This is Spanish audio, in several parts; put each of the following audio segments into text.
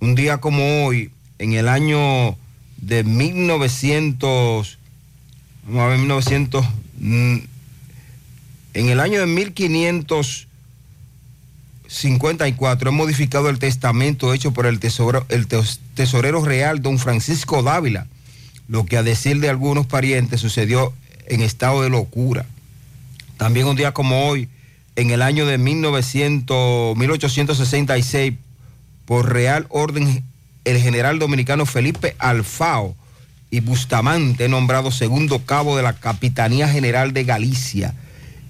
un día como hoy, en el año de 1900, vamos a ver, 1900, mm, en el año de 1554 he modificado el testamento hecho por el, el tesorero real don Francisco Dávila, lo que a decir de algunos parientes sucedió en estado de locura. También un día como hoy, en el año de 1900, 1866, por real orden, el general dominicano Felipe Alfao y Bustamante, nombrado segundo cabo de la Capitanía General de Galicia.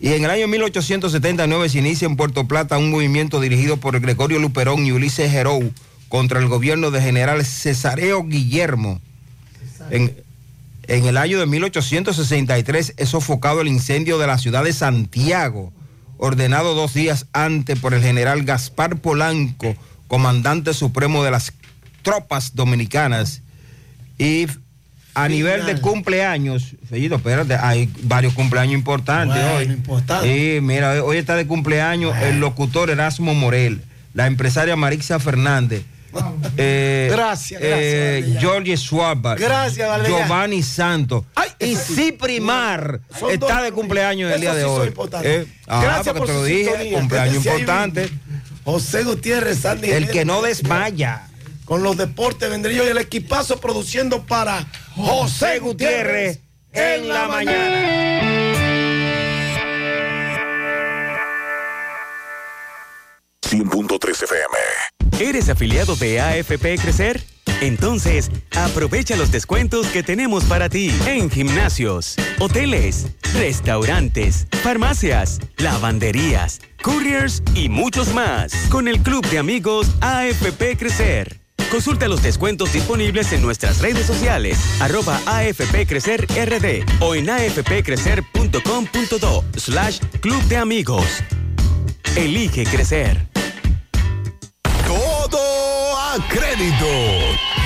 Y en el año 1879 se inicia en Puerto Plata un movimiento dirigido por Gregorio Luperón y Ulises Herou contra el gobierno de general Cesareo Guillermo. En, en el año de 1863 es sofocado el incendio de la ciudad de Santiago, ordenado dos días antes por el general Gaspar Polanco, comandante supremo de las tropas dominicanas. Y a nivel de cumpleaños, Fellito, espérate, hay varios cumpleaños importantes hoy. Sí, mira, hoy está de cumpleaños el locutor Erasmo Morel, la empresaria Marixa Fernández eh, gracias, eh, gracias. George Schwarber. Gracias, Giovanni Santos. y Ciprimar está de cumpleaños el día de hoy. Eh, ah, gracias por te lo dije, cumpleaños importante. José Gutiérrez, Sandy El que no desmaya. Con los deportes vendría hoy el equipazo produciendo para José Gutiérrez en la mañana. FM. ¿Eres afiliado de AFP Crecer? Entonces, aprovecha los descuentos que tenemos para ti en gimnasios, hoteles, restaurantes, farmacias, lavanderías, couriers y muchos más con el Club de Amigos AFP Crecer. Consulta los descuentos disponibles en nuestras redes sociales, arroba AFP Crecer RD o en afpcrecer.com.do slash Club de Amigos. Elige crecer crédito.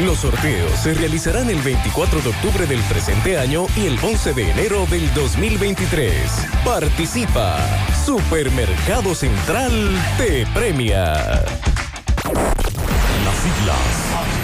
Los sorteos se realizarán el 24 4 de octubre del presente año y el 11 de enero del 2023. Participa. Supermercado Central te premia. Las siglas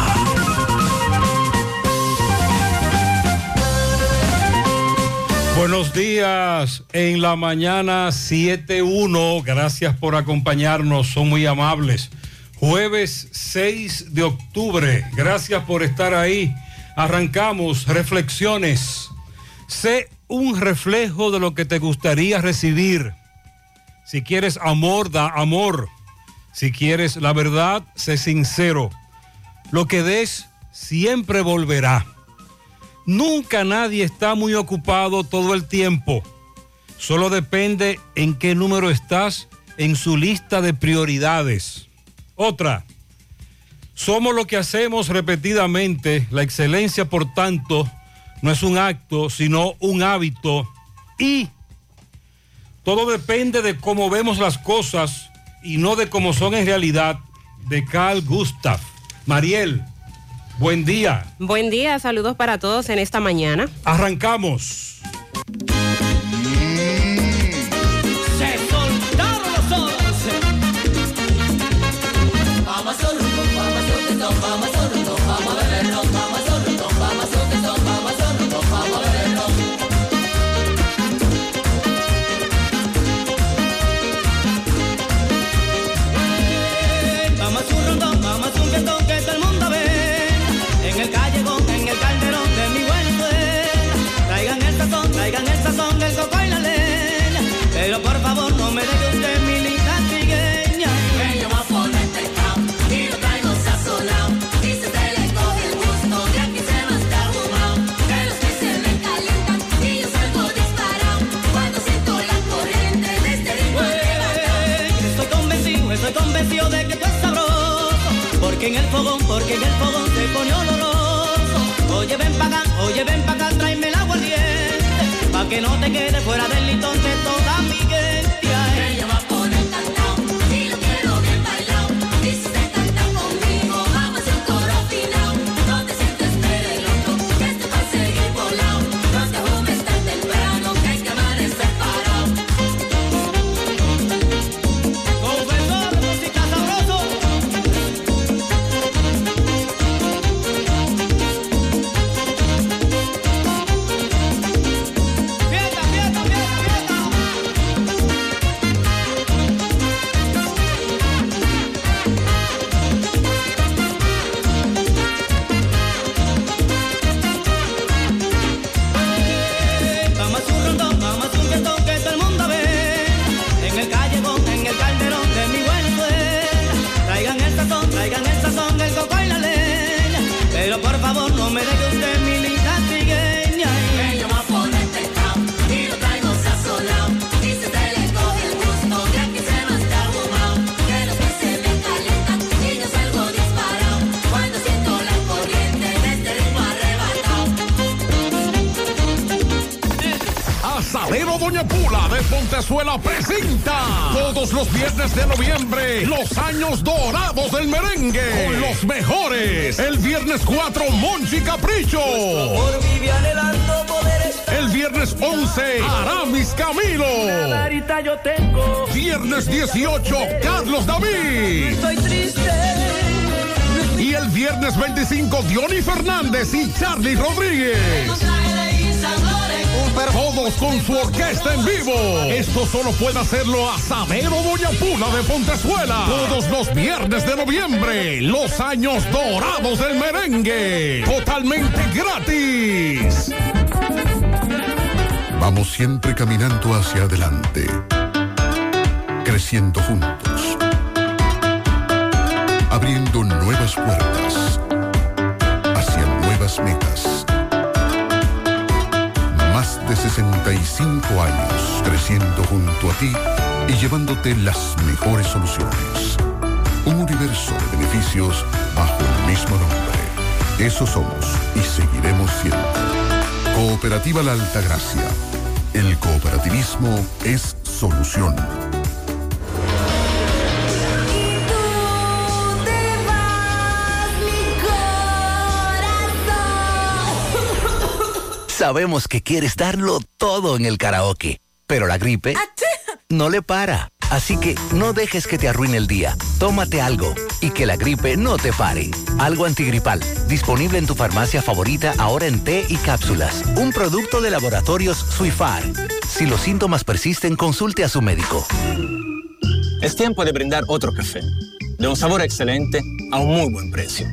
Buenos días en la mañana 7.1. Gracias por acompañarnos, son muy amables. Jueves 6 de octubre, gracias por estar ahí. Arrancamos reflexiones. Sé un reflejo de lo que te gustaría recibir. Si quieres amor, da amor. Si quieres la verdad, sé sincero. Lo que des siempre volverá. Nunca nadie está muy ocupado todo el tiempo. Solo depende en qué número estás en su lista de prioridades. Otra, Somos lo que hacemos repetidamente. La excelencia, por tanto, no es un acto, sino un hábito. Y todo depende de cómo vemos las cosas y no de cómo son en realidad. De Carl Gustav. Mariel, buen día. Buen día, saludos para todos en esta mañana. Arrancamos. En el fogón, porque en el fogón se pone oloroso. Oye, ven pa' acá, oye, ven pa' acá, tráeme el agua ardiente. Pa' que no te quede fuera del listón de toda mejores. El viernes 4 Monchi Capricho. El viernes 11 Aramis Camilo. Viernes 18 Carlos David. Estoy triste. Y el viernes 25 Diony Fernández y Charlie Rodríguez. Todos con su orquesta en vivo. Esto solo puede hacerlo Asadero Doña Pula de Pontezuela. Todos los viernes de noviembre. Los años dorados del merengue. Totalmente gratis. Vamos siempre caminando hacia adelante, creciendo juntos, abriendo nuevas puertas hacia nuevas metas. 65 años creciendo junto a ti y llevándote las mejores soluciones. Un universo de beneficios bajo el mismo nombre. Eso somos y seguiremos siendo. Cooperativa La Altagracia. El cooperativismo es solución. Sabemos que quieres darlo todo en el karaoke, pero la gripe no le para. Así que no dejes que te arruine el día. Tómate algo y que la gripe no te pare. Algo antigripal, disponible en tu farmacia favorita ahora en té y cápsulas. Un producto de laboratorios Suifar. Si los síntomas persisten, consulte a su médico. Es tiempo de brindar otro café, de un sabor excelente a un muy buen precio.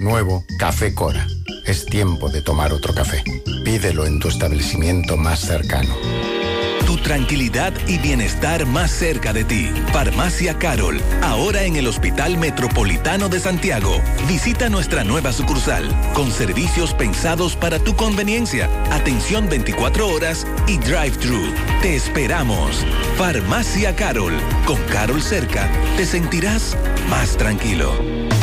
Nuevo Café Cora. Es tiempo de tomar otro café. Pídelo en tu establecimiento más cercano. Tu tranquilidad y bienestar más cerca de ti. Farmacia Carol, ahora en el Hospital Metropolitano de Santiago. Visita nuestra nueva sucursal, con servicios pensados para tu conveniencia, atención 24 horas y drive-thru. Te esperamos. Farmacia Carol, con Carol cerca, te sentirás más tranquilo.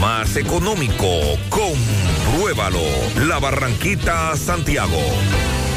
Más económico. Compruébalo. La Barranquita, Santiago.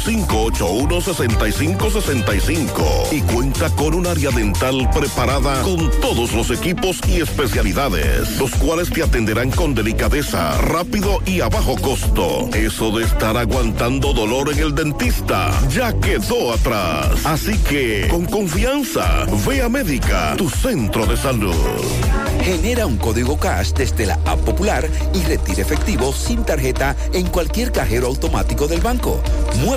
809-581-6565 y cuenta con un área dental preparada con todos los equipos y especialidades, los cuales te atenderán con delicadeza, rápido y a bajo costo. Eso de estar aguantando dolor en el dentista ya quedó atrás. Así que, con confianza, ve a Médica, tu centro de salud. Genera un código cash desde la app popular y retira efectivo sin tarjeta en cualquier cajero automático del banco.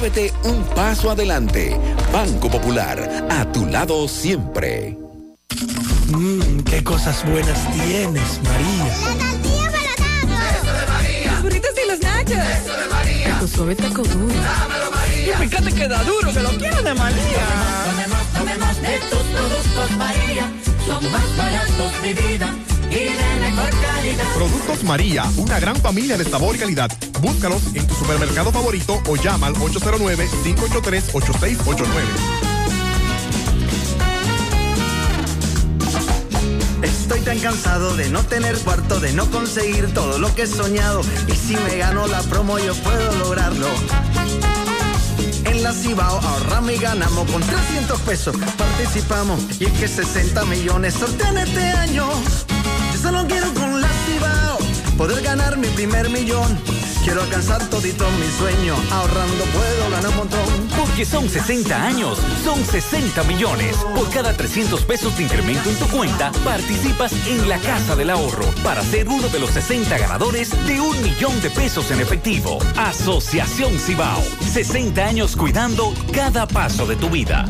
Muévete un paso adelante. Banco Popular, a tu lado siempre. Mmm, qué cosas buenas tienes, María. La tortilla para Eso de María. Los burritos y los nachos. Eso de María. Tu suave taco duro. Dámelo, María. Y fíjate que da duro, que lo quiero de María. Tomemos, tomemos de tus productos, María. Son más baratos de vida y de mejor calidad. Productos María, una gran familia de sabor y calidad. Búscalos en tu supermercado favorito o llama al 809-583-8689. Estoy tan cansado de no tener cuarto, de no conseguir todo lo que he soñado. Y si me gano la promo, yo puedo lograrlo. En la Cibao ahorramos y ganamos con 300 pesos. Participamos y es que 60 millones sortean este año. Solo quiero con la Cibao poder ganar mi primer millón. Quiero alcanzar todito mi sueño. Ahorrando puedo ganar un montón. Porque son 60 años, son 60 millones. Por cada 300 pesos de incremento en tu cuenta, participas en la Casa del Ahorro para ser uno de los 60 ganadores de un millón de pesos en efectivo. Asociación Cibao. 60 años cuidando cada paso de tu vida.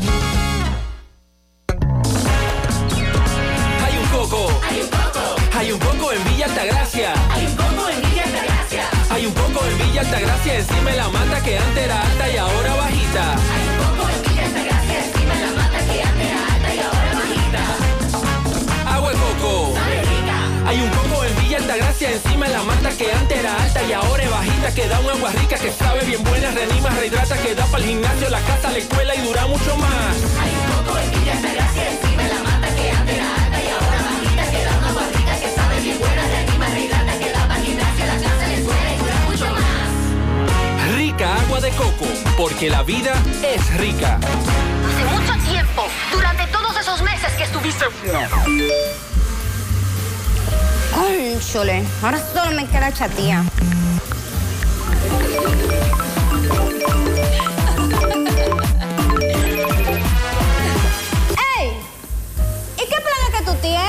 Altagracia. Hay un coco en Villa Altagracia. Hay un coco en Villa Altagracia encima de la mata que antes era alta y ahora bajita. Hay un coco en Villa Altagracia encima de la mata que antes era alta y ahora bajita. Agua de coco. Hay un coco en Villa Altagracia encima de la mata que antes era alta y ahora es bajita que da un agua rica que sabe bien buena, reanima, rehidrata, que da para el gimnasio, la casa, la escuela y dura mucho más. Hay un coco en Villa Altagracia encima agua de coco, porque la vida es rica. Hace mucho tiempo, durante todos esos meses que estuviste... Cónchole, ahora solo me queda chatía. ¡Ey! ¿Y qué plan que tú tienes?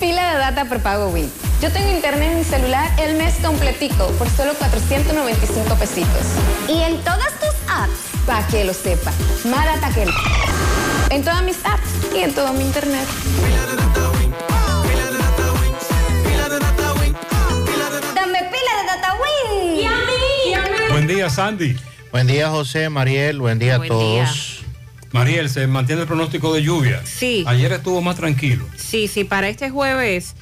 Pila de data prepago Win. Yo tengo internet en mi celular el mes completico por solo 495 pesitos. ¿Y en todas tus apps? Para que lo sepa. Más data que el- En todas mis apps y en todo mi internet. Dame pila de data Win. ¿Y a mí? Buen día, Sandy. Buen día, José, Mariel, buen día Buen a todos. Mariel, se mantiene el pronóstico de lluvia. Sí. Ayer estuvo más tranquilo. Sí, sí, para este jueves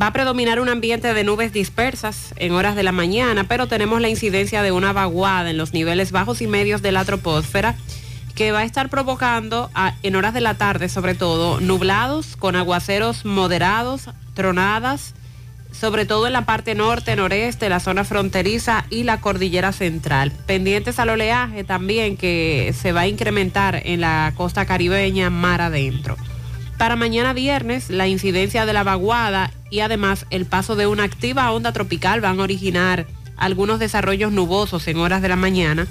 Va a predominar un ambiente de nubes dispersas en horas de la mañana, pero tenemos la incidencia de una vaguada en los niveles bajos y medios de la troposfera que va a estar provocando en horas de la tarde, sobre todo, nublados con aguaceros moderados, tronadas, sobre todo en la parte norte, noreste, la zona fronteriza y la cordillera central. Pendientes al oleaje también que se va a incrementar en la costa caribeña, mar adentro. Para mañana viernes, la incidencia de la vaguada y además el paso de una activa onda tropical van a originar algunos desarrollos nubosos en horas de la mañana.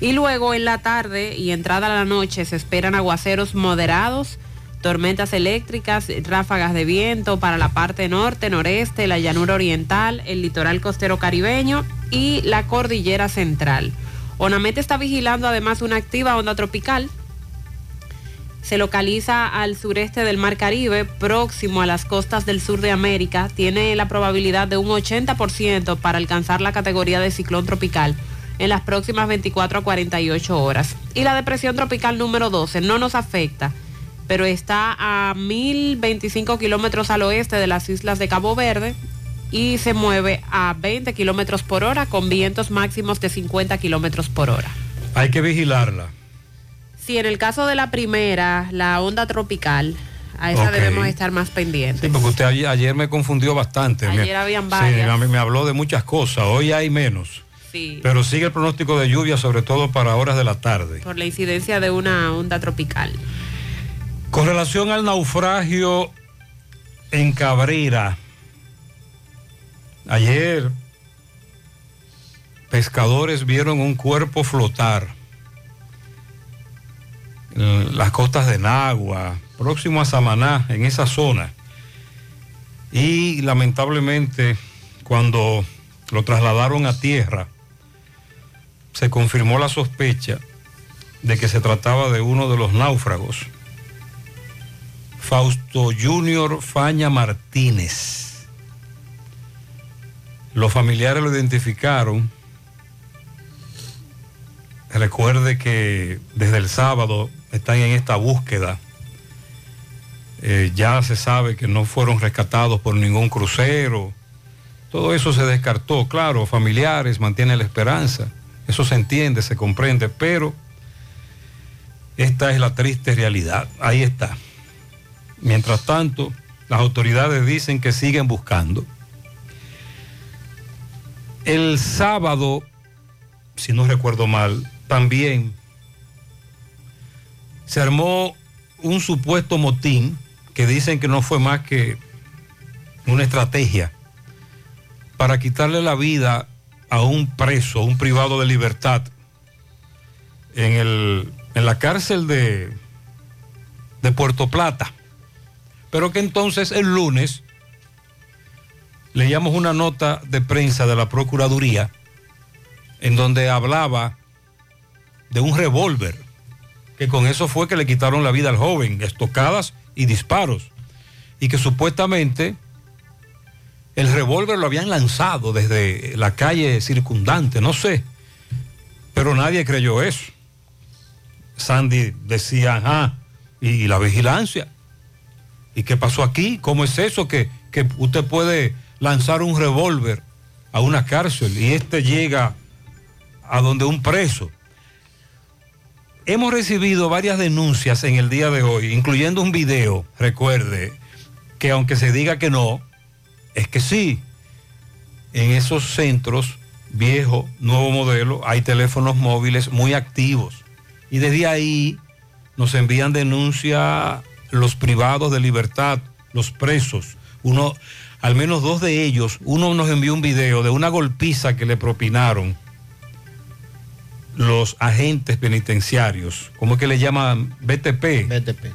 Y luego en la tarde y entrada a la noche se esperan aguaceros moderados, tormentas eléctricas, ráfagas de viento para la parte norte, noreste, la llanura oriental, el litoral costero caribeño y la cordillera central. Onamete está vigilando además una activa onda tropical se localiza al sureste del Mar Caribe, próximo a las costas del sur de América. Tiene la probabilidad de un 80% para alcanzar la categoría de ciclón tropical en las próximas 24 a 48 horas. Y la depresión tropical número 12 no nos afecta, pero está a 1025 kilómetros al oeste de las islas de Cabo Verde y se mueve a 20 kilómetros por hora con vientos máximos de 50 kilómetros por hora. Hay que vigilarla. Sí, en el caso de la primera, la onda tropical, a esa debemos estar más pendientes. Sí, porque usted ayer, ayer me confundió bastante. Ayer Me- habían sí, varias. me, me habló de muchas cosas. Hoy hay menos. Sí, Pero sigue el pronóstico de lluvia, sobre todo para horas de la tarde. por la incidencia de una onda tropical. Con relación al naufragio en Cabrera, ayer pescadores vieron un cuerpo flotar las costas de Nagua, próximo a Samaná, en esa zona. Y lamentablemente, cuando lo trasladaron a tierra, se confirmó la sospecha de que se trataba de uno de los náufragos. Fausto Junior Faña Martínez. Los familiares lo identificaron. Recuerde que desde el sábado están en esta búsqueda. Eh, ya se sabe que no fueron rescatados por ningún crucero. Todo eso se descartó. Claro, familiares mantienen la esperanza. Eso se entiende, se comprende, pero esta es la triste realidad. Ahí está. Mientras tanto, las autoridades dicen que siguen buscando. El sábado, si no recuerdo mal, también se armó un supuesto motín que dicen que no fue más que una estrategia para quitarle la vida a un preso, un privado de libertad, en, el, en la cárcel de, de Puerto Plata. Pero que entonces el lunes leíamos una nota de prensa de la Procuraduría en donde hablaba de un revólver, que con eso fue que le quitaron la vida al joven, estocadas y disparos, y que supuestamente el revólver lo habían lanzado desde la calle circundante, no sé, pero nadie creyó eso. Sandy decía, ajá, y la vigilancia. ¿Y qué pasó aquí? ¿Cómo es eso que, que usted puede lanzar un revólver a una cárcel y este llega a donde un preso? Hemos recibido varias denuncias en el día de hoy, incluyendo un video, recuerde, que aunque se diga que no, es que sí, en esos centros, viejo, nuevo modelo, hay teléfonos móviles muy activos. Y desde ahí nos envían denuncia los privados de libertad, los presos. Uno, al menos dos de ellos, uno nos envió un video de una golpiza que le propinaron los agentes penitenciarios, ¿cómo es que le llaman? BTP. BTP.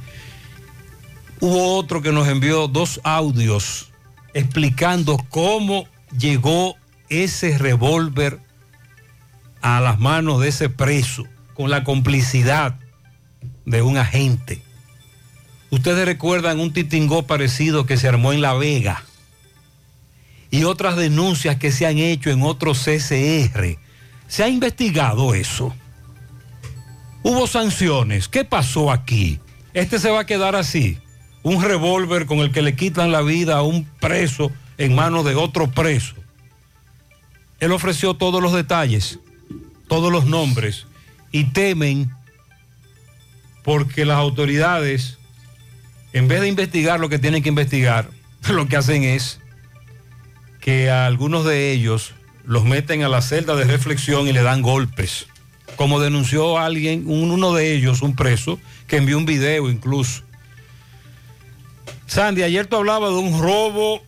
Hubo otro que nos envió dos audios explicando cómo llegó ese revólver a las manos de ese preso con la complicidad de un agente. Ustedes recuerdan un titingó parecido que se armó en La Vega y otras denuncias que se han hecho en otros CCR. ¿Se ha investigado eso? ¿Hubo sanciones? ¿Qué pasó aquí? ¿Este se va a quedar así? un revólver con el que le quitan la vida a un preso en manos de otro preso. Él ofreció todos los detalles, todos los nombres, y temen porque las autoridades, en vez de investigar lo que tienen que investigar, lo que hacen es que a algunos de ellos los meten a la celda de reflexión y le dan golpes. Como denunció alguien, un- uno de ellos, un preso, que envió un video incluso. Sandy, ayer tú hablabas de un robo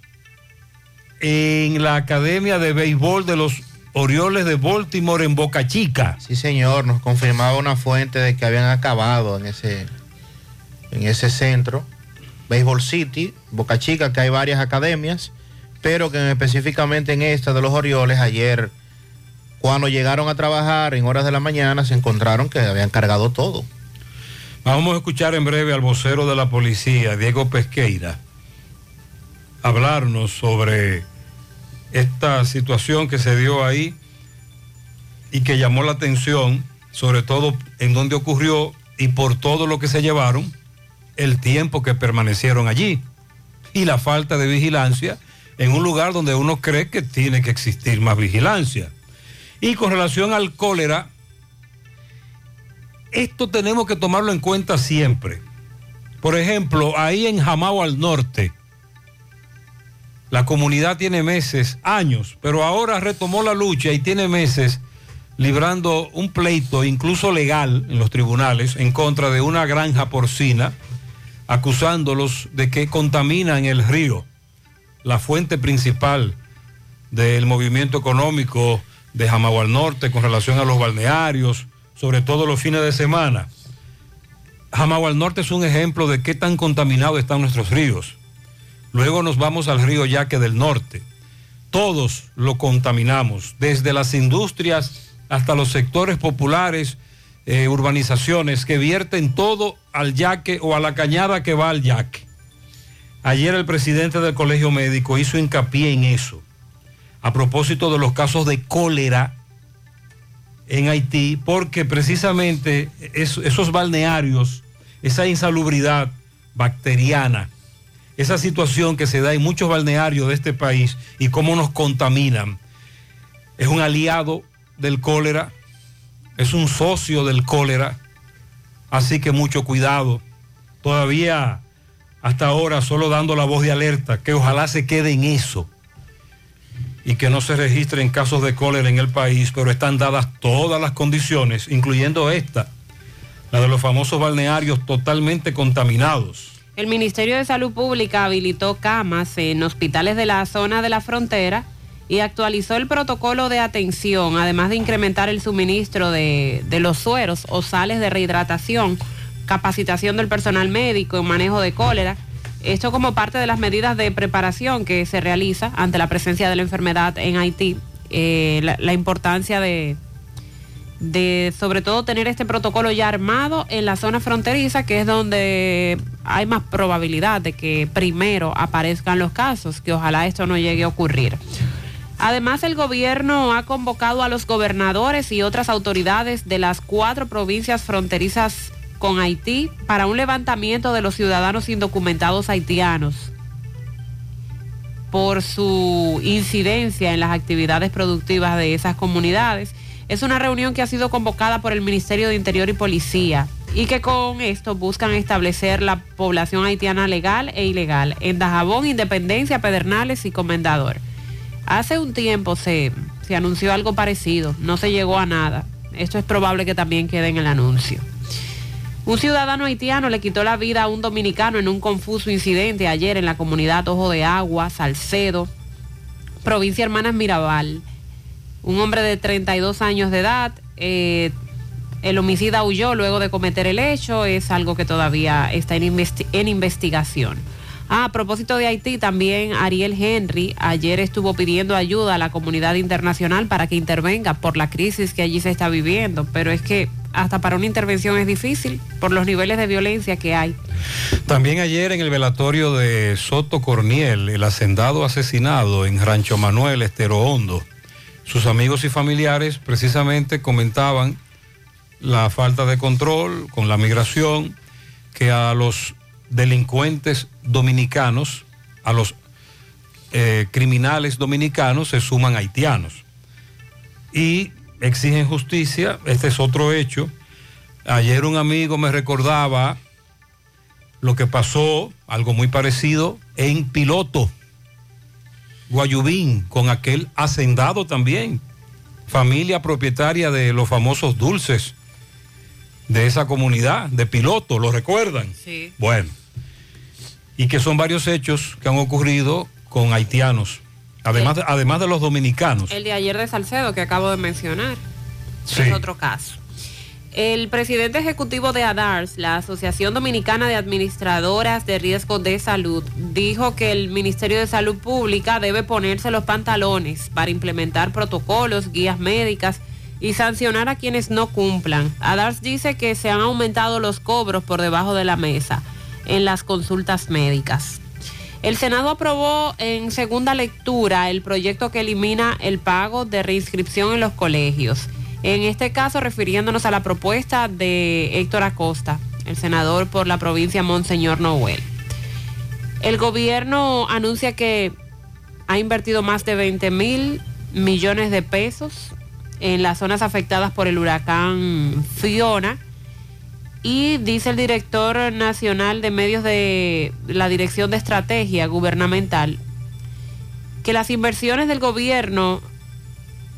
en la Academia de Béisbol de los Orioles de Baltimore en Boca Chica. Sí, señor, nos confirmaba una fuente de que habían acabado en ese, en ese centro, Baseball City, Boca Chica, que hay varias academias, pero que específicamente en esta de los Orioles, ayer, cuando llegaron a trabajar en horas de la mañana, se encontraron que habían cargado todo. Vamos a escuchar en breve al vocero de la policía, Diego Pesqueira, hablarnos sobre esta situación que se dio ahí y que llamó la atención, sobre todo en donde ocurrió y por todo lo que se llevaron, el tiempo que permanecieron allí y la falta de vigilancia en un lugar donde uno cree que tiene que existir más vigilancia. Y con relación al cólera, esto tenemos que tomarlo en cuenta siempre. Por ejemplo, ahí en Jamao al norte, la comunidad tiene meses, años, pero ahora retomó la lucha y tiene meses librando un pleito, incluso legal, en los tribunales, en contra de una granja porcina, acusándolos de que contaminan el río, la fuente principal del movimiento económico de Jamao al norte con relación a los balnearios, sobre todo los fines de semana. Jamao al norte es un ejemplo de qué tan contaminados están nuestros ríos. Luego nos vamos al río Yaque del Norte. Todos lo contaminamos, desde las industrias hasta los sectores populares, eh, urbanizaciones que vierten todo al yaque o a la cañada que va al yaque. Ayer el presidente del Colegio Médico hizo hincapié en eso, a propósito de los casos de cólera en Haití, porque precisamente es- esos balnearios, esa insalubridad bacteriana, esa situación que se da en muchos balnearios de este país y cómo nos contaminan, es un aliado del cólera, es un socio del cólera, así que mucho cuidado. Todavía hasta ahora solo dando la voz de alerta, que ojalá se quede en eso y que no se registren casos de cólera en el país, pero están dadas todas las condiciones, incluyendo esta, la de los famosos balnearios totalmente contaminados. El Ministerio de Salud Pública habilitó camas en hospitales de la zona de la frontera y actualizó el protocolo de atención, además de incrementar el suministro de, de los sueros o sales de rehidratación, capacitación del personal médico en manejo de cólera. Esto como parte de las medidas de preparación que se realiza ante la presencia de la enfermedad en Haití. Eh, la- importancia de, de sobre todo tener este protocolo ya armado en la zona fronteriza, que es donde hay más probabilidad de que primero aparezcan los casos, que ojalá esto no llegue a ocurrir. Además, el gobierno ha convocado a los gobernadores y otras autoridades de las cuatro provincias fronterizas con Haití para un levantamiento de los ciudadanos indocumentados haitianos por su incidencia en las actividades productivas de esas comunidades. Es una reunión que ha sido convocada por el Ministerio de Interior y Policía y que con esto buscan establecer la población haitiana legal e ilegal en Dajabón, Independencia, Pedernales y Comendador. Hace un tiempo se, se anunció algo parecido, no se llegó a nada. Esto es probable que también quede en el anuncio. Un ciudadano haitiano le quitó la vida a un dominicano en un confuso incidente ayer en la comunidad Ojo de Agua, Salcedo, provincia Hermanas Mirabal. Un hombre de 32 años de edad, eh, el homicida huyó luego de cometer el hecho, es algo que todavía está en, investi- en investigación. Ah, a propósito de Haití, también Ariel Henry ayer estuvo pidiendo ayuda a la comunidad internacional para que intervenga por la crisis que allí se está viviendo, pero es que hasta para una intervención es difícil por los niveles de violencia que hay. También ayer en el velatorio de Soto Corniel, el hacendado asesinado en Rancho Manuel, Estero Hondo, sus amigos y familiares precisamente comentaban la falta de control con la migración, que a los delincuentes dominicanos, a los eh, criminales dominicanos se suman haitianos. Y exigen justicia. Este es otro hecho. Ayer un amigo me recordaba lo que pasó, algo muy parecido, en Piloto, Guayubín, con aquel hacendado también, familia propietaria de los famosos dulces de esa comunidad, de Piloto, ¿lo recuerdan? Sí. Bueno, y que son varios hechos que han ocurrido con haitianos, además, de, además de los dominicanos. El de ayer de Salcedo que acabo de mencionar. Sí. Es otro caso. El presidente ejecutivo de ADARS, la Asociación Dominicana de Administradoras de Riesgo de Salud, dijo que el Ministerio de Salud Pública debe ponerse los pantalones para implementar protocolos, guías médicas y sancionar a quienes no cumplan. ADARS dice que se han aumentado los cobros por debajo de la mesa en las consultas médicas. El Senado aprobó en segunda lectura el proyecto que elimina el pago de reinscripción en los colegios. En este caso, refiriéndonos a la propuesta de Héctor Acosta, el senador por la provincia Monseñor Noel. El gobierno anuncia que ha invertido más de 20 mil millones de pesos en las zonas afectadas por el huracán Fiona. Y dice el director nacional de medios de la Dirección de Estrategia Gubernamental que las inversiones del gobierno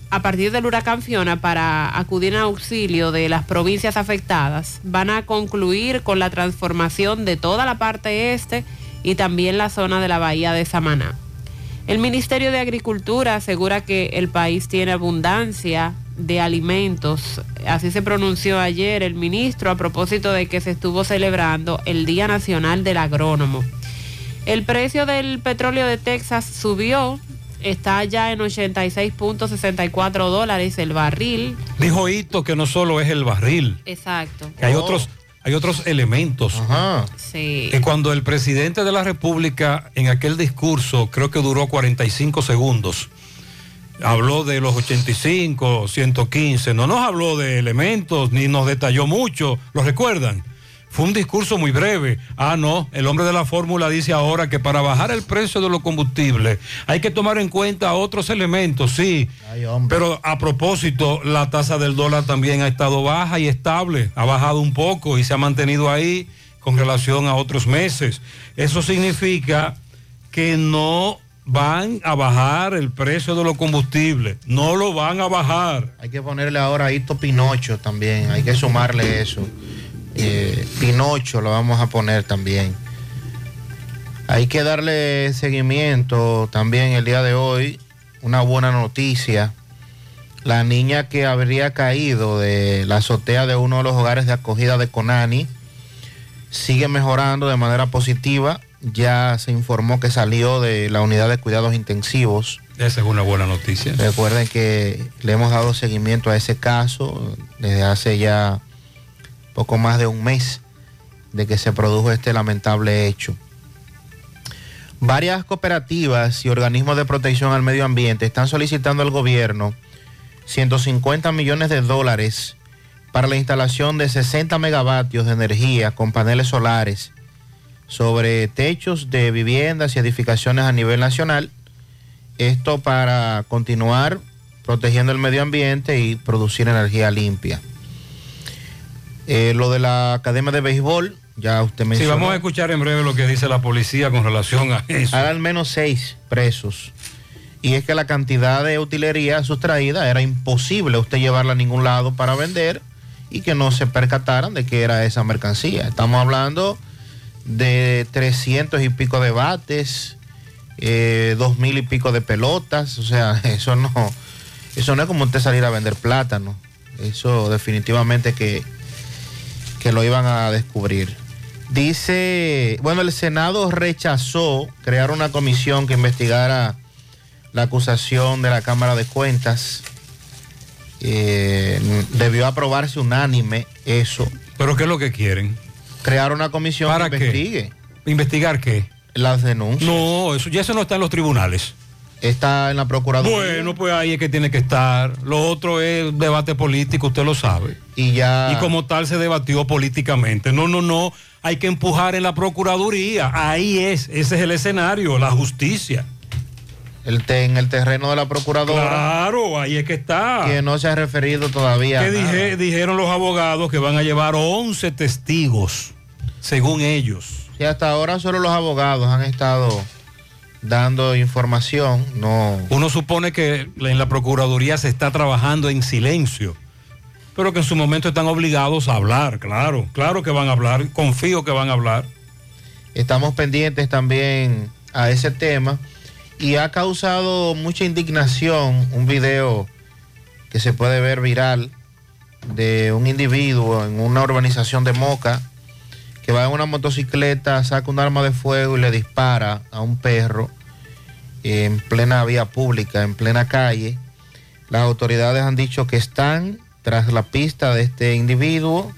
a partir del huracán Fiona para acudir en auxilio de las provincias afectadas van a concluir con la transformación de toda la parte este y también la zona de la bahía de Samaná. El Ministerio de Agricultura asegura que el país tiene abundancia de alimentos. Así se pronunció ayer el ministro a propósito de que se estuvo celebrando el Día Nacional del Agrónomo. El precio del petróleo de Texas subió, está ya en 86.64 dólares el barril. Dijo Hito que no solo es el barril, Exacto. que hay otros, hay otros elementos. Sí. Que cuando el presidente de la República en aquel discurso, creo que duró 45 segundos, habló de los 85, 115, no nos habló de elementos ni nos detalló mucho, ¿lo recuerdan? Fue un discurso muy breve. Ah, no, el hombre de la fórmula dice ahora que para bajar el precio de los combustibles hay que tomar en cuenta otros elementos, sí. Pero a propósito, la tasa del dólar también ha estado baja y estable, ha bajado un poco y se ha mantenido ahí con relación a otros meses. Eso significa que no van a bajar el precio de los combustibles, no lo van a bajar. Hay que ponerle ahora a Hito Pinocho también, hay que sumarle eso. Eh, Pinocho lo vamos a poner también. Hay que darle seguimiento también el día de hoy. Una buena noticia. La niña que habría caído de la azotea de uno de los hogares de acogida de Conani sigue mejorando de manera positiva. Ya se informó que salió de la unidad de cuidados intensivos. Esa es una buena noticia. Recuerden que le hemos dado seguimiento a ese caso desde hace ya poco más de un mes de que se produjo este lamentable hecho. Varias cooperativas y organismos de protección al medio ambiente están solicitando al gobierno 150 millones de dólares para la instalación de 60 megavatios de energía con paneles solares sobre techos de viviendas y edificaciones a nivel nacional. Esto para continuar protegiendo el medio ambiente y producir energía limpia. Eh, lo de la Academia de Béisbol, ya usted Sí, mencionó. vamos a escuchar en breve lo que dice la policía con relación a eso. Hay al menos seis presos. Y es que la cantidad de utilería sustraída era imposible usted llevarla a ningún lado para vender y que no se percataran de que era esa mercancía. Estamos hablando de 300 y pico de bates, eh, dos mil y pico de pelotas. O sea, eso no, eso no es como usted salir a vender plátano. Eso definitivamente que, que lo iban a descubrir. Dice, bueno, el Senado rechazó crear una comisión que investigara la acusación de la Cámara de Cuentas. Eh, debió aprobarse unánime eso. ¿Pero qué es lo que quieren? Crear una comisión ¿Para que qué? investigue ¿Investigar qué? las denuncias. No, eso ya eso no está en los tribunales. Está en la Procuraduría. Bueno, pues ahí es que tiene que estar. Lo otro es debate político, usted lo sabe. Y ya. Y como tal se debatió políticamente. No, no, no. hay que empujar en la Procuraduría. Ahí es, ese es el escenario, la justicia. El te- en el terreno de la procuradora. Claro, ahí es que está. Que no se ha referido todavía. dije- dijeron los abogados que van a llevar 11 testigos, según ellos. Sí, hasta ahora solo los abogados han estado dando información. No. Uno supone que en la Procuraduría se está trabajando en silencio, pero que en su momento están obligados a hablar, claro, claro que van a hablar, confío que van a hablar. Estamos pendientes también a ese tema y ha causado mucha indignación un video que se puede ver viral de un individuo en una urbanización de Moca que va en una motocicleta, saca un arma de fuego y le dispara a un perro en plena vía pública, en plena calle. Las autoridades han dicho que están tras la pista de este individuo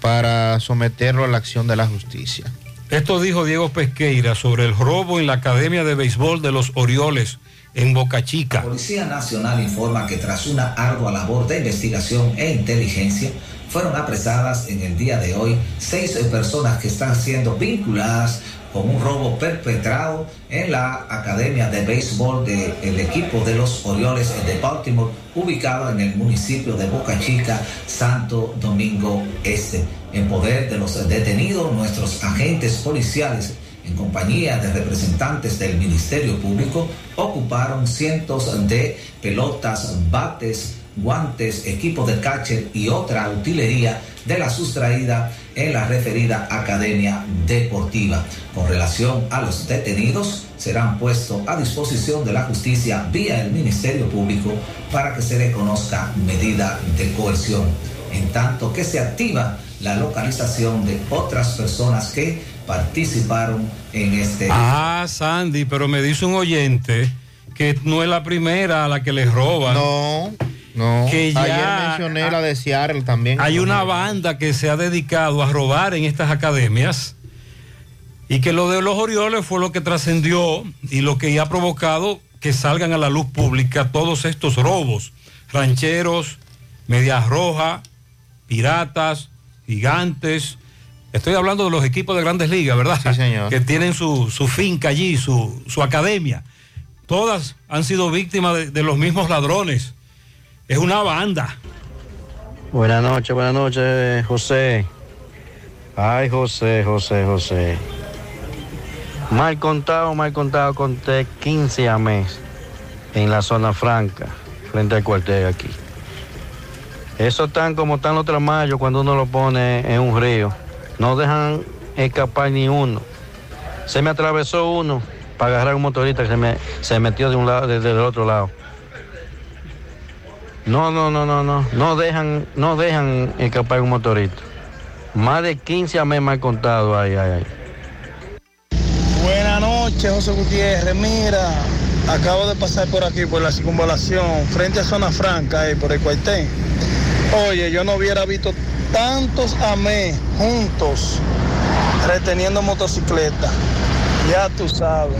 para someterlo a la acción de la justicia. Esto dijo Diego Pesqueira sobre el robo en la Academia de Béisbol de los Orioles en Boca Chica. La Policía Nacional informa que tras una ardua labor de investigación e inteligencia, fueron apresadas en el día de hoy seis personas que están siendo vinculadas con un robo perpetrado en la Academia de Béisbol del equipo de los Orioles de Baltimore, ubicado en el municipio de Boca Chica, Santo Domingo Este. En poder de los detenidos, nuestros agentes policiales en compañía de representantes del Ministerio Público, ocuparon cientos de pelotas, bates, guantes, equipos de catcher y otra utilería de la sustraída en la referida Academia Deportiva. Con relación a los detenidos, serán puestos a disposición de la justicia vía el Ministerio Público para que se le conozca medida de coerción, en tanto que se activa la localización de otras personas que participaron en este Ah, Sandy, pero me dice un oyente que no es la primera a la que les roban. No, no. Que ya Ayer mencioné la de Seattle también. Hay una banda que se ha dedicado a robar en estas academias y que lo de los Orioles fue lo que trascendió y lo que ha provocado que salgan a la luz pública todos estos robos. Rancheros, Medias Rojas, Piratas, Gigantes. Estoy hablando de los equipos de grandes ligas, ¿verdad? Sí, señor. Que tienen su, su finca allí, su, su academia. Todas han sido víctimas de- de los mismos ladrones. Es una banda. Buenas noches, buenas noches, José. Ay, José, José, José. Mal contado, mal contado, conté 15 a mes en la zona franca, frente al cuartel aquí. Eso están como están los tramayos cuando uno lo pone en un río. No dejan escapar ni uno. Se me atravesó uno para agarrar un motorista que se, me, metió de un lado, desde el otro lado. No, no, no, no, no. No dejan, no dejan escapar un motorista. Más de 15 a mes mal contado. Ay, ay, ay. Buenas noches, José Gutiérrez. Mira, acabo de pasar por aquí, por la circunvalación, frente a Zona Franca, ahí, por el cuartel. Oye, yo no hubiera visto tantos amé juntos reteniendo motocicleta. Ya tú sabes.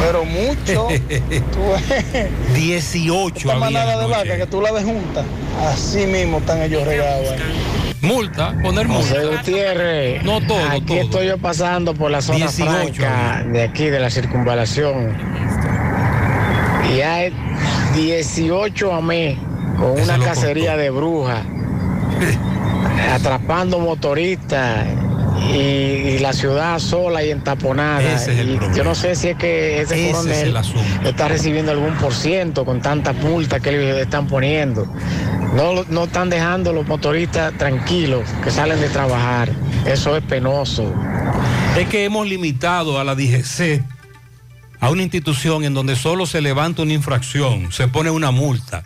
Pero mucho. tú ves. 18 Esta manada de vaca que tú la ves juntas. Así mismo están ellos regados ahí. Multa, poner multa. José Gutiérrez. No todo, Aquí todo. estoy yo pasando por la zona 18 franca de aquí, de la circunvalación. Y hay 18 a con una cacería de brujas, atrapando motoristas y, y la ciudad sola y entaponada. Ese es el Y problema. yo no sé si es que ese, Ese es coronel el asunto. está recibiendo algún por ciento con tantas multas que le están poniendo. No, no están dejando los motoristas tranquilos que salen de trabajar. Eso es penoso. Es que hemos limitado a la DGC a una institución en donde solo se levanta una infracción, se pone una multa.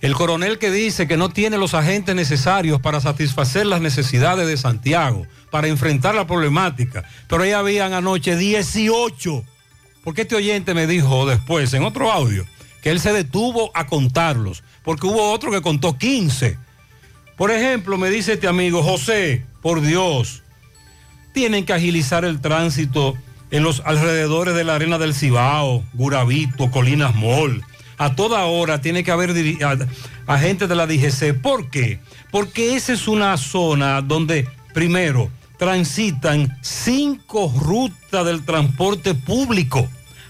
El coronel que dice que no tiene los agentes necesarios para satisfacer las necesidades de Santiago, para enfrentar la problemática, pero ahí habían anoche 18. Porque este oyente me dijo después, en otro audio, que él se detuvo a contarlos, porque hubo otro que contó 15. Por ejemplo, me dice este amigo, José, por Dios, tienen que agilizar el tránsito en los alrededores de la arena del Cibao, Guravito, Colinas Mall. A toda hora tiene que haber agentes de la DGC. ¿Por qué? Porque esa es una zona donde, primero, transitan cinco rutas del transporte público.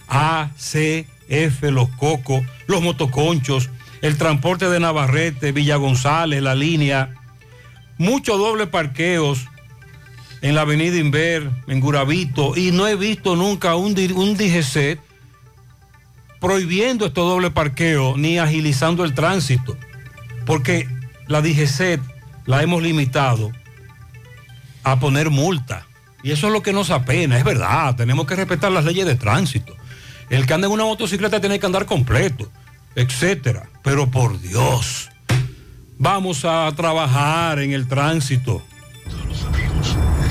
A, C, F, Los Cocos, Los Motoconchos, el transporte de Navarrete, Villa González, la línea. Muchos dobles parqueos en la avenida Inver, en Guravito, y no he visto nunca un, un DGC prohibiendo estos doble parqueos ni agilizando el tránsito, porque la DGC la hemos limitado a poner multa. Y eso es lo que nos apena, es verdad, tenemos que respetar las leyes de tránsito. El que anda en una motocicleta tiene que andar completo, etcétera. Pero por Dios, vamos a trabajar en el tránsito.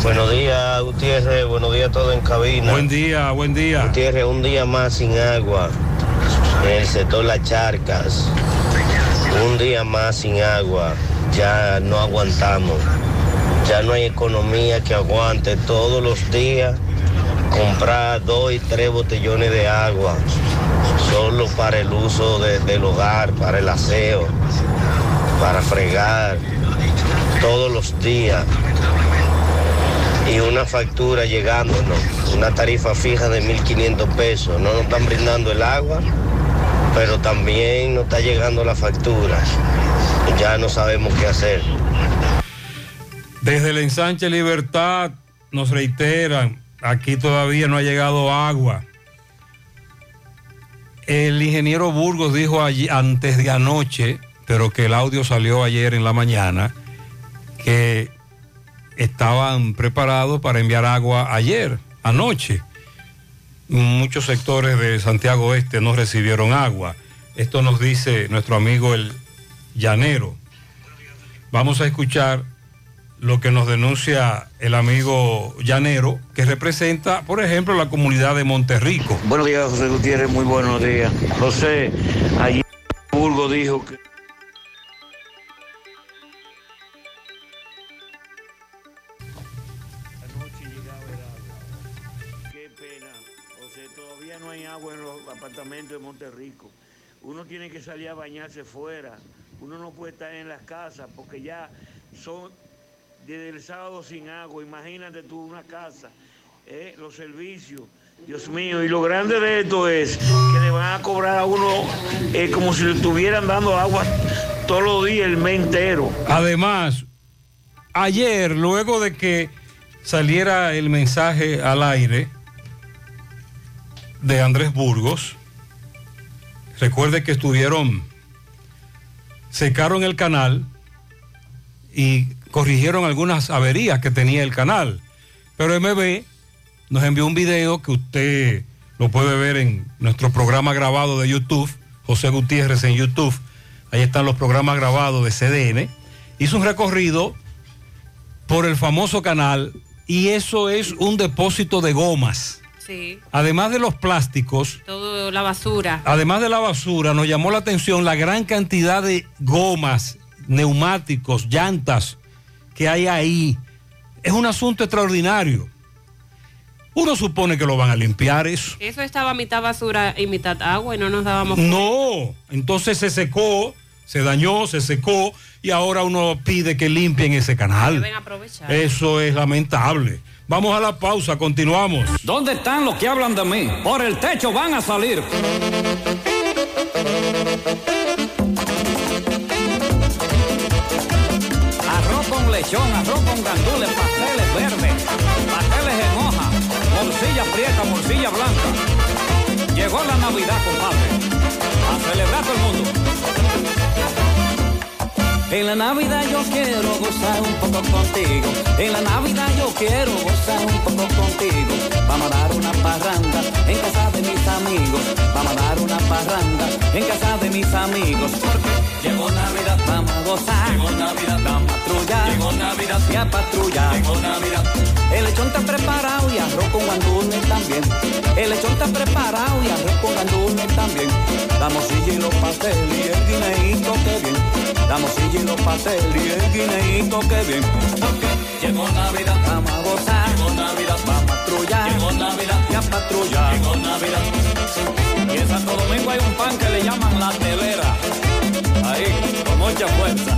Buenos días, Gutiérrez. Buenos días a todos en cabina. Buen día, buen día. Gutiérrez, un día más sin agua en el sector Las Charcas. Un día más sin agua. Ya no aguantamos. Ya no hay economía que aguante todos los días comprar dos y tres botellones de agua solo para el uso de- del hogar, para el aseo, para fregar todos los días y una factura llegándonos, una tarifa fija de 1.500 pesos. No nos están brindando el agua, pero también nos está llegando la factura. Ya no sabemos qué hacer. Desde el ensanche Libertad nos reiteran, aquí todavía no ha llegado agua. El ingeniero Burgos dijo antes de anoche, pero que el audio salió ayer en la mañana, que estaban preparados para enviar agua ayer, anoche. Muchos sectores de Santiago Oeste no recibieron agua. Esto nos dice nuestro amigo el llanero. Vamos a escuchar lo que nos denuncia el amigo llanero, que representa, por ejemplo, la comunidad de Monterrico. Buenos días, José Gutiérrez, muy buenos días. José, ayer Burgo dijo que... Monterrico. Uno tiene que salir a bañarse fuera. Uno no puede estar en las casas porque ya son desde el sábado sin agua. Imagínate tú una casa, eh, los servicios. Dios mío, y lo grande de esto es que le van a cobrar a uno eh, como si le estuvieran dando agua todos los días, el mes entero. Además, ayer, luego de que saliera el mensaje al aire de Andrés Burgos, recuerde que estuvieron, secaron el canal y corrigieron algunas averías que tenía el canal. Pero MB nos envió un video que usted lo puede ver en nuestro programa grabado de YouTube, José Gutiérrez en YouTube. Ahí están los programas grabados de CDN. Hizo un recorrido por el famoso canal y eso es un depósito de gomas. Sí, Además de los plásticos, todo la basura. además de la basura, nos llamó la atención la gran cantidad de gomas, neumáticos, llantas que hay ahí. Es un asunto extraordinario. Uno supone que lo van a limpiar eso. Eso estaba mitad basura y mitad agua y no nos dábamos cuenta. No, entonces se secó, se dañó, se secó y ahora uno pide que limpien ese canal. Deben aprovechar. Eso es lamentable. Vamos a la pausa, continuamos. ¿Dónde están los que hablan de mí? Por el techo van a salir. Arroz con lechón, arroz con gandules, pasteles verdes, pasteles en hoja, morcilla prieta, morcilla blanca. Llegó la Navidad, compadre. A celebrar todo el mundo. En la Navidad yo quiero gozar un poco contigo. En la Navidad yo quiero gozar un poco contigo. Vamos a dar una parranda en casa de mis amigos. Vamos a dar una parranda en casa de mis amigos. Porque llegó Navidad, vamos a gozar. Llegó Navidad, vamos a patrullar. Llegó Navidad, y a patrullar. Llegó Navidad. El lechón está preparado y arroz con gandules también. El lechón está preparado y arroz con gandules también. La morcilla y los pasteles y el guineíto que bien. La morcilla y los pasteles y el guineíto que bien. Porque llegó Navidad, vamos a gozar patrulla. Llegó Navidad. Y en Santo Domingo hay un pan que le llaman la telera. Ahí, con mucha fuerza.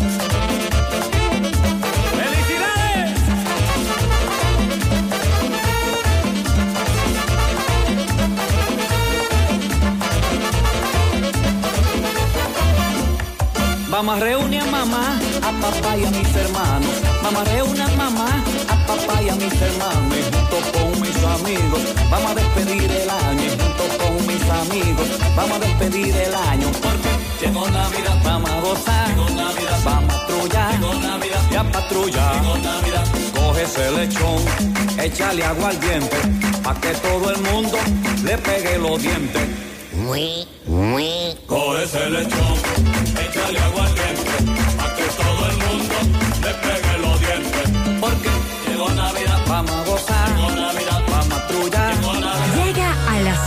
Vamos a reunir a mamá, a papá y a mis hermanos Vamos a reunir a mamá, a papá y a mis hermanos. Junto con mis amigos, vamos a despedir el año. Junto con mis amigos, vamos a despedir el año. Porque llegó Navidad, vamos a gozar. Llegó Navidad, vamos a patrullar. Llegó Navidad, y a patrullar. Llegó Navidad, coge ese lechón, échale agua al diente, pa' que todo el mundo le pegue los dientes. Coge ese lechón, échale agua al diente, pa' que todo el mundo le pegue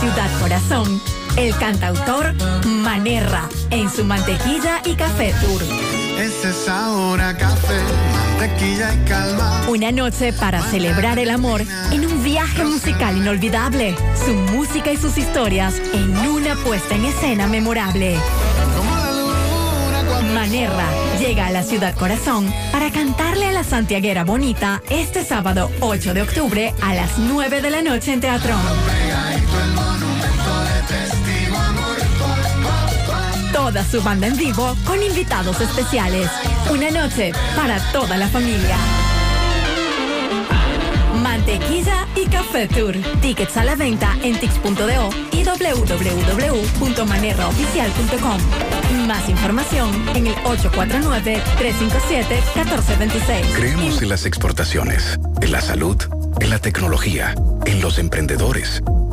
ciudad corazón el cantautor Manerra en su mantequilla y café tour. Ese sabor a café, mantequilla y calma. Una noche para celebrar el amor en un viaje musical inolvidable. Su música y sus historias en una puesta en escena memorable. Manerra llega a la ciudad corazón para cantarle a la santiaguera bonita este sábado 8 de octubre a las 9 de la noche en Teatrón. Toda su banda en vivo con invitados especiales. Una noche para toda la familia. Mantequilla y Café Tour. Tickets a la venta en tix.do y www.manerraoficial.com. Más información en el 849-357-1426. Creemos en las exportaciones, en la salud, en la tecnología, en los emprendedores,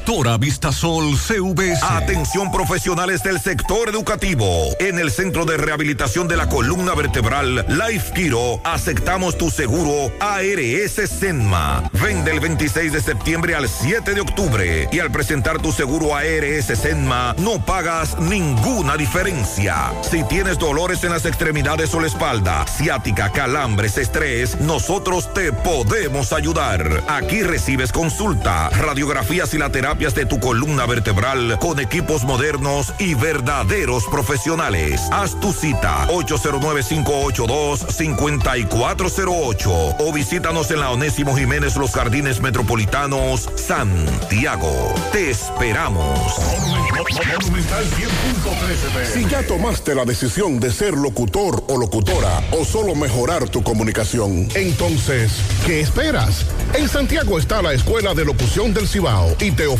Constructora Vistasol CVS. Atención profesionales del sector educativo. En el Centro de Rehabilitación de la Columna Vertebral Life Kiro aceptamos tu seguro ARS Senma. Vende el 26 de septiembre al 7 de octubre y al presentar tu seguro ARS Senma no pagas ninguna diferencia. Si tienes dolores en las extremidades o la espalda, ciática, calambres, estrés, nosotros te podemos ayudar. Aquí recibes consulta, radiografías y la terapias de tu columna vertebral con equipos modernos y verdaderos profesionales. Haz tu cita 809-582-5408 o visítanos en la Onésimo Jiménez Los Jardines Metropolitanos, Santiago. Te esperamos. Si ya tomaste la decisión de ser locutor o locutora o solo mejorar tu comunicación, entonces, ¿qué esperas? En Santiago está la Escuela de Locución del Cibao y te ofrecemos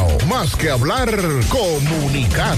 Más que hablar, comunicar.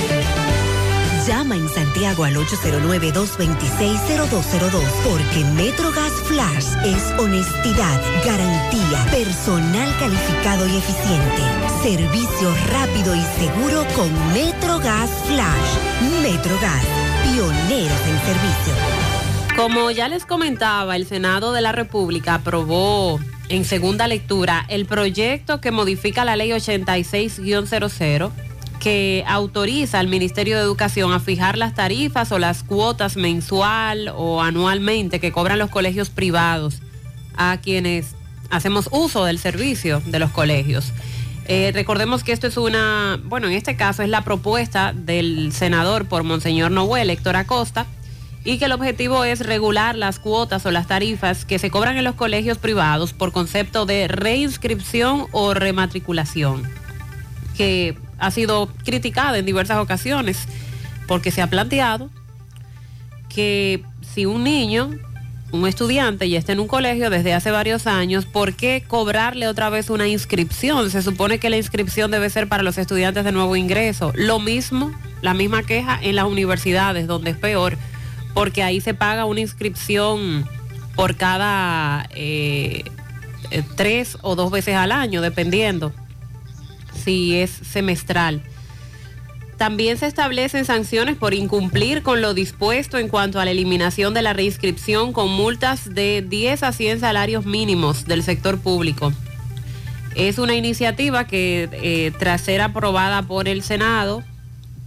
Llama en Santiago al 809-226-0202 porque MetroGas Flash es honestidad, garantía, personal calificado y eficiente, servicio rápido y seguro con MetroGas Flash. MetroGas, pioneros en servicio. Como ya les comentaba, el Senado de la República aprobó en segunda lectura el proyecto que modifica la ley 86-00 que autoriza al Ministerio de Educación a fijar las tarifas o las cuotas mensual o anualmente que cobran los colegios privados a quienes hacemos uso del servicio de los colegios. Eh, recordemos que esto es una, bueno, en este caso es la propuesta del senador por Monseñor Noel, Héctor Acosta, y que el objetivo es regular las cuotas o las tarifas que se cobran en los colegios privados por concepto de reinscripción o rematriculación, que ha sido criticada en diversas ocasiones porque se ha planteado que si un niño, un estudiante ya está en un colegio desde hace varios años, ¿por qué cobrarle otra vez una inscripción? Se supone que la inscripción debe ser para los estudiantes de nuevo ingreso. Lo mismo, la misma queja en las universidades, donde es peor, porque ahí se paga una inscripción por cada eh, eh, tres o dos veces al año, dependiendo si es semestral. También se establecen sanciones por incumplir con lo dispuesto en cuanto a la eliminación de la reinscripción con multas de 10 a 100 salarios mínimos del sector público. Es una iniciativa que eh, tras ser aprobada por el Senado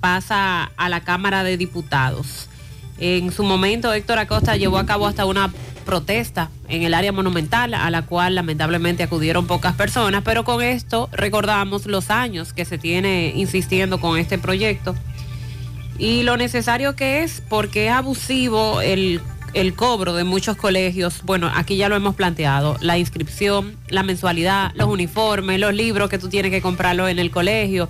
pasa a la Cámara de Diputados. En su momento Héctor Acosta llevó a cabo hasta una protesta en el área monumental, a la cual lamentablemente acudieron pocas personas, pero con esto recordamos los años que se tiene insistiendo con este proyecto y lo necesario que es porque es abusivo el, el cobro de muchos colegios. Bueno, aquí ya lo hemos planteado, la inscripción, la mensualidad, los uniformes, los libros que tú tienes que comprarlo en el colegio.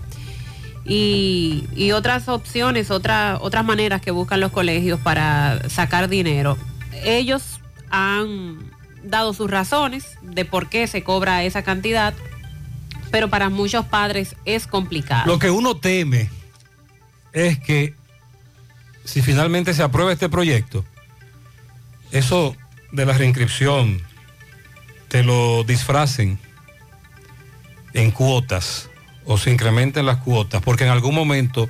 Y, y, otras opciones, otras otras maneras que buscan los colegios para sacar dinero. Ellos han dado sus razones de por qué se cobra esa cantidad, pero para muchos padres es complicado. Lo que uno teme es que si finalmente se aprueba este proyecto, eso de la reinscripción te lo disfracen en cuotas o se incrementen las cuotas, porque en algún momento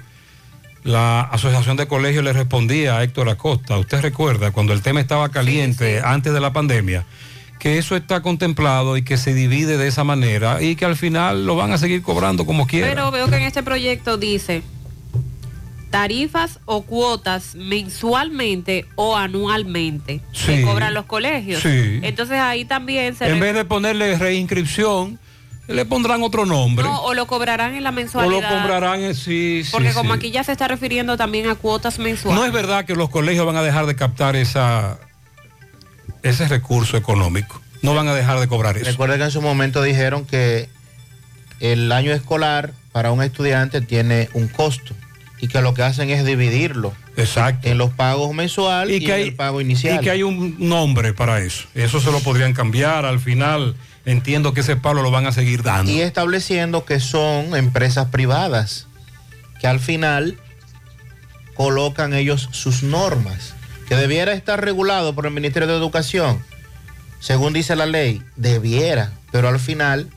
la Asociación de Colegios le respondía a Héctor Acosta, usted recuerda cuando el tema estaba caliente antes de la pandemia, que eso está contemplado y que se divide de esa manera y que al final lo van a seguir cobrando como quieran. Pero veo que en este proyecto dice tarifas o cuotas mensualmente o anualmente que Sí. cobran los colegios. Sí. Entonces ahí también se En vez de ponerle reinscripción, le pondrán otro nombre. no, o lo cobrarán en la o mensualidad. lo cobrarán, eh, sí, sí, Porque como sí. aquí ya se está refiriendo también a cuotas mensuales. No es verdad que los colegios van a dejar de captar esa, ese recurso económico. No van a dejar de cobrar eso. Recuerda que en su momento dijeron que el año escolar para un estudiante tiene un costo y que lo que hacen es dividirlo Exacto. en los pagos mensuales y, que en hay- el pago inicial. Y que hay un nombre para eso. Eso se lo podrían cambiar. Al final entiendo que ese palo lo van a seguir dando. y estableciendo que son empresas privadas que al final colocan ellos sus normas, que debiera estar regulado por el Ministerio de Educación, según dice la ley, debiera, pero al final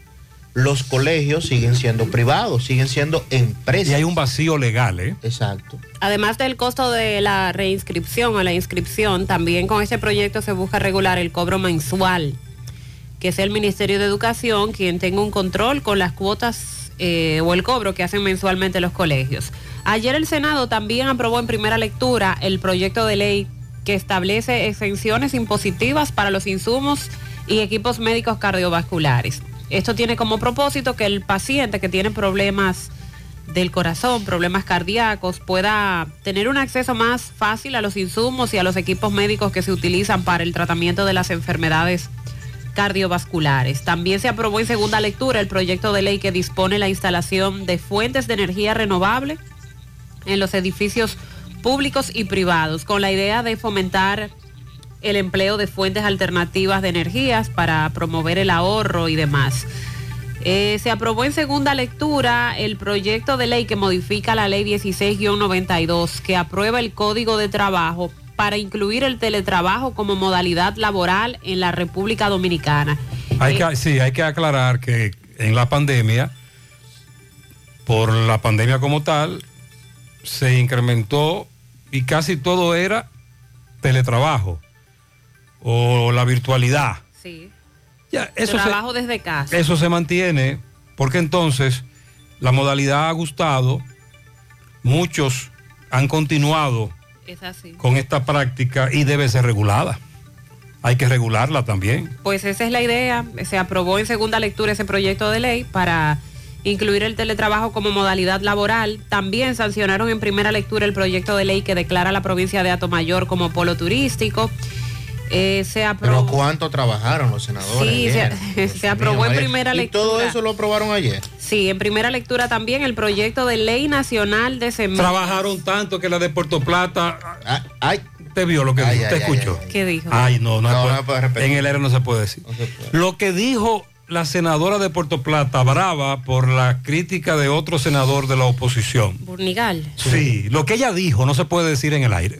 los colegios siguen siendo privados, siguen siendo empresas. Y hay un vacío legal, ¿eh? Exacto. Además del costo de la reinscripción o la inscripción, también con este proyecto se busca regular el cobro mensual, que es el Ministerio de Educación quien tenga un control con las cuotas eh, o el cobro que hacen mensualmente los colegios. Ayer el Senado también aprobó en primera lectura el proyecto de ley que establece exenciones impositivas para los insumos y equipos médicos cardiovasculares. Esto tiene como propósito que el paciente que tiene problemas del corazón, problemas cardíacos, pueda tener un acceso más fácil a los insumos y a los equipos médicos que se utilizan para el tratamiento de las enfermedades cardiovasculares. También se aprobó en segunda lectura el proyecto de ley que dispone la instalación de fuentes de energía renovable en los edificios públicos y privados, con la idea de fomentar el empleo de fuentes alternativas de energías para promover el ahorro y demás. Eh, se aprobó en segunda lectura el proyecto de ley que modifica la ley 16-92 que aprueba el Código de Trabajo para incluir el teletrabajo como modalidad laboral en la República Dominicana. Hay Eh, que, sí, hay que aclarar que en la pandemia, por la pandemia como tal, se incrementó y casi todo era teletrabajo o la virtualidad. sí. Ya, eso se- Trabajo desde casa. Eso se mantiene porque entonces la modalidad ha gustado, muchos han continuado Es así. con esta práctica y debe ser regulada. Hay que regularla también. Pues esa es la idea. Se aprobó en segunda lectura ese proyecto de ley para incluir el teletrabajo como modalidad laboral. También sancionaron en primera lectura el proyecto de ley que declara la provincia de Atomayor como polo turístico. Eh, se Pero. ¿cuánto trabajaron los senadores? Sí, ayer? se, se aprobó en primera ¿Y lectura. todo eso lo aprobaron ayer? Sí, en primera lectura también el proyecto de ley nacional de semillas. Trabajaron tanto que la de Puerto Plata. Ay, te vio lo que Ay, dijo, ay, te ay, escuchó. ¿Qué dijo? Ay, no, no, No, se puede- no puede repetir. En el aire no se puede decir. Lo que dijo la senadora de Puerto Plata, brava por la crítica de otro senador de la oposición. Burnigal. Sí, lo que ella dijo no se puede decir en el aire.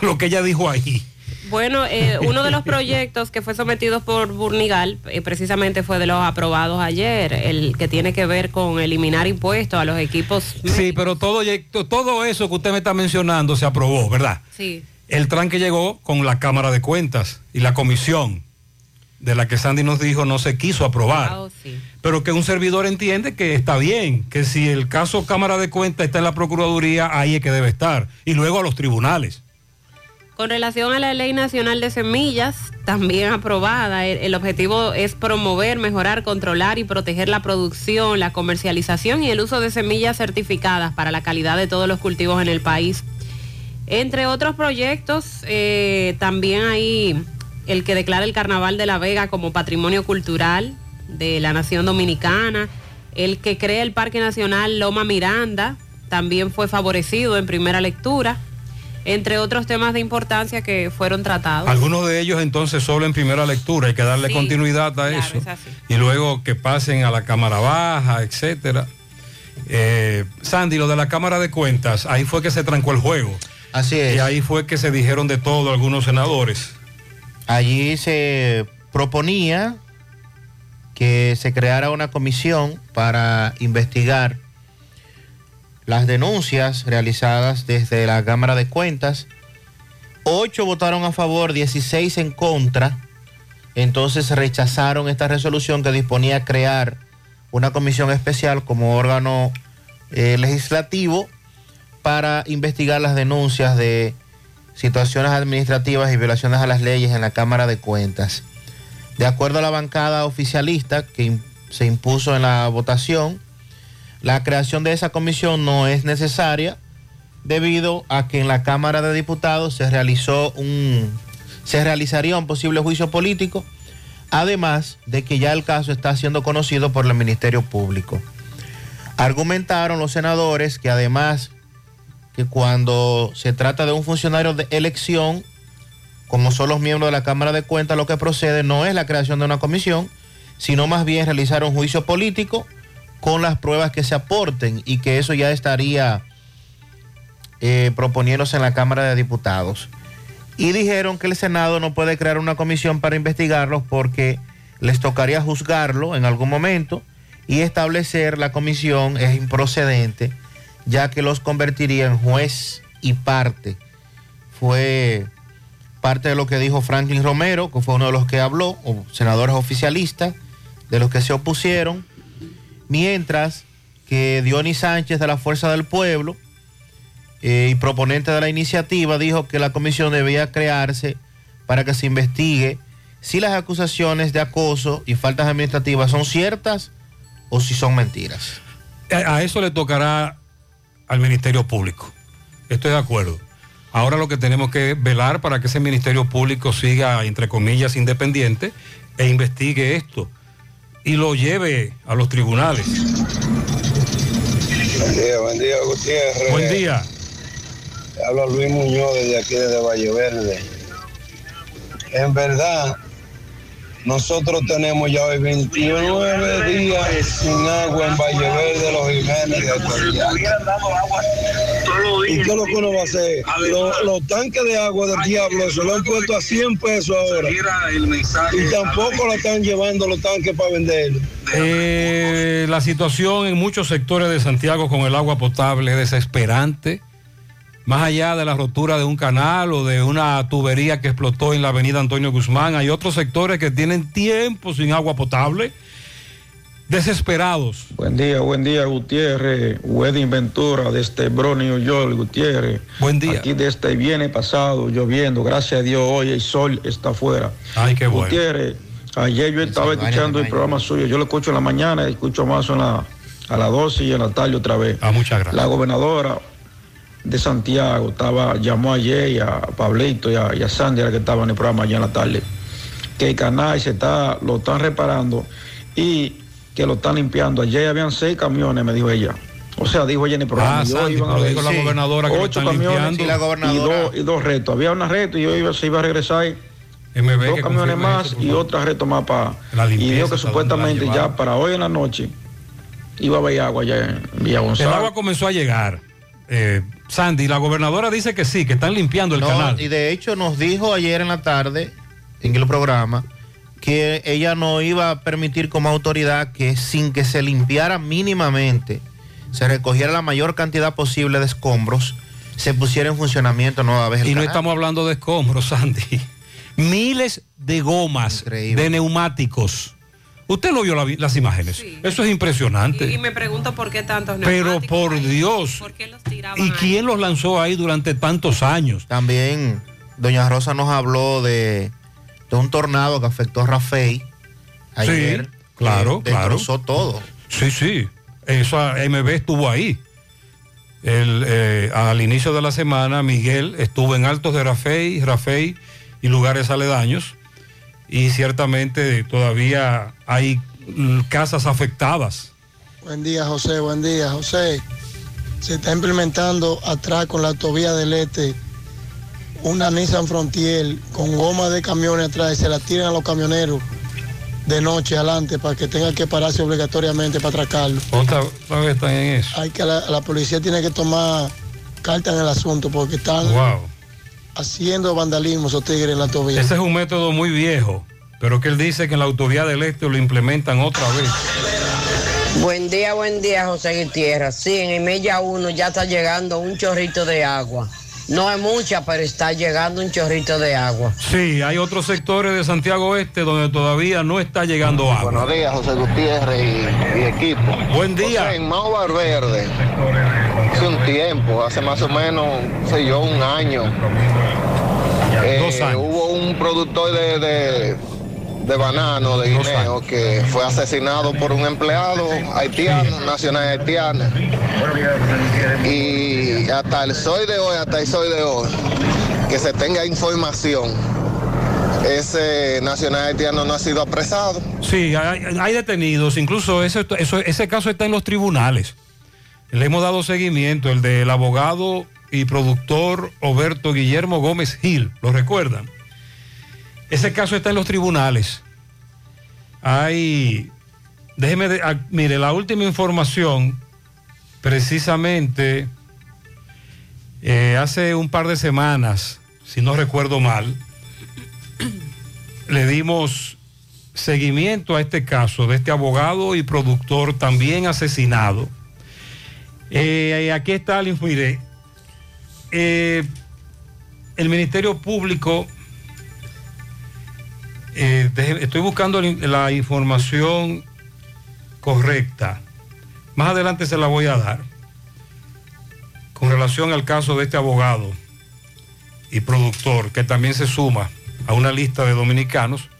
Lo que ella dijo ahí. Bueno, eh, uno de los proyectos que fue sometido por Burnigal eh, precisamente fue de los aprobados ayer, el que tiene que ver con eliminar impuestos a los equipos. Sí, pero todo, todo eso que usted me está mencionando se aprobó, ¿verdad? Sí. El tranque llegó con la Cámara de Cuentas y la comisión de la que Sandy nos dijo no se quiso aprobar. Ah, oh, sí. Pero que un servidor entiende que está bien, que si el caso Cámara de Cuentas está en la Procuraduría, ahí es que debe estar. Y luego a los tribunales. Con relación a la Ley Nacional de Semillas, también aprobada, el, objetivo es promover, mejorar, controlar y proteger la producción, la comercialización y el uso de semillas certificadas para la calidad de todos los cultivos en el país. Entre otros proyectos, eh, también hay el que declara el Carnaval de la Vega como patrimonio cultural de la Nación Dominicana, el que crea el Parque Nacional Loma Miranda, también fue favorecido en primera lectura. Entre otros temas de importancia que fueron tratados. Algunos de ellos entonces solo en primera lectura, hay que darle Sí, continuidad a claro, eso. es así. Y luego que pasen a la Cámara Baja, etcétera. Eh, Sandy, lo de la Cámara de Cuentas, ahí fue que se trancó el juego. Así es. Y ahí fue que se dijeron de todo algunos senadores. Allí se proponía que se creara una comisión para investigar las denuncias realizadas desde la Cámara de Cuentas. Ocho votaron a favor, 16 en contra. Entonces rechazaron esta resolución que disponía crear una comisión especial como órgano eh, legislativo para investigar las denuncias de situaciones administrativas y violaciones a las leyes en la Cámara de Cuentas. De acuerdo a la bancada oficialista que se impuso en la votación, la creación de esa comisión no es necesaria debido a que en la Cámara de Diputados se realizó un se realizaría un posible juicio político, además de que ya el caso está siendo conocido por el Ministerio Público. Argumentaron los senadores que además que cuando se trata de un funcionario de elección, como son los miembros de la Cámara de Cuentas, lo que procede no es la creación de una comisión, sino más bien realizar un juicio político con las pruebas que se aporten y que eso ya estaría eh, proponiéndose en la Cámara de Diputados. Y dijeron que el Senado no puede crear una comisión para investigarlos porque les tocaría juzgarlo en algún momento y establecer la comisión es improcedente ya que los convertiría en juez y parte. Fue parte de lo que dijo Franklin Romero, que fue uno de los que habló, o senadores oficialistas, de los que se opusieron, mientras que Dionis Sánchez de la Fuerza del Pueblo eh, y proponente de la iniciativa dijo que la comisión debía crearse para que se investigue si las acusaciones de acoso y faltas administrativas son ciertas o si son mentiras. A, eso le tocará al Ministerio Público. Estoy de acuerdo. Ahora lo que tenemos que velar para que ese Ministerio Público siga, entre comillas, independiente e investigue esto y lo lleve a los tribunales. Buen día, buen día, Gutiérrez. Buen día. Habla Luis Muñoz desde aquí, desde Valle Verde. En verdad, nosotros tenemos ya hoy 29 días sin agua en Valle Verde, Los Jiménez de. ¿Y qué es lo que uno va a hacer? Los, los tanques de agua del diablo se lo han puesto a 100 pesos ahora. Y tampoco lo están llevando los tanques para venderlo. Eh, la situación en muchos sectores de Santiago con el agua potable es desesperante. Más allá de la rotura de un canal o de una tubería que explotó en la avenida Antonio Guzmán, hay otros sectores que tienen tiempo sin agua potable. Desesperados. Buen día, buen día, Gutiérrez. Wedding Ventura desde Bro, New York, Gutiérrez. Buen día. Aquí desde el viernes pasado, lloviendo. Gracias a Dios, hoy el sol está afuera. Ay, qué bueno. Gutiérrez, ayer yo estaba escuchando el programa suyo. Yo lo escucho en la mañana, escucho más en la, a las 12 y en la tarde otra vez. Ah, muchas gracias. La gobernadora de Santiago estaba, llamó ayer y a Pablito y a, y a Sandy, era que estaban en el programa allá en la tarde, que el canal se está, lo están reparando y que lo están limpiando. Ayer habían seis camiones, me dijo ella. O sea, dijo ella en el programa. Ah, y Sandy, iban a ver dijo la gobernadora que ocho camiones y, la gobernadora. y dos, y dos retos. Había una reto y hoy iba- se iba a regresar MB dos camiones más y otra reto más para... La Y dijo que ¿hasta dónde la supuestamente ya para hoy en la noche iba a haber agua allá en Villa El González. agua comenzó a llegar. Eh, Sandy, la gobernadora dice que sí, que están limpiando el No, canal. Y de hecho nos dijo ayer en la tarde, en el programa, que ella no iba a permitir como autoridad que sin que se limpiara mínimamente, se recogiera la mayor cantidad posible de escombros, se pusiera en funcionamiento nueva vez el Y no estamos hablando de escombros, Sandy. Miles de gomas, de neumáticos. Usted lo vio la vi- las imágenes. Eso es impresionante. Y, y me pregunto por qué tantos Pero por ahí. Dios. ¿Por qué los tiraban ¿Y ahí? quién los lanzó ahí durante tantos años? También doña Rosa nos habló de, de un tornado que afectó a Rafael ayer. Sí, claro, que claro. Destrozó todo. Sí, sí. Esa MB estuvo ahí. El, eh, al inicio de la semana, Miguel estuvo en Altos de Rafey, Rafey y lugares aledaños. Y ciertamente todavía hay casas afectadas. Buen día, José. Buen día, José. Se está implementando atrás con la autovía del Este una Nissan Frontier con goma de camiones atrás y se la tiran a los camioneros de noche adelante para que tengan que pararse obligatoriamente para atracarlo. Otra, otra vez están en eso. Hay que la, la policía tiene que tomar carta en el asunto porque están Wow. Haciendo vandalismo esos tigres en la autovía. Ese es un método muy viejo, pero que él dice que en la autovía del Este lo implementan otra vez. Buen día, buen día, José Gutiérrez. Sí, en el Mella 1 ya está llegando un chorrito de agua. No es mucha, pero está llegando un chorrito de agua. Sí, hay otros sectores de Santiago Este donde todavía no está llegando agua. Buenos días, José Gutiérrez y, y equipo. Buen día. José, en Mau Verde, hace un tiempo, hace más o menos, no sé yo, un año. eh, Dos años. Hubo un productor de, de, de banano, de guineo, que fue asesinado por un empleado haitiano, nacional haitiana. Y hasta el soy de hoy, hasta el soy de hoy, que se tenga información, ese nacional haitiano no ha sido apresado. Sí, hay, hay detenidos, incluso ese, eso- ese caso está en los tribunales. Le hemos dado seguimiento, el del abogado y productor Roberto Guillermo Gómez Gil, ¿lo recuerdan? Ese caso está en los tribunales. Hay, déjeme, ah, mire, la última información, precisamente eh, hace un par de semanas, si no recuerdo mal, le dimos seguimiento a este caso de este abogado y productor también asesinado. Eh, aquí está mire, eh, el Ministerio Público, eh, estoy buscando la información correcta. Más adelante se la voy a dar. Con relación al caso de este abogado y productor, que también se suma a una lista de dominicanos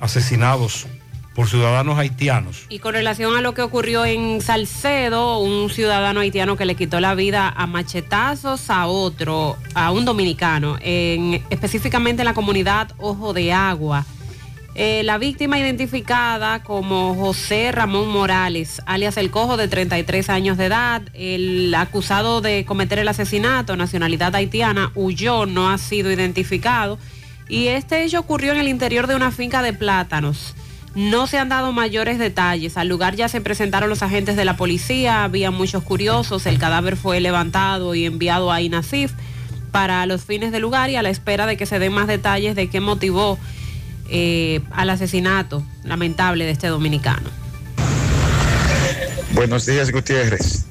asesinados por ciudadanos haitianos. Y con relación a lo que ocurrió en Salcedo, un ciudadano haitiano que le quitó la vida a machetazos a otro, a un dominicano, en, específicamente en la comunidad Ojo de Agua. Eh, la víctima identificada como José Ramón Morales, alias El Cojo, de 33 años de edad, el acusado de cometer el asesinato, nacionalidad haitiana, huyó, no ha sido identificado. Y este hecho ocurrió en el interior de una finca de plátanos. No se han dado mayores detalles. Al lugar ya se presentaron los agentes de la policía, había muchos curiosos, el cadáver fue levantado y enviado a INASIF para los fines del lugar y a la espera de que se den más detalles de qué motivó eh, al asesinato lamentable de este dominicano. Buenos días, Gutiérrez.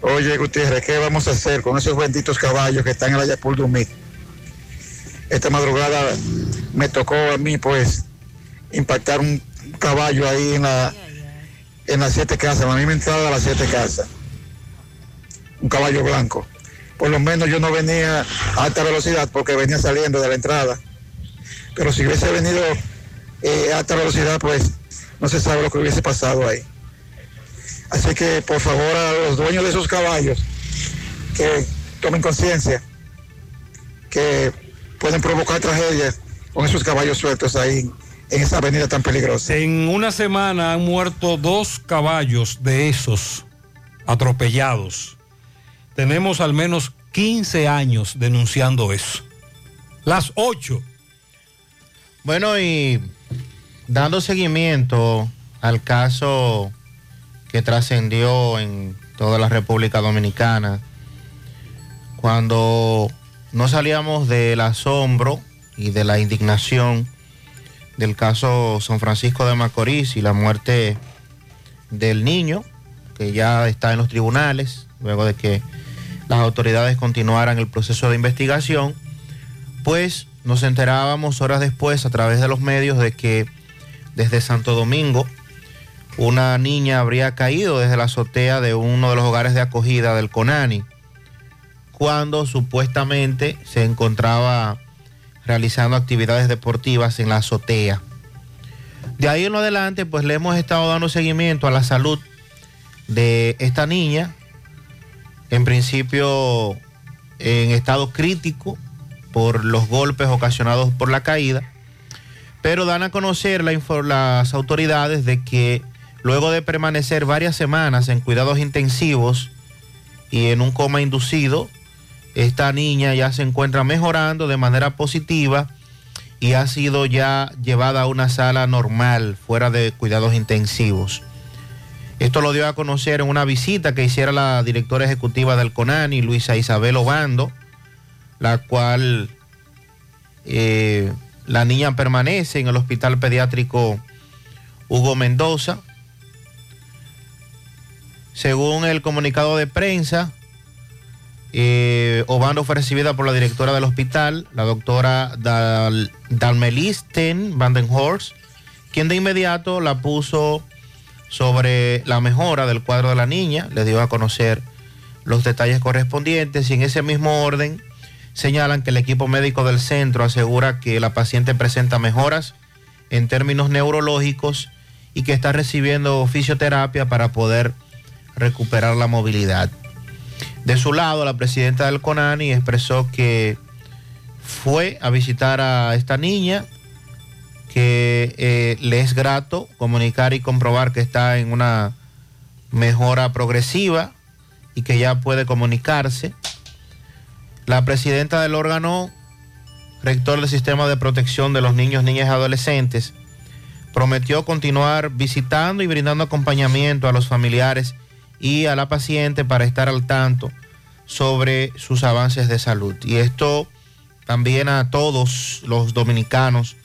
Oye, Gutiérrez, ¿qué vamos a hacer con esos benditos caballos que están en la Yapul Dumit? Esta madrugada me tocó a mí, pues, impactar un caballo ahí en la en las siete casas, la misma entrada de las siete casas. Un caballo blanco. Por lo menos yo no venía a alta velocidad porque venía saliendo de la entrada. Pero si hubiese venido eh, a alta velocidad, pues no se sabe lo que hubiese pasado ahí. Así que por favor a los dueños de esos caballos que tomen conciencia que pueden provocar tragedias con esos caballos sueltos ahí en esa avenida tan peligrosa. En una semana han muerto dos caballos de esos atropellados. Tenemos al menos 15 años denunciando eso. Las 8. Bueno, y dando seguimiento al caso que trascendió en toda la República Dominicana, cuando no salíamos del asombro y de la indignación del caso San Francisco de Macorís y la muerte del niño, que ya está en los tribunales, luego de que las autoridades continuaran el proceso de investigación, pues nos enterábamos horas después a través de los medios de que desde Santo Domingo una niña habría caído desde la azotea de uno de los hogares de acogida del CONANI, cuando supuestamente se encontraba realizando actividades deportivas en la azotea. De ahí en adelante, pues le hemos estado dando seguimiento a la salud de esta niña, en principio en estado crítico por los golpes ocasionados por la caída, pero dan a conocer las autoridades de que luego de permanecer varias semanas en cuidados intensivos y en un coma inducido, esta niña ya se encuentra mejorando de manera positiva y ha sido ya llevada a una sala normal, fuera de cuidados intensivos. Esto lo dio a conocer en una visita que hiciera la directora ejecutiva del CONANI, Luisa Isabel Obando, la cual eh, la niña permanece en el hospital pediátrico Hugo Mendoza. Según el comunicado de prensa, eh, Obando fue recibida por la directora del hospital, la doctora Dal, Dalmelisten Vandenhorst, quien de inmediato la puso sobre la mejora del cuadro de la niña, le dio a conocer los detalles correspondientes y en ese mismo orden señalan que el equipo médico del centro asegura que la paciente presenta mejoras en términos neurológicos y que está recibiendo fisioterapia para poder recuperar la movilidad. De su lado, la presidenta del CONANI expresó que fue a visitar a esta niña, que eh, le es grato comunicar y comprobar que está en una mejora progresiva y que ya puede comunicarse. La presidenta del órgano, rector del Sistema de Protección de los Niños, Niñas y Adolescentes, prometió continuar visitando y brindando acompañamiento a los familiares y a la paciente para estar al tanto sobre sus avances de salud. Y esto también a todos los dominicanos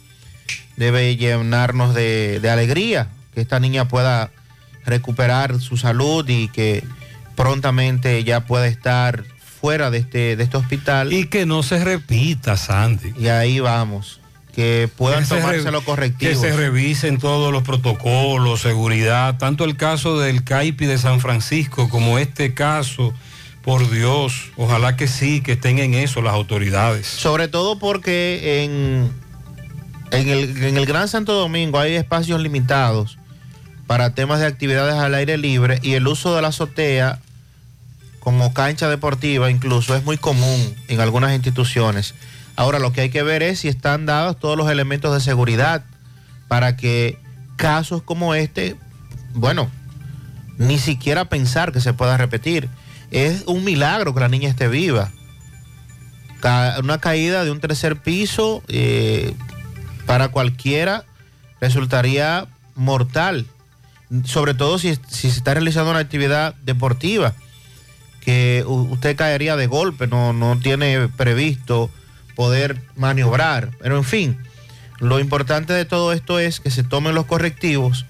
debe llenarnos de, de alegría que esta niña pueda recuperar su salud y que prontamente ya pueda estar fuera de este, de este hospital. Y que no se repita, Sandy. Y ahí vamos. Que puedan Que tomarse los correctivos. Que se revisen todos los protocolos, seguridad, tanto el caso del CAIPI de San Francisco como este caso. Por Dios, ojalá que sí, que estén en eso las autoridades. Sobre todo porque en, en, el, en el Gran Santo Domingo hay espacios limitados para temas de actividades al aire libre y el uso de la azotea como cancha deportiva incluso es muy común en algunas instituciones. Ahora lo que hay que ver es si están dados todos los elementos de seguridad para que casos como este, bueno, ni siquiera pensar que se pueda repetir. Es un milagro que la niña esté viva. Una caída de un tercer piso eh, para cualquiera resultaría mortal, sobre todo si, si se está realizando una actividad deportiva, que usted caería de golpe, no, no tiene previsto poder maniobrar, pero en fin, lo importante de todo esto es que se tomen los correctivos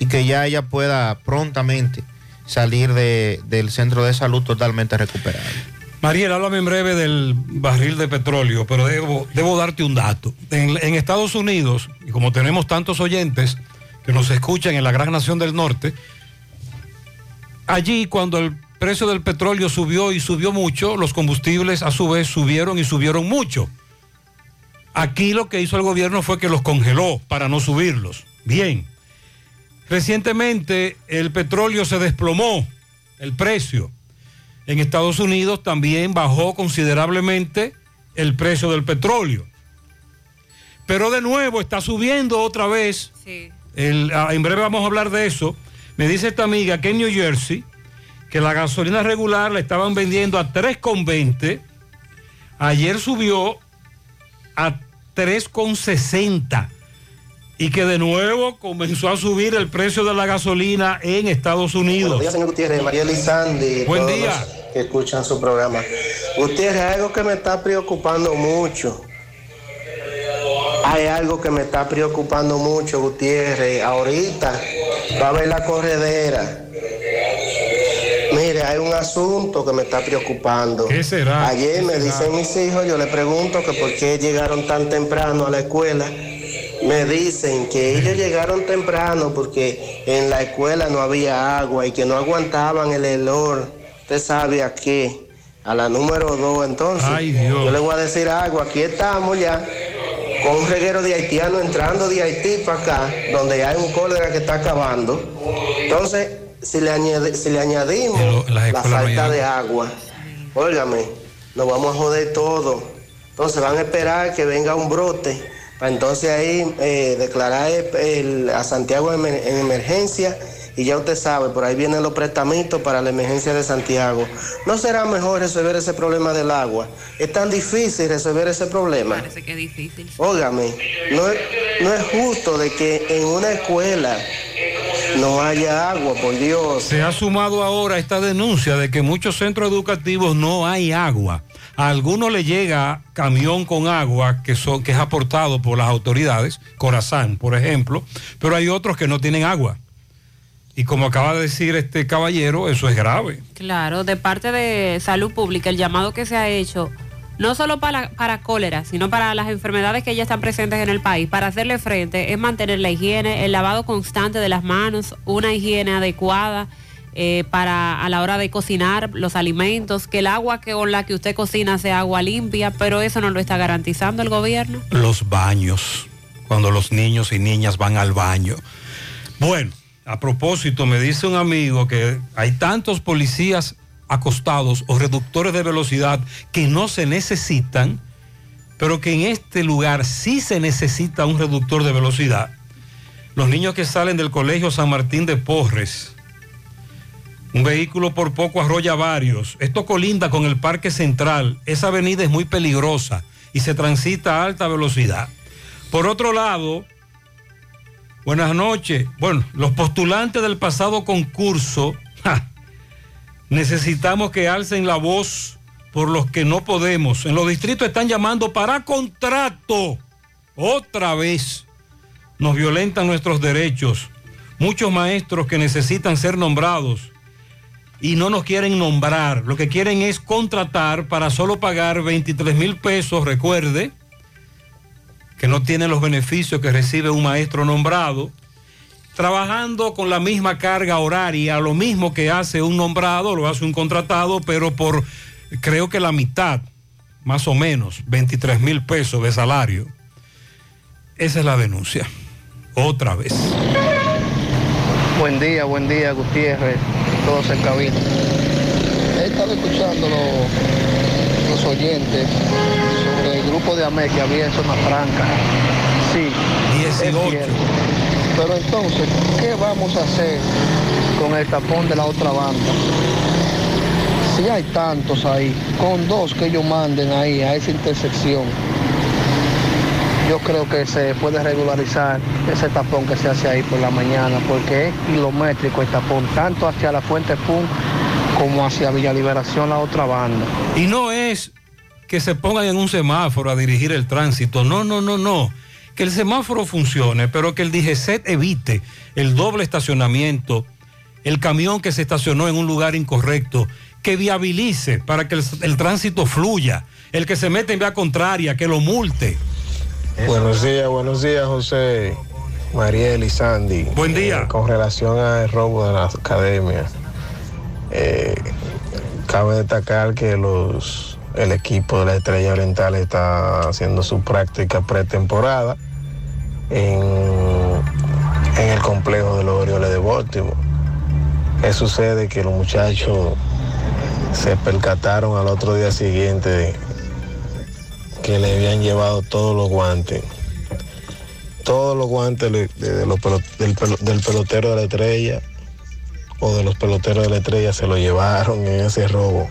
y que ya ella pueda prontamente salir de- del centro de salud totalmente recuperada. Mariel, háblame en breve del barril de petróleo, pero debo, debo darte un dato. En, en Estados Unidos, y como tenemos tantos oyentes que nos escuchan en la gran nación del norte, allí cuando el precio del petróleo subió y subió mucho, los combustibles a su vez subieron y subieron mucho. Aquí lo que hizo el gobierno fue que los congeló para no subirlos. Bien. Recientemente el petróleo se desplomó, el precio. En Estados Unidos también bajó considerablemente el precio del petróleo. Pero de nuevo está subiendo otra vez. El- ah, en breve vamos a hablar de eso. Me dice esta amiga que en New Jersey, que la gasolina regular la estaban vendiendo a 3,20. Ayer subió a 3,60. Y que de nuevo comenzó a subir el precio de la gasolina en Estados Unidos. Buenos días, señor Gutiérrez, María Lizandi. Buen todos día. los Que escuchan su programa. Gutiérrez, hay algo que me está preocupando mucho. Hay algo que me está preocupando mucho, Gutiérrez. Ahorita va a haber la corredera. Mire, hay un asunto que me está preocupando. ¿Qué será? Ayer ¿Qué me será? dicen mis hijos, yo les pregunto que por qué llegaron tan temprano a la escuela. Me dicen que ellos llegaron temprano porque en la escuela no había agua y que no aguantaban el olor. Usted sabe a qué. A la número dos. Entonces, Ay, Dios. yo le voy a decir algo. Aquí estamos ya con un reguero de haitianos entrando de Haití para acá, donde hay un cólera que está acabando. Entonces, si le, añade- si le añadimos la no falta de agua, óigame, nos vamos a joder todo. Entonces van a esperar que venga un brote para entonces ahí eh, declarar el- el- a Santiago en, emer- en emergencia y ya usted sabe, por ahí vienen los prestamitos para la emergencia de Santiago. ¿No será mejor resolver ese problema del agua? Es tan difícil resolver ese problema. Parece que es difícil. Óigame, no es, no es justo de que en una escuela no haya agua, por Dios. Se ha sumado ahora esta denuncia de que en muchos centros educativos no hay agua. A algunos le llega camión con agua que, son, que es aportado por las autoridades, Corazán, por ejemplo, pero hay otros que no tienen agua. Y como acaba de decir este caballero, eso es grave. Claro, de parte de salud pública, el llamado que se ha hecho, no solo para, para cólera, sino para las enfermedades que ya están presentes en el país, para hacerle frente, es mantener la higiene, el lavado constante de las manos, una higiene adecuada. eh, para a la hora de cocinar los alimentos, que el agua que, con la que usted cocina sea agua limpia, pero eso no lo está garantizando el gobierno. Los baños, cuando los niños y niñas van al baño. Bueno, a propósito, me dice un amigo que hay tantos policías acostados o reductores de velocidad que no se necesitan, pero que en este lugar sí se necesita un reductor de velocidad. Los niños que salen del Colegio San Martín de Porres, un vehículo por poco arrolla varios. Esto colinda con el Parque Central. Esa avenida es muy peligrosa y se transita a alta velocidad. Por otro lado, buenas noches. Bueno, los postulantes del pasado concurso, ja, necesitamos que alcen la voz por los que no podemos. En los distritos están llamando para contrato. Otra vez nos violentan nuestros derechos. Muchos maestros que necesitan ser nombrados y no nos quieren nombrar. Lo que quieren es contratar para solo pagar 23 mil pesos, recuerde, que no tienen los beneficios que recibe un maestro nombrado, trabajando con la misma carga horaria, lo mismo que hace un nombrado, lo hace un contratado, pero por creo que la mitad, más o menos, 23 mil pesos de salario. Esa es la denuncia. Otra vez. Buen día, buen día, Gutiérrez, todos en cabina. He estado escuchando los, los oyentes sobre el grupo de AME que había en Zona Franca. Sí, 18. Pero entonces, ¿qué vamos a hacer con el tapón de la otra banda? Si hay tantos ahí, con dos que ellos manden ahí a esa intersección, yo creo que se puede regularizar ese tapón que se hace ahí por la mañana, porque es kilométrico el tapón, tanto hacia la Fuente Pum como hacia Villa Liberación, la otra banda. Y no es que se pongan en un semáforo a dirigir el tránsito, no, no, no, no. Que el semáforo funcione, pero que el DGCET evite el doble estacionamiento, el camión que se estacionó en un lugar incorrecto, que viabilice para que el, el tránsito fluya, el que se mete en vía contraria, que lo multe. Buenos días, buenos días, José, Mariel y Sandy. Buen día. Eh, con relación al robo de las academias, eh, cabe destacar que los el equipo de la Estrella Oriental está haciendo su práctica pretemporada en, el complejo de los Orioles de Baltimore. ¿Qué sucede? Que los muchachos se percataron al otro día siguiente que le habían llevado todos los guantes. Todos los guantes de- del pelotero de la estrella o de los peloteros de la estrella se lo llevaron en ese robo.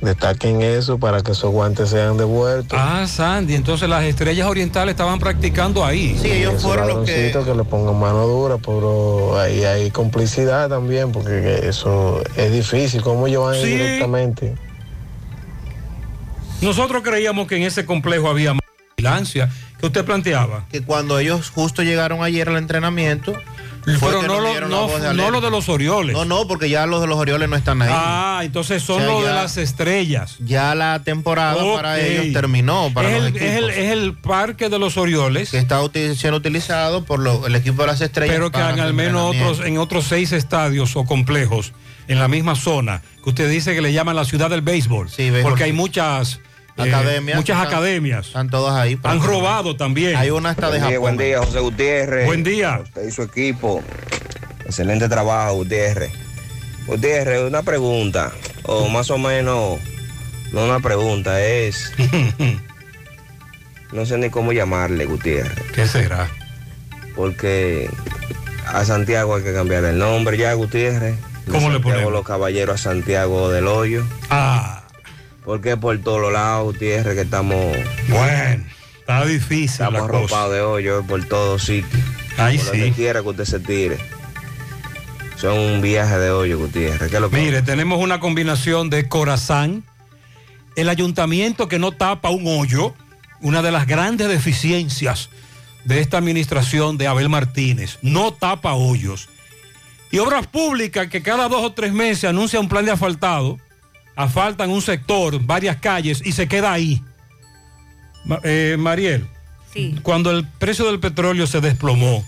Destaquen eso para que esos guantes sean devueltos. Ah, Sandy, entonces las estrellas orientales estaban practicando ahí. Sí, ellos fueron los que... que le pongan mano dura, pero ahí hay complicidad también, porque eso es difícil. ¿Cómo ellos van a ir Sí. directamente? Nosotros creíamos que en ese complejo había más vigilancia. que usted planteaba? Que cuando ellos justo llegaron ayer al entrenamiento... Pero no, lo, no, de no alerta. lo de los Orioles. No, no, porque ya los de los Orioles no están ahí. Ah, entonces son O sea, los de las estrellas. Ya la temporada para ellos terminó. Para es, los el, es, el, equipos. es el parque de los Orioles. que está util- siendo utilizado por lo- el equipo de las estrellas. pero que al menos otros, en otros seis estadios o complejos en la misma zona, que usted dice que le llaman la ciudad del béisbol. béisbol, porque sí. hay muchas eh, Academias, muchas están- academias. Están todas ahí. Han robado también. Hay una hasta de Buen día, Japón. buen día, José Gutiérrez. Buen día. Usted y su equipo. Excelente trabajo, Gutiérrez. Gutiérrez, una pregunta, o más o menos, no una pregunta, es... no sé ni cómo llamarle, Gutiérrez. ¿Qué será? Porque A Santiago hay que cambiar el nombre ya, Gutiérrez. De ¿Cómo le Santiago ponemos? los caballeros a Santiago del Hoyo. Ah. Porque por todos lados, Gutiérrez, que estamos. Bueno, está difícil. Estamos arropados de hoyo por todos sitios. Ahí por sí. donde quiera que usted se tire. Son un viaje de hoyo, Gutiérrez. ¿Qué es lo Mire, tenemos una combinación de Corazán, el ayuntamiento que no tapa un hoyo, una de las grandes deficiencias de esta administración de Abel Martínez, no tapa hoyos. Y obras públicas que cada dos o tres meses anuncia un plan de asfaltado, asfaltan un sector, varias calles y se queda ahí. Eh, Mariel, cuando el precio del petróleo se desplomó,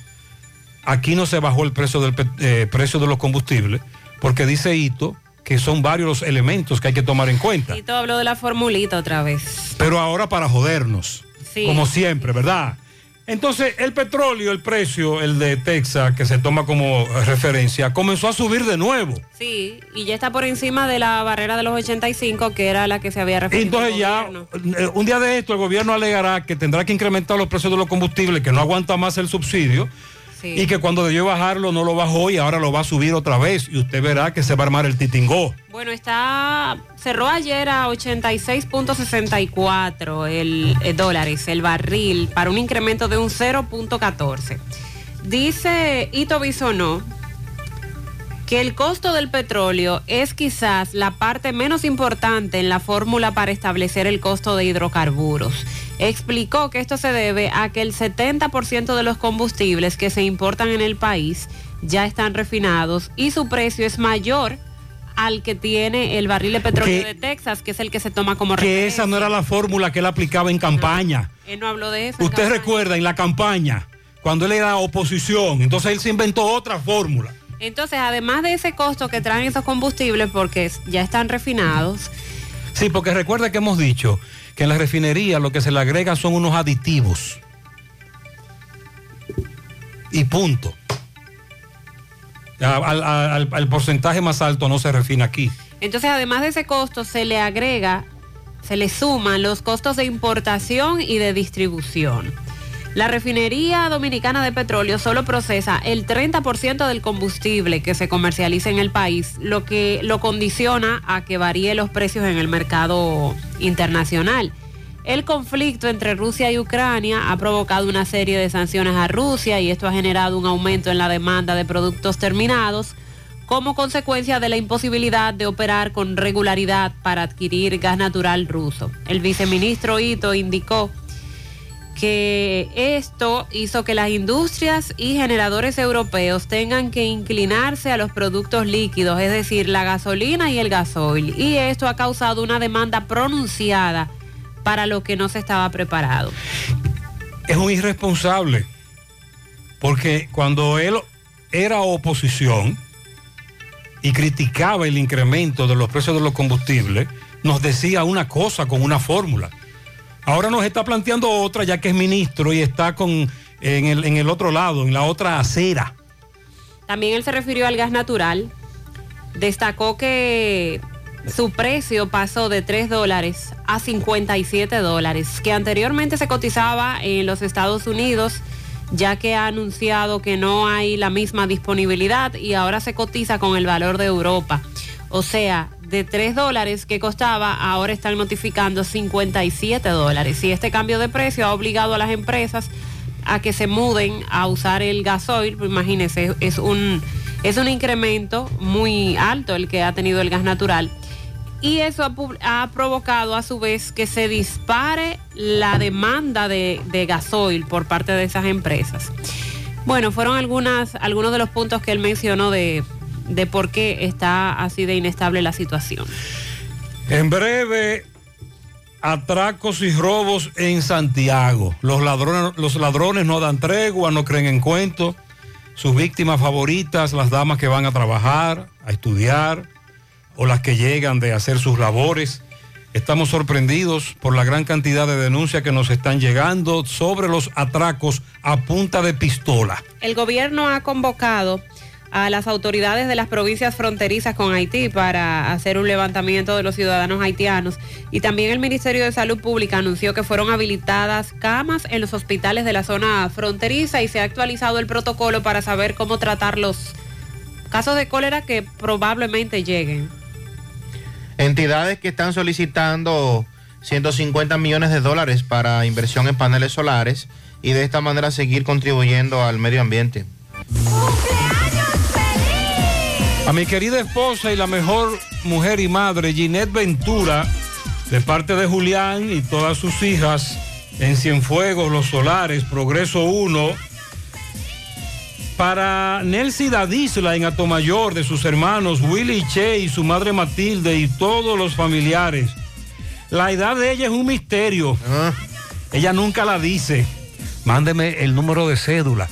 aquí no se bajó el precio del eh, precio de los combustibles, porque dice Ito que son varios los elementos que hay que tomar en cuenta. Todo habló de la formulita otra vez. Pero ahora para jodernos, Sí. como siempre, ¿verdad? Entonces, el petróleo, el precio, el de Texas, que se toma como referencia, comenzó a subir de nuevo. Sí, y ya está por encima de la barrera de los 85, que era la que se había referido. Entonces ya, eh, un día de esto, el gobierno alegará que tendrá que incrementar los precios de los combustibles, que no aguanta más el subsidio, Sí. y que cuando debió bajarlo no lo bajó y ahora lo va a subir otra vez, y usted verá que se va a armar el titingó. Bueno, está cerró ayer a 86.64 el, eh, dólares el barril para un incremento de un 0.14. Dice Ito Bisonó que el costo del petróleo es quizás la parte menos importante en la fórmula para establecer el costo de hidrocarburos. Explicó que esto se debe a que el 70% de los combustibles que se importan en el país ya están refinados y su precio es mayor al que tiene el barril de petróleo Que- de Texas, que es el que se toma como Que referencia. esa no era la fórmula que él aplicaba en campaña. Él no habló de eso. Usted recuerda en la campaña, cuando él era oposición, entonces él se inventó otra fórmula. Entonces, además de ese costo que traen esos combustibles, porque ya están refinados, Sí, porque recuerda que hemos dicho que en la refinería lo que se le agrega son unos aditivos. Y punto. Al- al porcentaje más alto no se refina aquí. entonces además de ese costo se le agrega, se le suman los costos de importación y de distribución. La refinería dominicana de petróleo solo procesa el 30% del combustible que se comercializa en el país, lo que lo condiciona a que varíe los precios en el mercado internacional. El conflicto entre Rusia y Ucrania ha provocado una serie de sanciones a Rusia y esto ha generado un aumento en la demanda de productos terminados como consecuencia de la imposibilidad de operar con regularidad para adquirir gas natural ruso. El viceministro Ito indicó que esto hizo que las industrias y generadores europeos tengan que inclinarse a los productos líquidos, es decir, la gasolina y el gasoil. Y esto ha causado una demanda pronunciada para lo que no se estaba preparado. Es un irresponsable. Porque cuando él era oposición y criticaba el incremento de los precios de los combustibles, nos decía una cosa con una fórmula. Ahora nos está planteando otra ya que es ministro y está con, en, el, en el otro lado, en la otra acera. También él se refirió al gas natural. Destacó que su precio pasó de 3 dólares a 57 dólares, que anteriormente se cotizaba en los Estados Unidos, ya que ha anunciado que no hay la misma disponibilidad y ahora se cotiza con el valor de Europa. O sea, de 3 dólares que costaba, ahora están notificando 57 dólares. Y este cambio de precio ha obligado a las empresas a que se muden a usar el gasoil, imagínense, es un, es un incremento muy alto el que ha tenido el gas natural. Y eso ha, ha provocado a su vez que se dispare la demanda de, de gasoil por parte de esas empresas. Bueno, fueron algunas, algunos de los puntos que él mencionó de, de por qué está así de inestable la situación. En breve, atracos y robos en Santiago. Los ladrones, los ladrones no dan tregua, no creen en cuentos. Sus víctimas favoritas, las damas que van a trabajar, a estudiar, o las que llegan de hacer sus labores. Estamos sorprendidos por la gran cantidad de denuncias que nos están llegando sobre los atracos a punta de pistola. El gobierno ha convocado a las autoridades de las provincias fronterizas con Haití para hacer un levantamiento de los ciudadanos haitianos. Y también el Ministerio de Salud Pública anunció que fueron habilitadas camas en los hospitales de la zona fronteriza y se ha actualizado el protocolo para saber cómo tratar los casos de cólera que probablemente lleguen. Entidades que están solicitando 150 millones de dólares para inversión en paneles solares y de esta manera seguir contribuyendo al medio ambiente. A mi querida esposa y la mejor mujer y madre, Ginette Ventura, de parte de Julián y todas sus hijas, en Cienfuegos, Los Solares, Progreso 1. Para Nelcy Dadisla en Atomayor, de sus hermanos Willy Che y su madre Matilde y todos los familiares. La edad de ella es un misterio. Ella nunca la dice. Mándeme el número de cédula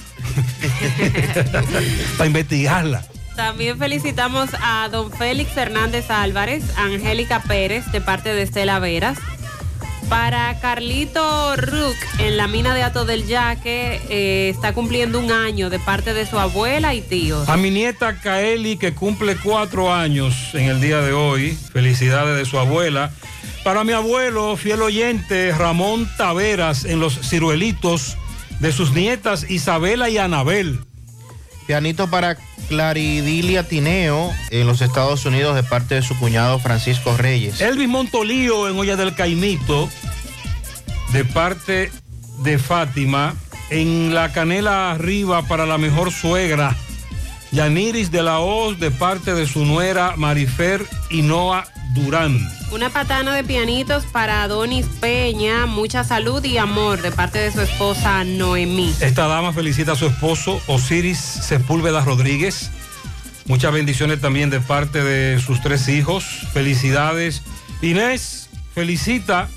para investigarla. También felicitamos a don Félix Hernández Álvarez, Angélica Pérez, de parte de Estela Veras. Para Carlito Rook, en la mina de Ato del Yaque, eh, está cumpliendo un año de parte de su abuela y tíos. A mi nieta Kaeli, que cumple cuatro años en el día de hoy. Felicidades de su abuela. Para mi abuelo, fiel oyente, Ramón Taveras, en los ciruelitos de sus nietas Isabela y Anabel. Pianito para Claridilia Tineo en los Estados Unidos de parte de su cuñado Francisco Reyes. Elvis Montolío en Olla del Caimito, de parte de Fátima. En la canela arriba para la mejor suegra. Yaniris de la Hoz, de parte de su nuera Marifer Hinoa Durán. Una patana de pianitos para Adonis Peña, mucha salud y amor de parte de su esposa Noemí. Esta dama felicita a su esposo Osiris Sepúlveda Rodríguez. Muchas bendiciones también de parte de sus tres hijos. Felicidades. Inés felicita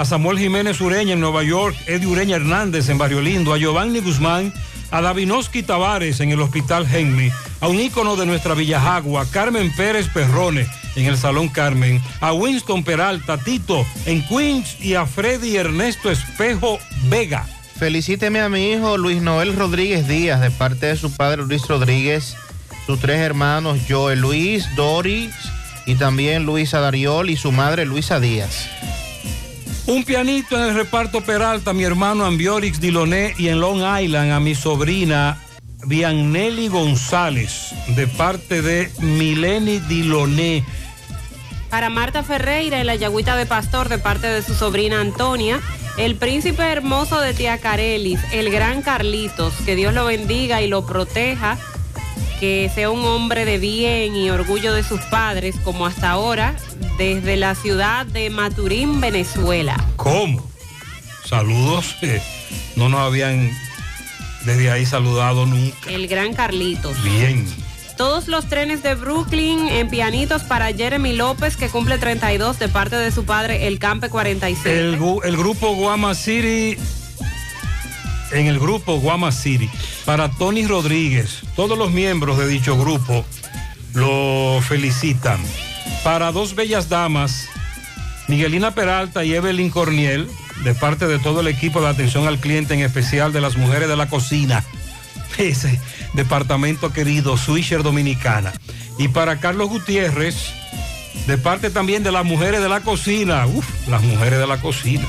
a Samuel Jiménez Ureña en Nueva York, Eddie Ureña Hernández en Barrio Lindo, a Giovanni Guzmán, a Davinoski Tavares en el Hospital Henry, a un ícono de nuestra Villajagua, Carmen Pérez Perrone en el Salón Carmen, a Winston Peralta, Tito en Queens y a Freddy Ernesto Espejo Vega. Felicíteme a mi hijo Luis Noel Rodríguez Díaz de parte de su padre Luis Rodríguez, sus tres hermanos Joel Luis, Doris y también Luisa Dariol y su madre Luisa Díaz. Un pianito en el reparto Peralta, mi hermano Ambiorix Diloné y en Long Island a mi sobrina Viannelli González de parte de Mileni Diloné. Para Marta Ferreira en la Yagüita de Pastor de parte de su sobrina Antonia. El príncipe hermoso de Tía Carelis, el gran Carlitos, que Dios lo bendiga y lo proteja, que sea un hombre de bien y orgullo de sus padres, como hasta ahora, desde la ciudad de Maturín, Venezuela. ¿Cómo? Saludos. eh, no nos habían desde ahí saludado nunca. El gran Carlitos. Bien. Todos los trenes de Brooklyn en pianitos para Jeremy López, que cumple 32 de parte de su padre, el Campe 46. El, el grupo Guama City, en el grupo Guama City, para Tony Rodríguez, todos los miembros de dicho grupo lo felicitan. Para dos bellas damas, Miguelina Peralta y Evelyn Corniel, de parte de todo el equipo de atención al cliente, en especial de las mujeres de la cocina, ese departamento querido, Swisher Dominicana. Y para Carlos Gutiérrez, de parte también de las mujeres de la cocina, uf, las mujeres de la cocina.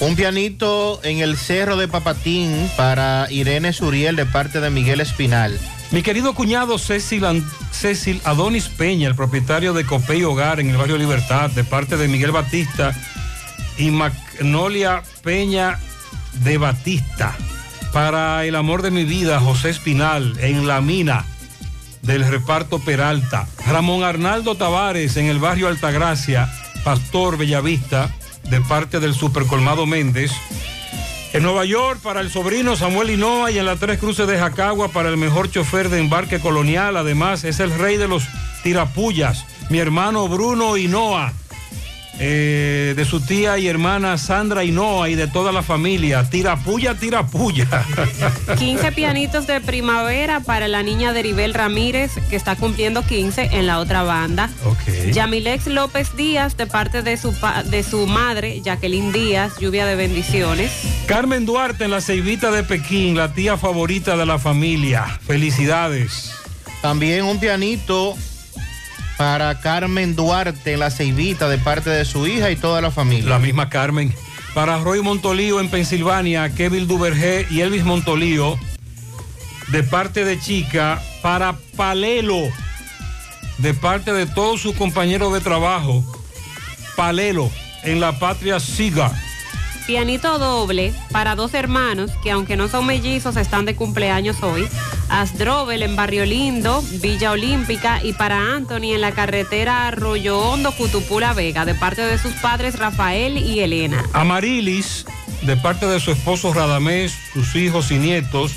Un pianito en el Cerro de Papatín para Irene Suriel de parte de Miguel Espinal. Mi querido cuñado Cecil, Adonis Peña, el propietario de Copey Hogar en el barrio Libertad, de parte de Miguel Batista y Magnolia Peña de Batista. Para el amor de mi vida, José Espinal, en la mina del reparto Peralta. Ramón Arnaldo Tavares en el barrio Altagracia, Pastor Bellavista, de parte del Supercolmado Méndez. En Nueva York, para el sobrino Samuel Hinoa y en la Tres Cruces de Jacagua, para el mejor chofer de embarque colonial. Además, es el rey de los tirapullas, mi hermano Bruno Hinoa, eh, de su tía y hermana Sandra Hinoa y de toda la familia. Tirapulla, tirapulla. 15 pianitos de primavera para la niña Deribel Ramírez, que está cumpliendo 15 en la otra banda. Ok. Yamilex López Díaz, de parte de su, pa- de su madre, Jacqueline Díaz, lluvia de bendiciones. Carmen Duarte en la Ceibita de Pekín, la tía favorita de la familia. Felicidades. También un pianito para Carmen Duarte la Ceibita de parte de su hija y toda la familia. La misma Carmen. Para Roy Montolío en Pensilvania, Kevin Duvergé y Elvis Montolío de parte de Chica. Para Palelo de parte de todos sus compañeros de trabajo. Palelo en la patria Siga. Pianito doble para dos hermanos que aunque no son mellizos están de cumpleaños hoy. Asdrobel en Barrio Lindo, Villa Olímpica y para Anthony en la carretera Arroyo Hondo, Cutupula Vega, de parte de sus padres Rafael y Elena. Amarilis, de parte de su esposo Radamés, sus hijos y nietos.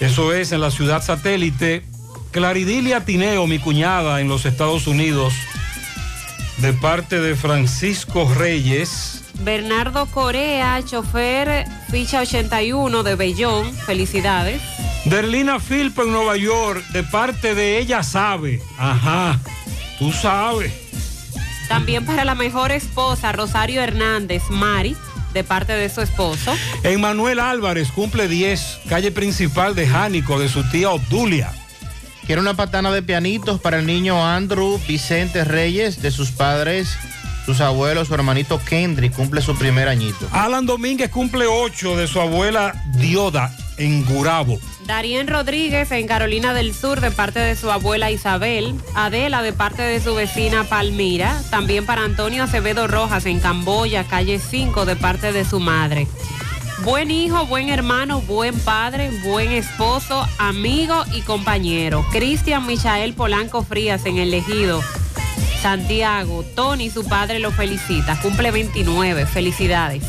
Eso es en la ciudad satélite. Claridilia Tineo, mi cuñada en los Estados Unidos, de parte de Francisco Reyes. Bernardo Corea, chofer ficha 81 de Bellón, felicidades. Derlina Filpo en Nueva York, de parte de ella sabe. Ajá, tú sabes. También para la mejor esposa, Rosario Hernández, Mari, de parte de su esposo. Emmanuel Álvarez cumple 10, calle principal de Jánico, de su tía Obdulia. Quiero una patana de pianitos para el niño Andrew Vicente Reyes, de sus padres, sus abuelos, su hermanito Kendrick, cumple su primer añito. Alan Domínguez cumple 8 de su abuela Dioda en Gurabo. Darien Rodríguez en Carolina del Sur de parte de su abuela Isabel, Adela de parte de su vecina Palmira, también para Antonio Acevedo Rojas en Camboya, calle 5 de parte de su madre. Buen hijo, buen hermano, buen padre, buen esposo, amigo y compañero. Cristian Michael Polanco Frías en el Ejido. Santiago, Tony, su padre lo felicita. Cumple 29. Felicidades.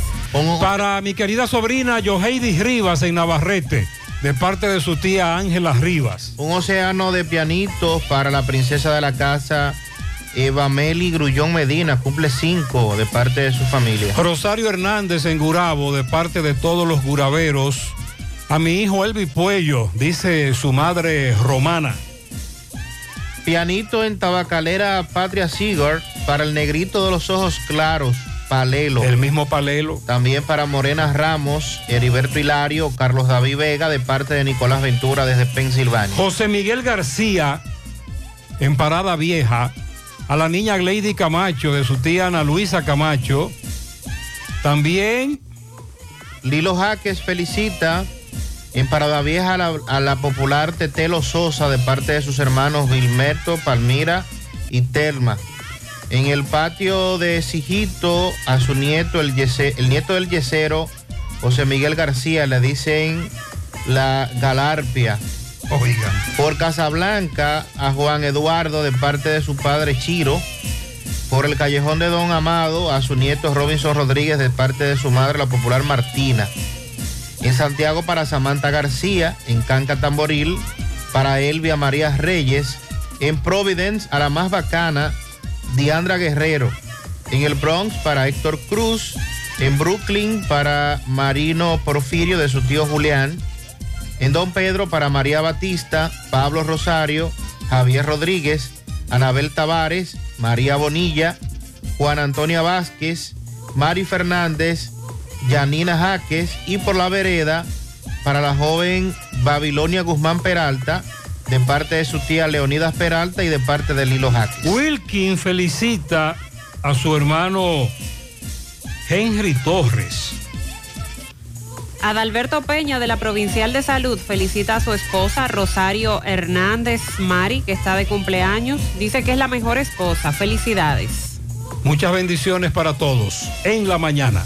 Para mi querida sobrina Yoheidi Rivas en Navarrete, de parte de su tía Ángela Rivas. Un océano de pianitos para la princesa de la casa. Eva Meli Grullón Medina cumple 5 de parte de su familia. Rosario Hernández en Gurabo, de parte de todos los guraveros. A mi hijo Elvi Puello, dice su madre romana. Pianito en Tabacalera Patria Seaguard para el negrito de los ojos claros, Palelo. El mismo Palelo. También para Morena Ramos, Heriberto Hilario, Carlos David Vega de parte de Nicolás Ventura desde Pensilvania. José Miguel García en Parada Vieja. A la niña Lady Camacho de su tía Ana Luisa Camacho. También Lilo Jaques felicita en Parada Vieja a la, a la popular Tetelo Sosa de parte de sus hermanos Vilmerto, Palmira y Telma. En el patio de Sijito a su nieto, el, yese- el nieto del yesero, José Miguel García, le dicen la Galarpia. Oigan. Por Casablanca a Juan Eduardo de parte de su padre Chiro. Por el callejón de Don Amado a su nieto Robinson Rodríguez de parte de su madre, la popular Martina. En Santiago para Samantha García, en Canca Tamboril, para Elvia María Reyes, en Providence a la más bacana, Diandra Guerrero, en el Bronx para Héctor Cruz, en Brooklyn para Marino Porfirio de su tío Julián, en Don Pedro para María Batista, Pablo Rosario, Javier Rodríguez, Anabel Tavares, María Bonilla, Juan Antonia Vázquez, Mari Fernández, Yanina Jaques y por la vereda para la joven Babilonia Guzmán Peralta de parte de su tía Leonidas Peralta y de parte de Lilo Jaques. Wilkin felicita a su hermano Henry Torres. Adalberto Peña de la Provincial de Salud felicita a su esposa Rosario Hernández Mari, que está de cumpleaños. Dice que es la mejor esposa. Felicidades. Muchas bendiciones para todos en la mañana.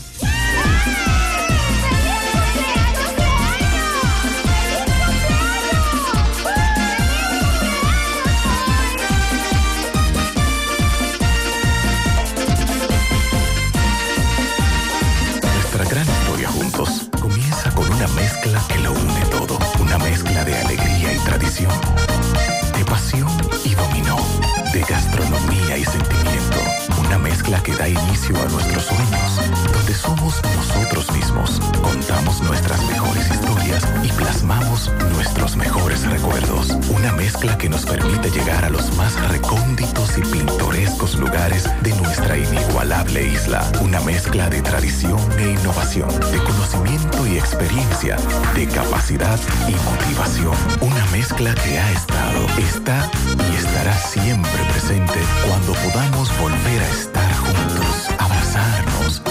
Una mezcla de tradición e innovación, de conocimiento y experiencia, de capacidad y motivación. Una mezcla que ha estado, está y estará siempre presente cuando podamos volver a estar juntos, abrazarnos,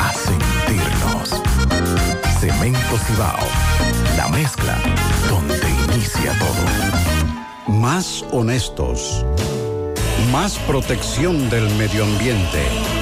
a sentirnos. Cemento Cibao, la mezcla donde inicia todo. Más honestos. Más protección del medio ambiente.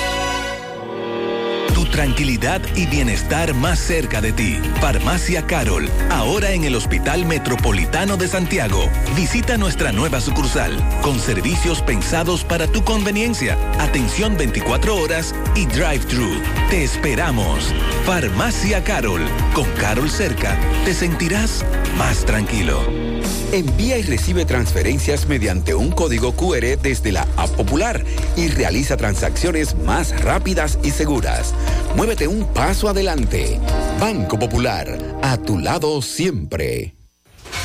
Tranquilidad y bienestar más cerca de ti. Farmacia Carol, ahora en el Hospital Metropolitano de Santiago. Visita nuestra nueva sucursal, con servicios pensados para tu conveniencia, atención 24 horas y drive-thru. Te esperamos. Farmacia Carol, con Carol cerca, te sentirás más tranquilo. Envía y recibe transferencias mediante un código QR desde la App Popular y realiza transacciones más rápidas y seguras. Muévete un paso adelante. Banco Popular, a tu lado siempre.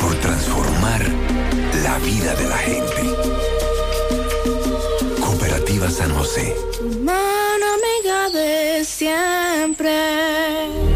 por transformar la vida de la gente. Cooperativa San José. Mano amiga de siempre.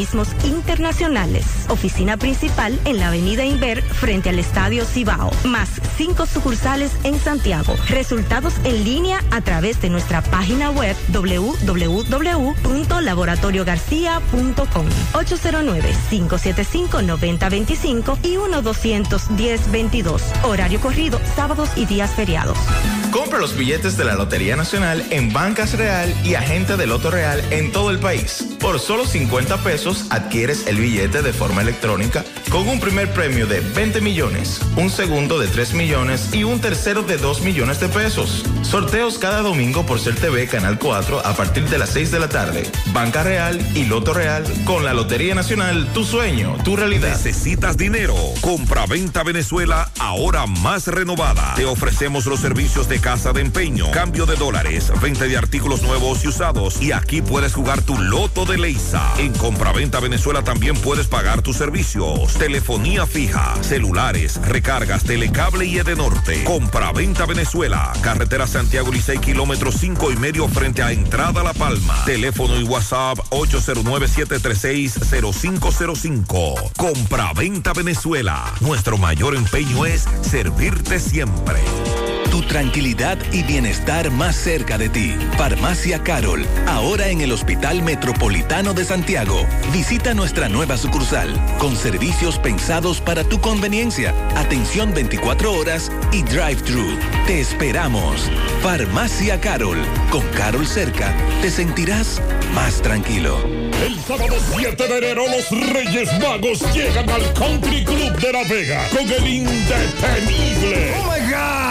internacionales. Oficina principal en la avenida Inver frente al Estadio Cibao. Más cinco sucursales en Santiago. Resultados en línea a través de nuestra página web www.laboratoriogarcia.com 809-575-9025 y 1-210-22. Horario corrido, sábados y días feriados. Compra los billetes de la Lotería Nacional en Bancas Real y Agente de Loto Real en todo el país. Por solo 50 pesos adquieres el billete de forma electrónica con un primer premio de 20 millones, un segundo de 3 millones y un tercero de 2 millones de pesos. Sorteos cada domingo por Ser TV Canal 4 a partir de las 6 de la tarde. Banca Real y Loto Real con la Lotería Nacional, tu sueño, tu realidad. ¿Necesitas dinero? Compra-venta Venezuela, ahora más renovada. Te ofrecemos los servicios de casa de empeño, cambio de dólares, venta de artículos nuevos y usados. Y aquí puedes jugar tu loto de Leisa. En Compra-venta Venezuela también puedes pagar tus servicios. Telefonía fija, celulares, recargas, telecable y Edenorte. Compra-venta Venezuela. Carretera Santiago Licey, kilómetro 5 y medio frente a Entrada La Palma. Teléfono y WhatsApp 809-736-0505. Compra-venta Venezuela. Nuestro mayor empeño es servirte siempre. Tu tranquilidad y bienestar más cerca de ti. Farmacia Carol, ahora en el Hospital Metropolitano de Santiago. Visita nuestra nueva sucursal, con servicios pensados para tu conveniencia, atención 24 horas y drive-thru. Te esperamos. Farmacia Carol, con Carol cerca, te sentirás más tranquilo. El sábado 7 de enero los Reyes Magos llegan al Country Club de La Vega con el indetenible. ¡Oh my God!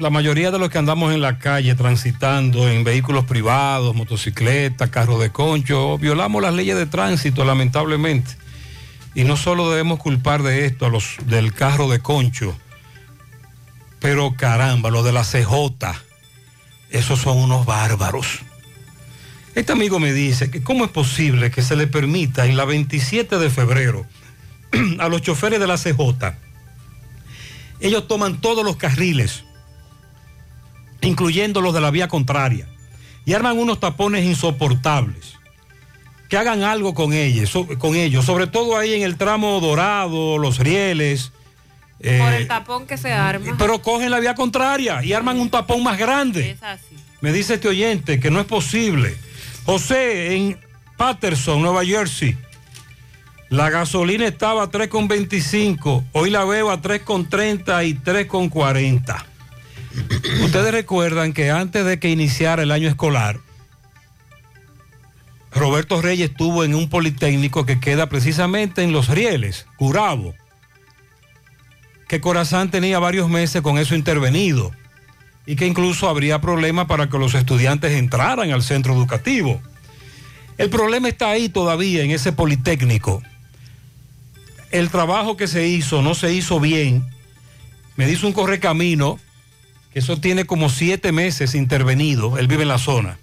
la mayoría de los que andamos en la calle transitando en vehículos privados, motocicletas, carros de concho, violamos las leyes de tránsito lamentablemente. Y no solo debemos culpar de esto a los del carro de concho, pero caramba, los de la CJ, esos son unos bárbaros. Este amigo me dice que cómo es posible que se le permita en la 27 de febrero a los choferes de la CJ, ellos toman todos los carriles, incluyendo los de la vía contraria, y arman unos tapones insoportables. Que hagan algo con ellos, con ellos, sobre todo ahí en el tramo dorado, los rieles. eh, Por el tapón que se arma. pero cogen la vía contraria y arman un tapón más grande. Es así. Me dice este oyente que no es posible. José, en Patterson, Nueva Jersey, la gasolina estaba a 3,25. Hoy la veo a 3,30 y 3,40. Ustedes recuerdan que antes de que iniciara el año escolar, Roberto Reyes estuvo en un politécnico que queda precisamente en Los Rieles, Curabo, que Corazán tenía varios meses con eso intervenido y que incluso habría problemas para que los estudiantes entraran al centro educativo. El problema está ahí todavía en ese politécnico. El trabajo que se hizo no se hizo bien. Me dice un correcamino que eso tiene como siete meses intervenido. Él vive en la zona.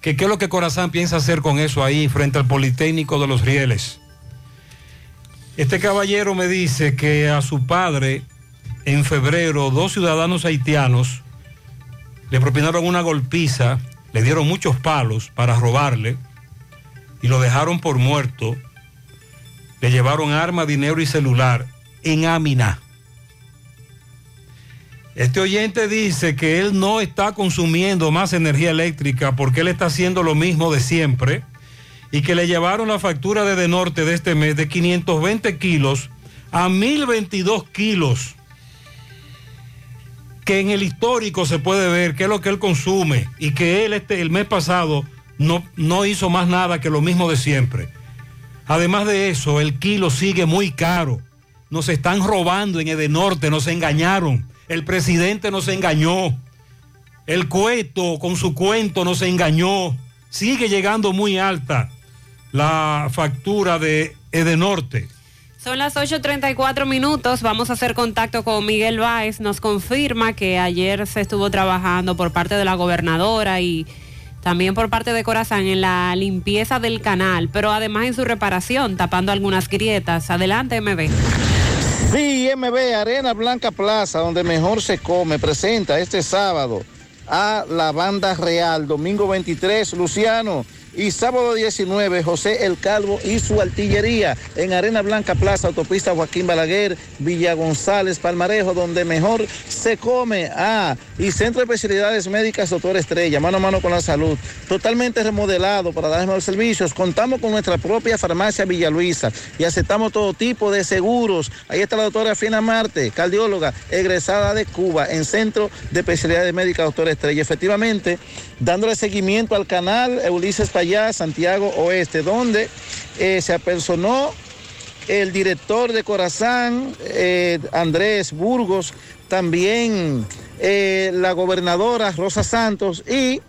Qué es lo que Corazán piensa hacer con eso ahí frente al Politécnico de los Rieles. Este caballero me dice que a su padre en febrero dos ciudadanos haitianos le propinaron una golpiza, le dieron muchos palos para robarle y lo dejaron por muerto. Le llevaron arma, dinero y celular en Amina. Este oyente dice que él no está consumiendo más energía eléctrica porque él está haciendo lo mismo de siempre y que le llevaron la factura de De Norte de este mes de 520 kilos a 1022 kilos que en el histórico se puede ver qué es lo que él consume y que él este, el mes pasado no, no hizo más nada que lo mismo de siempre. Además de eso, el kilo sigue muy caro. Nos están robando en Edenorte, nos engañaron. El presidente nos engañó. El cueto con su cuento nos engañó. Sigue llegando muy alta la factura de Edenorte. Son las 8.34 minutos. Vamos a hacer contacto con Miguel Báez. Nos confirma que ayer se estuvo trabajando por parte de la gobernadora y también por parte de Corazán en la limpieza del canal, pero además en su reparación, tapando algunas grietas. Adelante, MB. Sí, MB Arena Blanca Plaza, donde mejor se come, presenta este sábado a la banda real, domingo 23, Luciano. Y sábado 19, José El Calvo y su artillería en Arena Blanca Plaza, autopista Joaquín Balaguer, Villa González, Palmarejo, donde mejor se come. Ah, y Centro de Especialidades Médicas, doctor Estrella, mano a mano con la salud. Totalmente remodelado para dar mejores servicios. Contamos con nuestra propia farmacia Villa Luisa y aceptamos todo tipo de seguros. Ahí está la doctora Fina Marte, cardióloga, egresada de Cuba, en Centro de Especialidades Médicas, doctor Estrella. Efectivamente, dándole seguimiento al canal Ulises Santiago Oeste, donde eh, se apersonó el director de Corazán, eh, Andrés Burgos, también eh, la gobernadora Rosa Santos, y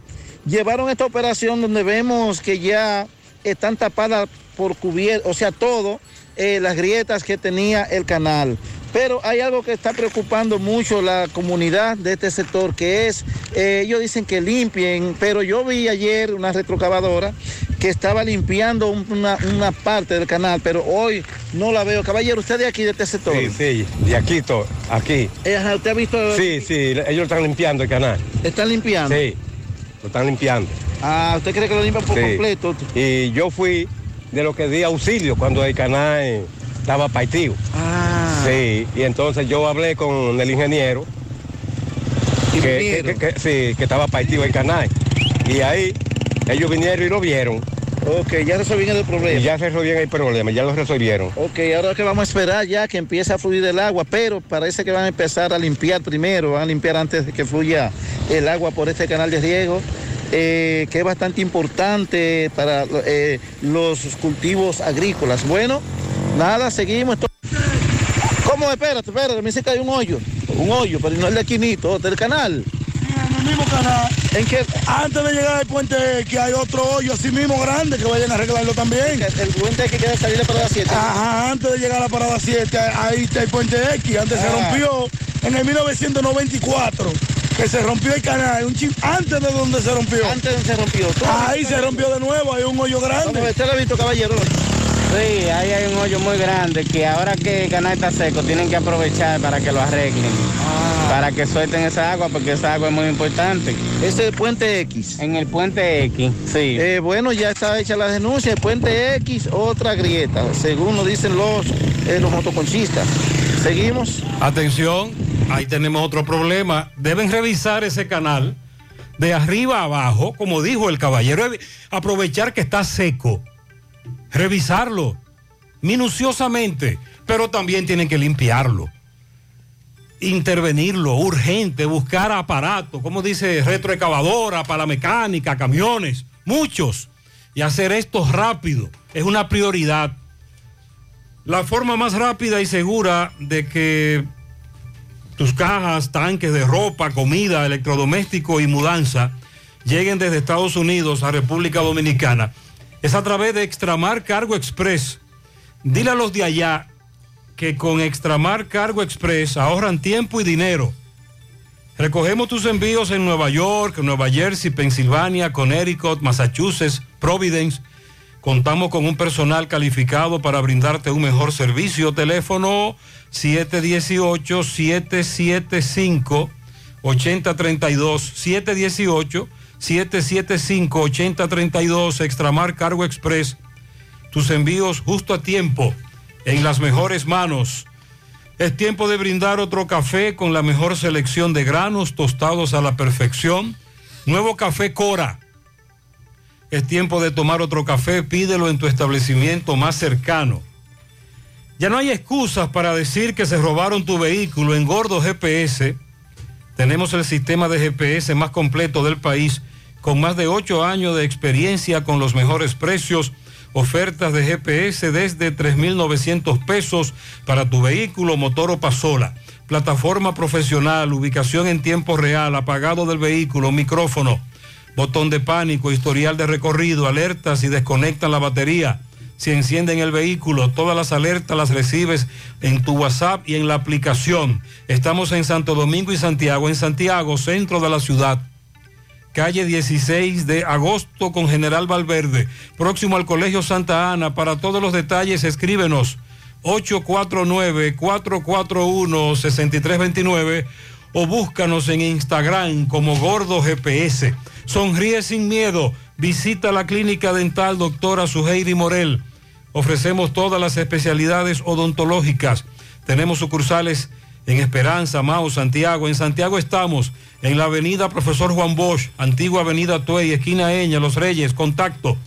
llevaron esta operación donde vemos que ya están tapadas por cubierta, o sea, todo, las grietas que tenía el canal. Pero hay algo que está preocupando mucho la comunidad de este sector, que es, eh, ellos dicen que limpien, pero yo vi ayer una retrocavadora que estaba limpiando un- una, una parte del canal, pero hoy no la veo. Caballero, usted de aquí, de este sector. Sí, sí, de aquí, to- aquí. Eh, ¿Usted ha visto? Sí, sí, ellos están limpiando el canal. ¿Están limpiando? Sí, lo están limpiando. Ah, ¿usted cree que lo limpian por Sí. completo? Y yo fui de lo que di auxilio cuando el canal estaba partido. Ah. Sí, y entonces yo hablé con el ingeniero. Que, que- que- que- sí, que estaba partido el canal. Y ahí ellos vinieron y lo vieron. Ok, ya resolvieron el problema. Ya resolvieron el problema, ya lo resolvieron. Ok, ahora que vamos a esperar ya que empiece a fluir el agua, pero parece que van a empezar a limpiar primero, van a limpiar antes de que fluya el agua por este canal de riego, eh, que es bastante importante para eh, los cultivos agrícolas. Bueno, nada, seguimos. ¿Cómo? Espérate, espérate, me dice que hay un hoyo, un hoyo, pero no el de Quinito, del canal. En el mismo canal. ¿En qué? Antes de llegar al puente que hay otro hoyo así mismo grande que vayan a arreglarlo también. El puente que queda salir de parada 7. Ajá, antes de llegar a la parada 7, ahí está el puente X. Antes se Ah. rompió en el 1994. Que se rompió el canal, un chip antes de donde se rompió. Antes de donde se rompió. Ahí se rompió de nuevo, hay un hoyo grande. ¿Usted lo ha visto, caballero? Sí, ahí hay un hoyo muy grande que ahora que el canal está seco tienen que aprovechar para que lo arreglen. Para que suelten esa agua porque esa agua es muy importante. Ese es el puente X. En el puente X, sí. Eh, bueno, ya está hecha la denuncia, el puente X, otra grieta, según lo dicen los, eh, los motoconchistas. Seguimos. Atención, ahí tenemos otro problema. Deben revisar ese canal de arriba a abajo, como dijo el caballero, evi- aprovechar que está seco, revisarlo minuciosamente, pero también tienen que limpiarlo, intervenirlo, urgente, buscar aparatos, como dice retroexcavadora, para la mecánica, camiones, muchos, y hacer esto rápido, es una prioridad. La forma más rápida y segura de que tus cajas, tanques de ropa, comida, electrodoméstico y mudanza lleguen desde Estados Unidos a República Dominicana es a través de Extramar Cargo Express. Dile a los de allá que con Extramar Cargo Express ahorran tiempo y dinero. Recogemos tus envíos en Nueva York, Nueva Jersey, Pensilvania, Connecticut, Massachusetts, Providence. Contamos con un personal calificado para brindarte un mejor servicio. Teléfono 718-775-8032. 775-8032. Extramar Cargo Express. Tus envíos justo a tiempo, en las mejores manos. Es tiempo de brindar otro café con la mejor selección de granos tostados a la perfección. Nuevo café Cora. Es tiempo de tomar otro café, pídelo en tu establecimiento más cercano. Ya no hay excusas para decir que se robaron tu vehículo en Gordo GPS. Tenemos el sistema de GPS más completo del país, con más de ocho años de experiencia con los mejores precios, ofertas de GPS desde 3.900 pesos para tu vehículo, motor o pasola. Plataforma profesional, ubicación en tiempo real, apagado del vehículo, micrófono, botón de pánico, historial de recorrido, alertas si desconectan la batería. Si encienden el vehículo, todas las alertas las recibes en tu WhatsApp y en la aplicación. Estamos en Santo Domingo y Santiago. En Santiago, centro de la ciudad. Calle 16 de agosto con General Valverde, próximo al Colegio Santa Ana. Para todos los detalles, escríbenos 849-441-6329 o búscanos en Instagram como Gordo GPS. Sonríe sin miedo. Visita la clínica dental doctora Suheiri Morel. Ofrecemos todas las especialidades odontológicas. Tenemos sucursales en Esperanza, Mau, Santiago. En Santiago estamos en la avenida Profesor Juan Bosch, antigua avenida Tuey, esquina Eña, Los Reyes. Contacto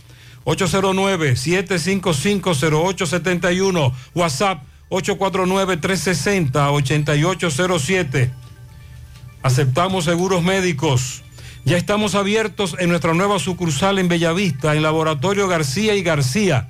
809-755-0871. WhatsApp 849-360-8807. Aceptamos seguros médicos. Ya estamos abiertos en nuestra nueva sucursal en Bellavista, en Laboratorio García y García.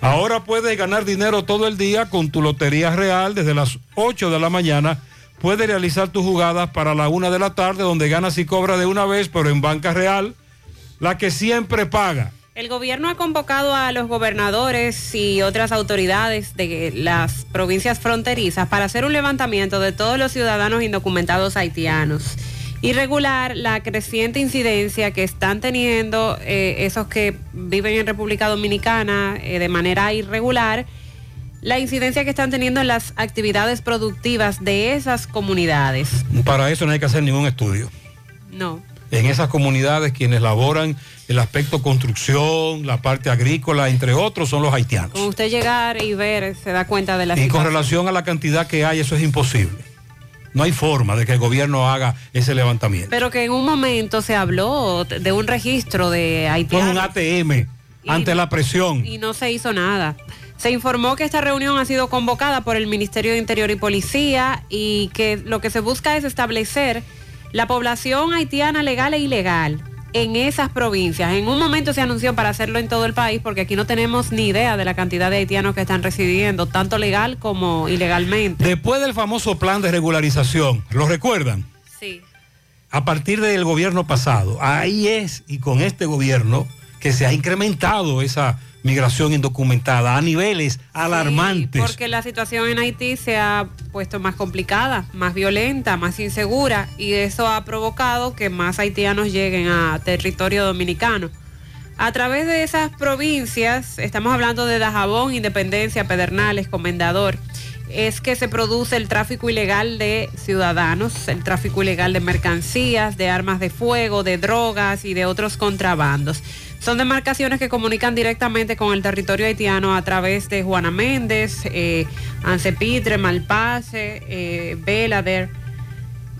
Ahora puedes ganar dinero todo el día con tu Lotería Real desde las 8 de la mañana. Puedes realizar tus jugadas para la 1 de la tarde donde ganas y cobras de una vez, pero en Banca Real, la que siempre paga. El gobierno ha convocado a los gobernadores y otras autoridades de las provincias fronterizas para hacer un levantamiento de todos los ciudadanos indocumentados haitianos y regular la creciente incidencia que están teniendo eh, esos que viven en República Dominicana eh, de manera irregular, la incidencia que están teniendo en las actividades productivas de esas comunidades. Para eso no hay que hacer ningún estudio. No. En esas comunidades quienes laboran el aspecto construcción, la parte agrícola, entre otros, son los haitianos. Con usted llegar y ver, se da cuenta de la Y con relación a la cantidad que hay, eso es imposible. No hay forma de que el gobierno haga ese levantamiento. Pero que en un momento se habló de un registro de Con haitianos. un ATM ante la presión. y no se hizo nada. Se informó que esta reunión ha sido convocada por el Ministerio de Interior y Policía y que lo que se busca es establecer la población haitiana legal e ilegal en esas provincias. En un momento se anunció para hacerlo en todo el país porque aquí no tenemos ni idea de la cantidad de haitianos que están residiendo, tanto legal como ilegalmente. Después del famoso plan de regularización, ¿lo recuerdan? Sí. A partir del gobierno pasado, ahí es, y con este gobierno, que se ha incrementado esa migración indocumentada a niveles alarmantes. Porque la situación en Haití se ha puesto más complicada, más violenta, más insegura y eso ha provocado que más haitianos lleguen a territorio dominicano. A través de esas provincias, estamos hablando de Dajabón, Independencia, Pedernales, Comendador, es que se produce el tráfico ilegal de ciudadanos, el tráfico ilegal de mercancías, de armas de fuego, de drogas y de otros contrabandos. Son demarcaciones que comunican directamente con el territorio haitiano a través de Juana Méndez, eh, Ancepitre, Malpase, eh, Belader.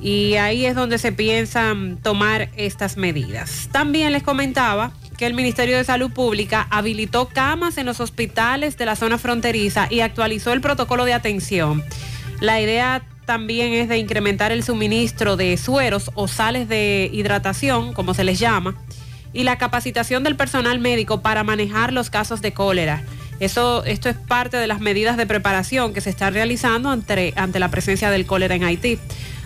Y ahí es donde se piensan tomar estas medidas. También les comentaba que el Ministerio de Salud Pública habilitó camas en los hospitales de la zona fronteriza y actualizó el protocolo de atención. La idea también es de incrementar el suministro de sueros o sales de hidratación, como se les llama, y la capacitación del personal médico para manejar los casos de cólera. Eso, esto es parte de las medidas de preparación que se está realizando ante, ante la presencia del cólera en Haití.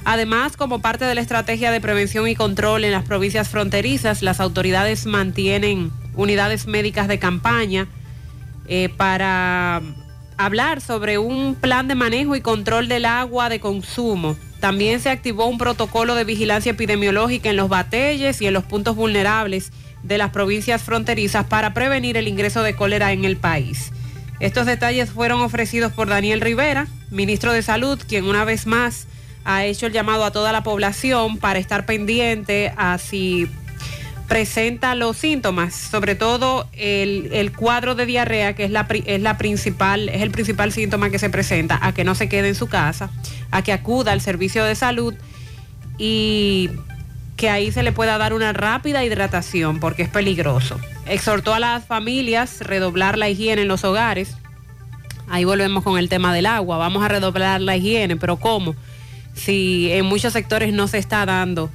Además, como parte de la estrategia de prevención y control en las provincias fronterizas, las autoridades mantienen unidades médicas de campaña eh, para hablar sobre un plan de manejo y control del agua de consumo. También se activó un protocolo de vigilancia epidemiológica en los batelles y en los puntos vulnerables de las provincias fronterizas para prevenir el ingreso de cólera en el país. Estos detalles fueron ofrecidos por Daniel Rivera, ministro de Salud, quien una vez más ha hecho el llamado a toda la población para estar pendiente a si presenta los síntomas, sobre todo el, el cuadro de diarrea, que es la, es la principal, es el principal síntoma que se presenta, a que no se quede en su casa, a que acuda al servicio de salud y que ahí se le pueda dar una rápida hidratación porque es peligroso. Exhortó a las familias redoblar la higiene en los hogares. Ahí volvemos con el tema del agua. Vamos a redoblar la higiene, pero ¿cómo? Si en muchos sectores no se está dando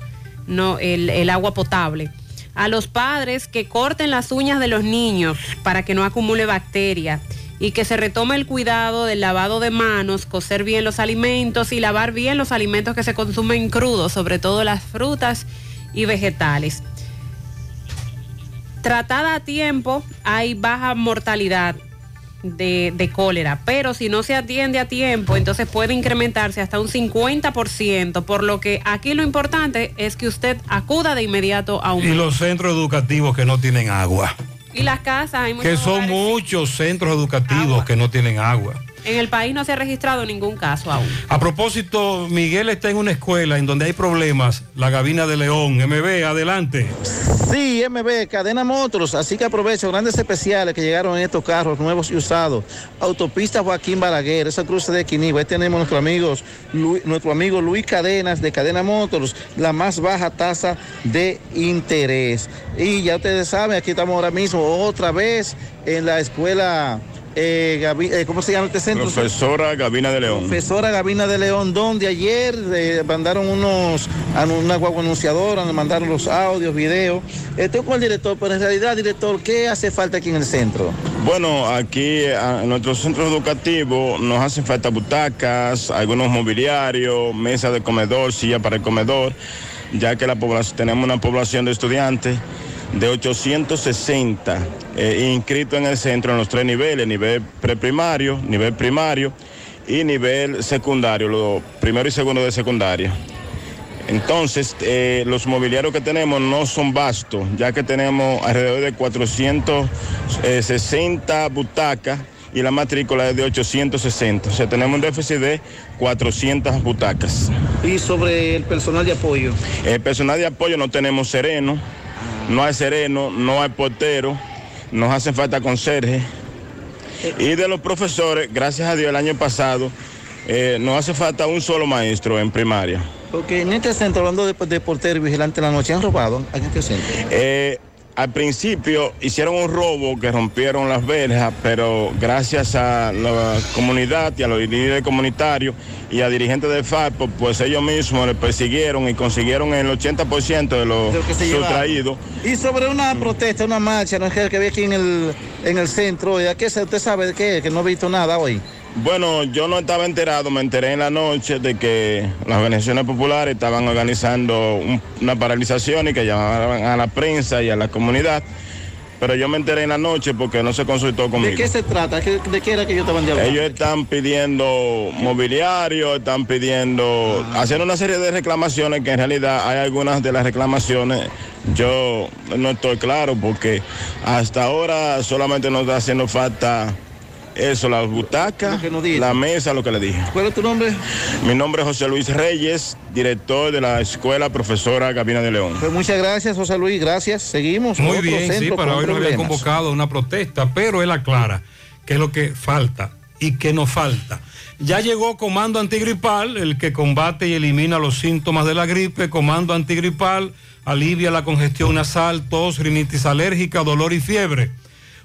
el, el agua potable. A los padres que corten las uñas de los niños para que no acumule bacteria y que se retome el cuidado del lavado de manos, cocer bien los alimentos y lavar bien los alimentos que se consumen crudos, sobre todo las frutas y vegetales. Tratada a tiempo, hay baja mortalidad de, de cólera, pero si no se atiende a tiempo, entonces puede incrementarse hasta un 50%, por lo que aquí lo importante es que usted acuda de inmediato a un Y los centros educativos que no tienen agua. Y las casas, hay muchos Que son muchos centros educativos que no tienen agua. En el país no se ha registrado ningún caso aún. A propósito, Miguel está en una escuela en donde hay problemas. La Gavina de León, MB, adelante. Sí, MB, Cadena Motors, así que aprovecho grandes especiales que llegaron en estos carros nuevos y usados. Autopista Joaquín Balaguer, esa cruce de Quinigua. Ahí tenemos nuestro, amigos, Lu- nuestro amigo Luis Cadenas de Cadena Motors, la más baja tasa de interés. Y ya ustedes saben, aquí estamos ahora mismo otra vez en la escuela eh, eh, ¿cómo se llama este centro? Profesora Gabina de León. Profesora Gabina de León, donde ayer eh, mandaron unos, una guagua anunciadora, nos mandaron los audios, videos. Estoy con el director, pero en realidad, director, ¿qué hace falta aquí en el centro? Bueno, aquí en nuestro centro educativo nos hacen falta butacas, algunos mobiliarios, mesas de comedor, silla para el comedor, ya que la población, tenemos una población de estudiantes de 860 eh, inscritos en el centro en los tres niveles, nivel preprimario, nivel primario y nivel secundario, lo primero y segundo de secundaria. Entonces, eh, los mobiliarios que tenemos no son vastos, ya que tenemos alrededor de 460 butacas y la matrícula es de 860. O sea, tenemos un déficit de 400 butacas. Y sobre el personal de apoyo. El personal de apoyo no tenemos sereno, no hay sereno, no hay portero, nos hacen falta conserje. Y de los profesores, gracias a Dios, el año pasado eh, nos hace falta un solo maestro en primaria. Porque en este centro, hablando de, de portero y vigilante en la noche, ¿han robado en este centro? Eh, al principio hicieron un robo que rompieron las verjas, pero gracias a la comunidad y a los líderes comunitarios y a dirigentes de FAPO, pues ellos mismos le persiguieron y consiguieron el 80% de los lo sustraídos. Y sobre una protesta, una marcha, ¿no? que que había aquí en el, en el centro, ¿a qué usted sabe de qué? Que no he visto nada hoy. Bueno, yo no estaba enterado, me enteré en la noche de que las organizaciones populares estaban organizando un- una paralización y que llamaban a la prensa y a la comunidad, pero yo me enteré en la noche porque no se consultó conmigo. ¿De qué se trata? ¿Qué- ¿De qué era que yo estaban de hablar? Ellos están pidiendo mobiliario, están pidiendo, haciendo una serie de reclamaciones que en realidad hay algunas de las reclamaciones, yo no estoy claro porque hasta ahora solamente nos está haciendo falta eso, las butacas, la mesa, lo que le dije. ¿Cuál es tu nombre? Mi nombre es José Luis Reyes, director de la escuela profesora Gabina de León. Pues muchas gracias, José Luis, gracias. Seguimos. Muy bien, sí, para hoy nos habían problemas. convocado una protesta, pero él aclara qué es lo que falta y qué no falta. Ya llegó Comando Antigripal, el que combate y elimina los síntomas de la gripe. Comando Antigripal alivia la congestión nasal, tos, rinitis alérgica, dolor y fiebre.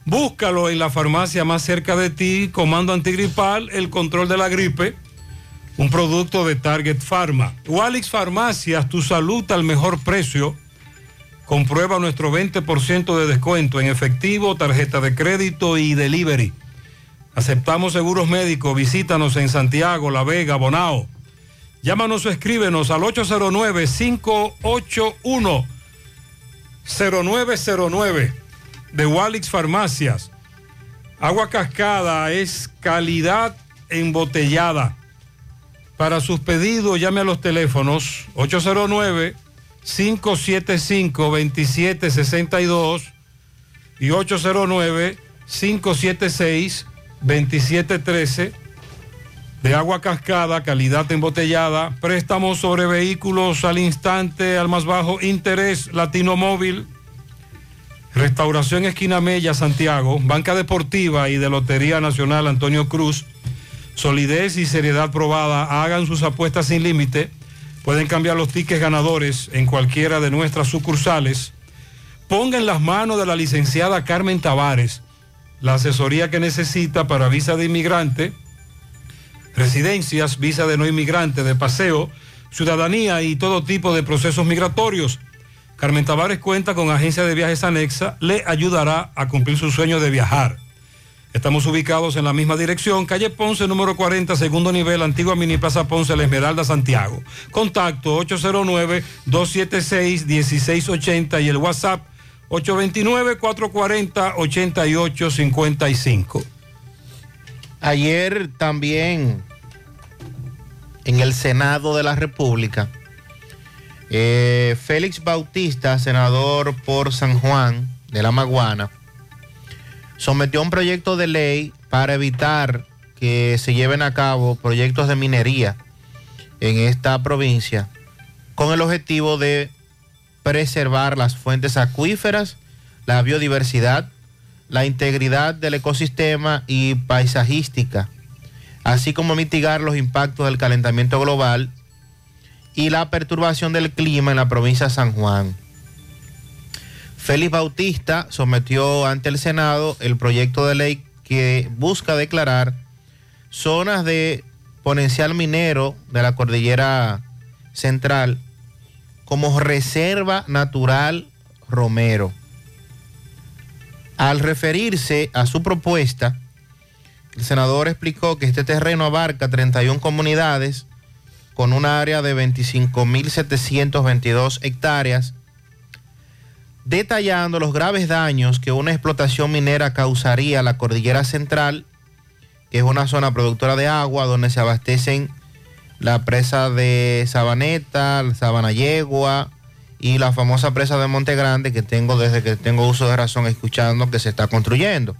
Búscalo en la farmacia más cerca de ti, Comando Antigripal, el control de la gripe, un producto de Target Pharma. Walix Farmacias, tu salud al mejor precio. Comprueba nuestro 20% de descuento en efectivo, tarjeta de crédito y delivery. Aceptamos seguros médicos. Visítanos en Santiago, La Vega, Bonao. Llámanos o escríbenos al 809-581-0909 de Walix Farmacias. Agua cascada es calidad embotellada. Para sus pedidos, llame a los teléfonos 809-575-2762 y 809-576-2713 de agua cascada, calidad embotellada, préstamos sobre vehículos al instante, al más bajo interés, Latino Móvil, Restauración Esquina Mella, Santiago, Banca Deportiva y de Lotería Nacional Antonio Cruz, solidez y seriedad probada, hagan sus apuestas sin límite, pueden cambiar los tickets ganadores en cualquiera de nuestras sucursales, ponga en las manos de la licenciada Carmen Tavares. La asesoría que necesita para visa de inmigrante, residencias, visa de no inmigrante, de paseo, ciudadanía y todo tipo de procesos migratorios. Carmen Tavares cuenta con agencia de viajes anexa, le ayudará a cumplir su sueño de viajar. Estamos ubicados en la misma dirección, calle Ponce, número 40, segundo nivel, antigua Mini Plaza Ponce, La Esmeralda, Santiago. Contacto 809-276-1680 y el WhatsApp 829-440-8855. Ayer también en el Senado de la República, eh, Félix Bautista, senador por San Juan de la Maguana, sometió un proyecto de ley para evitar que se lleven a cabo proyectos de minería en esta provincia con el objetivo de preservar las fuentes acuíferas, la biodiversidad, la integridad del ecosistema y paisajística, así como mitigar los impactos del calentamiento global y la perturbación del clima en la provincia de San Juan. Félix Bautista sometió ante el Senado el proyecto de ley que busca declarar zonas de potencial minero de la cordillera central como reserva natural Romero. Al referirse a su propuesta, el senador explicó que este terreno abarca 31 comunidades con un área de 25.722 hectáreas, detallando los graves daños que una explotación minera causaría a la cordillera central, que es una zona productora de agua donde se abastecen la presa de Sabaneta, Sabana Yegua y la famosa presa de Monte Grande que tengo desde que tengo uso de razón escuchando que se está construyendo.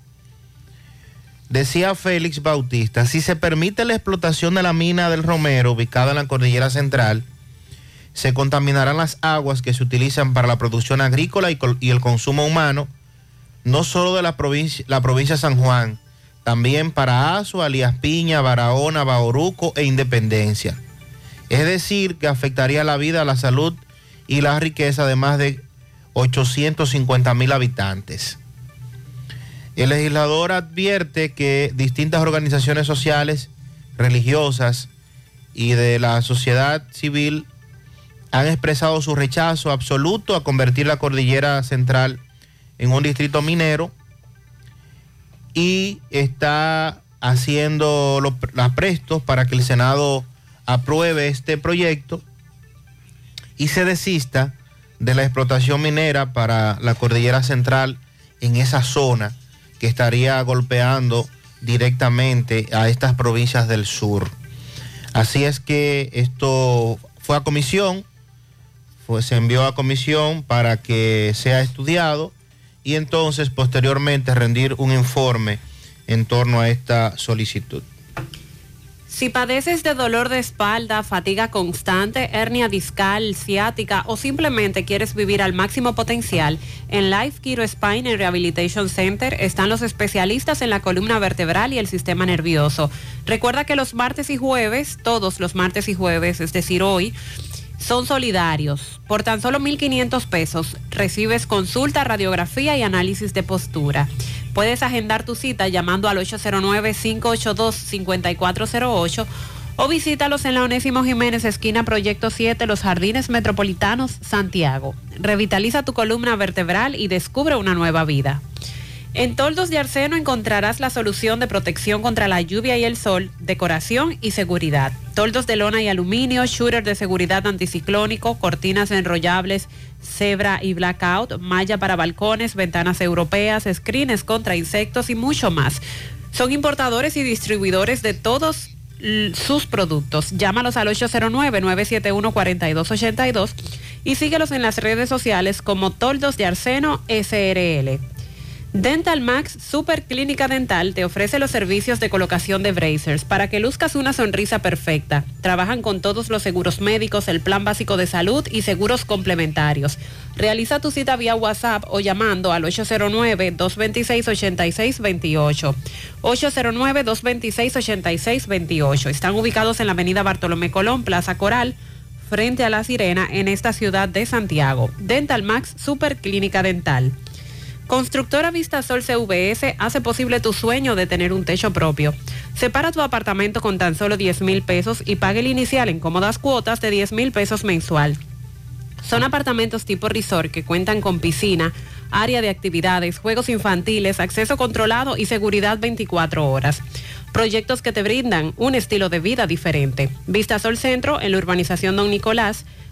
Decía Félix Bautista, si se permite la explotación de la mina del Romero ubicada en la cordillera central, se contaminarán las aguas que se utilizan para la producción agrícola y, el consumo humano, no solo de la provincia, la provincia de San Juan, también para Azua, Alias Piña, Barahona, Bauruco e Independencia. Es decir, que afectaría la vida, la salud y la riqueza de más de 850 mil habitantes. El legislador advierte que distintas organizaciones sociales, religiosas y de la sociedad civil han expresado su rechazo absoluto a convertir la cordillera central en un distrito minero y está haciendo los, prestos para que el Senado apruebe este proyecto y se desista de la explotación minera para la cordillera central en esa zona que estaría golpeando directamente a estas provincias del sur. Así es que esto fue a comisión, se envió a comisión para que sea estudiado y entonces posteriormente rendir un informe en torno a esta solicitud. Si padeces de dolor de espalda, fatiga constante, hernia discal, ciática o simplemente quieres vivir al máximo potencial, en Life Kiro Spine and Rehabilitation Center están los especialistas en la columna vertebral y el sistema nervioso. Recuerda que los martes y jueves, todos los martes y jueves, es decir, hoy, son solidarios. Por tan solo 1.500 pesos recibes consulta, radiografía y análisis de postura. Puedes agendar tu cita llamando al 809-582-5408 o visítalos en la Onésimo Jiménez, esquina Proyecto 7, Los Jardines Metropolitanos, Santiago. Revitaliza tu columna vertebral y descubre una nueva vida. En Toldos de Arseno encontrarás la solución de protección contra la lluvia y el sol, decoración y seguridad. Toldos de lona y aluminio, shooter de seguridad anticiclónico, cortinas enrollables, cebra y blackout, malla para balcones, ventanas europeas, screens contra insectos y mucho más. Son importadores y distribuidores de todos sus productos. Llámalos al 809-971-4282 y síguelos en las redes sociales como Toldos de Arseno SRL. Dental Max Super Clínica Dental te ofrece los servicios de colocación de bracers para que luzcas una sonrisa perfecta. Trabajan con todos los seguros médicos, el plan básico de salud y seguros complementarios. Realiza tu cita vía WhatsApp o llamando al 809-226-8628. 809-226-8628. Están ubicados en la avenida Bartolomé Colón, Plaza Coral, frente a La Sirena, en esta ciudad de Santiago. Dental Max Super Clínica Dental. Constructora Vistasol CVS hace posible tu sueño de tener un techo propio. Separa tu apartamento con tan solo 10 mil pesos y pague el inicial en cómodas cuotas de 10 mil pesos mensual. Son apartamentos tipo resort que cuentan con piscina, área de actividades, juegos infantiles, acceso controlado y seguridad 24 horas. Proyectos que te brindan un estilo de vida diferente. Vistasol Centro en la urbanización Don Nicolás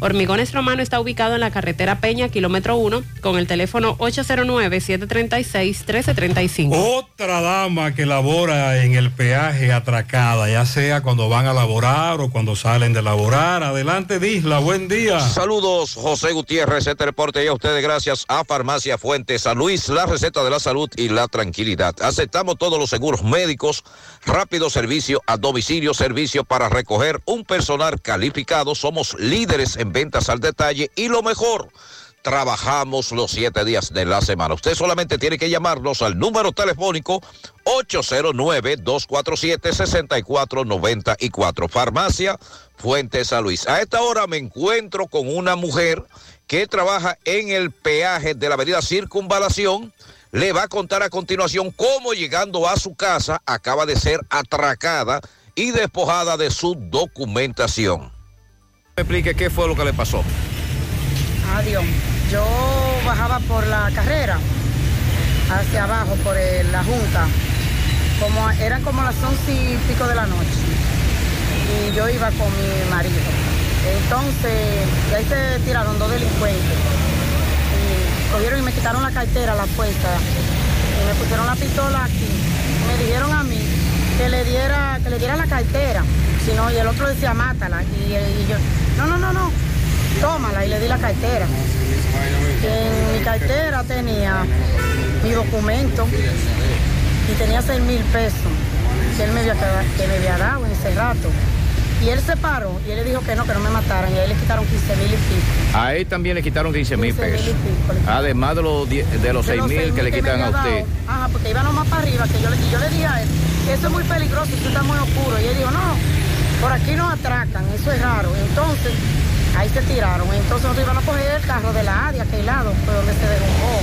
Hormigones Romano está ubicado en la carretera Peña, kilómetro 1, con el teléfono 809-736-1335. Otra dama que labora en el peaje atracada, ya sea cuando van a laborar o cuando salen de laborar. Adelante, Disla, buen día. Saludos, José Gutiérrez, este reporte y a ustedes gracias a Farmacia Fuentes, San Luis, la receta de la salud y la tranquilidad. Aceptamos todos los seguros médicos, rápido servicio a domicilio, servicio para recoger un personal calificado. Somos líderes en ventas al detalle y lo mejor. Trabajamos los siete días de la semana. Usted solamente tiene que llamarnos al número telefónico 809-247-6494. Farmacia Fuente San Luis. A esta hora me encuentro con una mujer que trabaja en el peaje de la avenida Circunvalación. Le va a contar a continuación cómo llegando a su casa acaba de ser atracada y despojada de su documentación. Me explique qué fue lo que le pasó. Adiós. Yo bajaba por la carrera hacia abajo, por la junta. Como, eran como las once y pico de la noche. Y yo iba con mi marido. Entonces, de ahí se tiraron dos delincuentes. Y cogieron y me quitaron la cartera, la puesta. Y me pusieron la pistola aquí. Me dijeron a mí que le diera, que le diera la cartera. Y el otro decía, mátala. Y, y yo, no, no, no, no. Tómala y le di la cartera. En mi cartera tenía mi documento y tenía seis mil pesos que él me había, que me había dado en ese rato. Y él se paró y él le dijo que no, que no me mataran y a él le quitaron 15 mil y pico. A él también le quitaron 15 mil 15 mil y pesos. pico. Además de los, de los De 6 los mil que le quitan a usted. Ajá, porque iba nomás para arriba, que yo le, y yo le dije a él, eso es muy peligroso, eso está muy oscuro. Y él dijo, no, por aquí no atracan, eso es raro. Entonces, ahí se tiraron. Entonces nosotros íbamos a coger el carro de la área, aquel lado, fue donde se derrumbó,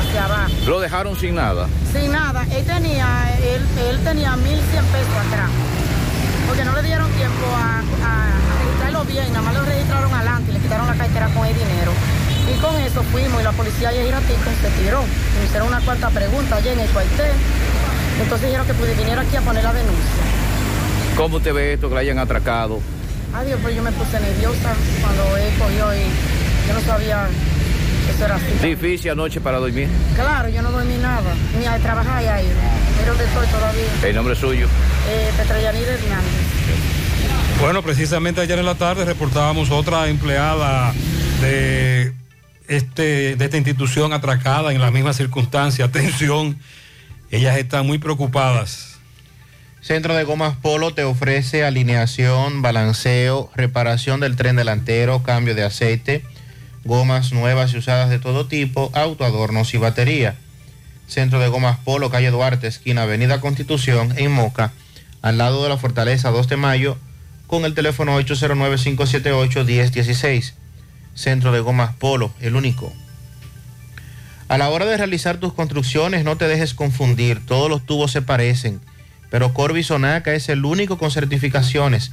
hacia abajo. Lo dejaron sin nada. Sin nada, él tenía, él, él tenía 1100 pesos atrás. Porque no le dieron tiempo a, a- a registrarlo bien, nada más lo registraron adelante y le quitaron la cartera con el dinero. Y con eso fuimos y la policía Giratico se tiró. Me hicieron una cuarta pregunta allí en el cuartel. Entonces dijeron que pude viniera aquí a poner la denuncia. ¿Cómo usted ve esto que le hayan atracado? Adiós, pues yo me puse nerviosa cuando él cogió y yo no sabía eso era así. Difícil anoche para dormir. Claro, yo no dormí nada, ni a trabajar ahí. Pero donde estoy todavía. El nombre suyo. Eh, Petrayanir Hernández. Bueno, precisamente ayer en la tarde reportábamos otra empleada de, este, de esta institución atracada en la misma circunstancia. Atención, ellas están muy preocupadas. Centro de Gomas Polo te ofrece alineación, balanceo, reparación del tren delantero, cambio de aceite, gomas nuevas y usadas de todo tipo, autoadornos y batería. Centro de Gomas Polo, calle Duarte, esquina Avenida Constitución, en Moca, al lado de la Fortaleza 2 de Mayo, con el teléfono 809-578-1016. Centro de Gomas Polo, el único. A la hora de realizar tus construcciones, no te dejes confundir, todos los tubos se parecen, pero Corby Sonaca es el único con certificaciones.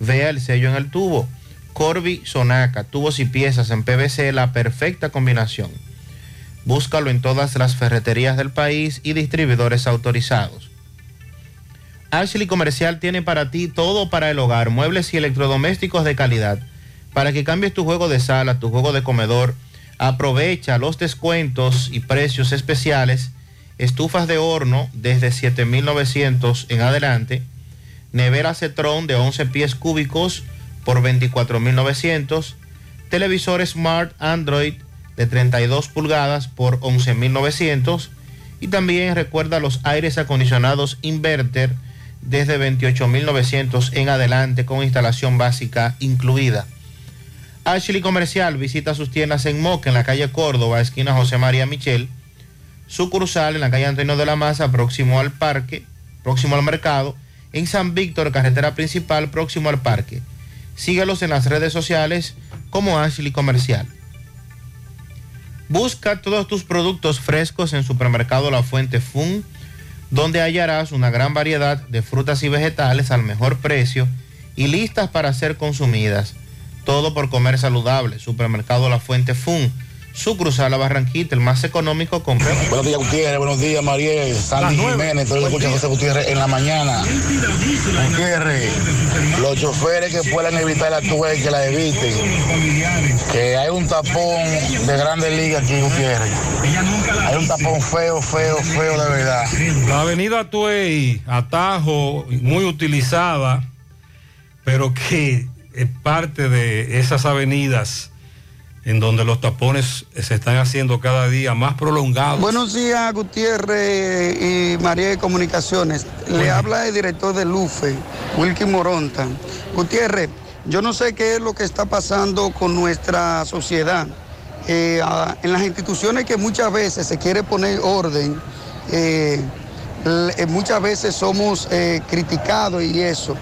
Vea el sello en el tubo. Corby Sonaca, tubos y piezas en PVC, la perfecta combinación. Búscalo en todas las ferreterías del país y distribuidores autorizados. Ashley Comercial tiene para ti todo para el hogar, muebles y electrodomésticos de calidad. Para que cambies tu juego de sala, tu juego de comedor, aprovecha los descuentos y precios especiales. Estufas de horno desde 7.900 en adelante. Nevera Cetrón de 11 pies cúbicos por 24.900. Televisor Smart Android de 32 pulgadas por 11.900. Y también recuerda los aires acondicionados Inverter desde 28.900 en adelante con instalación básica incluida. Ashley Comercial visita sus tiendas en Moca, en la calle Córdoba, esquina José María Michel. Sucursal en la calle Antonio de la Maza, próximo al parque, próximo al mercado. En San Víctor, carretera principal, próximo al parque. Síguelos en las redes sociales como Ashley Comercial. Busca todos tus productos frescos en Supermercado La Fuente Fun, donde hallarás una gran variedad de frutas y vegetales al mejor precio y listas para ser consumidas. Todo por comer saludable. Supermercado La Fuente Fun, Sucursal La Barranquita, el más económico con Buenos días, Gutiérrez. Buenos días, Mariel. Sandy Jiménez. Todo escucha José Gutiérrez en la mañana. Gutiérrez, los choferes que puedan evitar la tuve que la eviten. Que hay un tapón de grandes ligas aquí, Gutiérrez. Hay un tapón feo, feo, feo de verdad. La avenida Tuey, atajo, muy utilizada, pero que es parte de esas avenidas en donde los tapones se están haciendo cada día más prolongados. Buenos días, Gutiérrez y María de Comunicaciones. Le habla el director de LUFE, Wilkie Moronta. Gutiérrez, yo no sé qué es lo que está pasando con nuestra sociedad. Eh, en las instituciones que muchas veces se quiere poner orden, eh, eh, muchas veces somos eh, criticados y eso.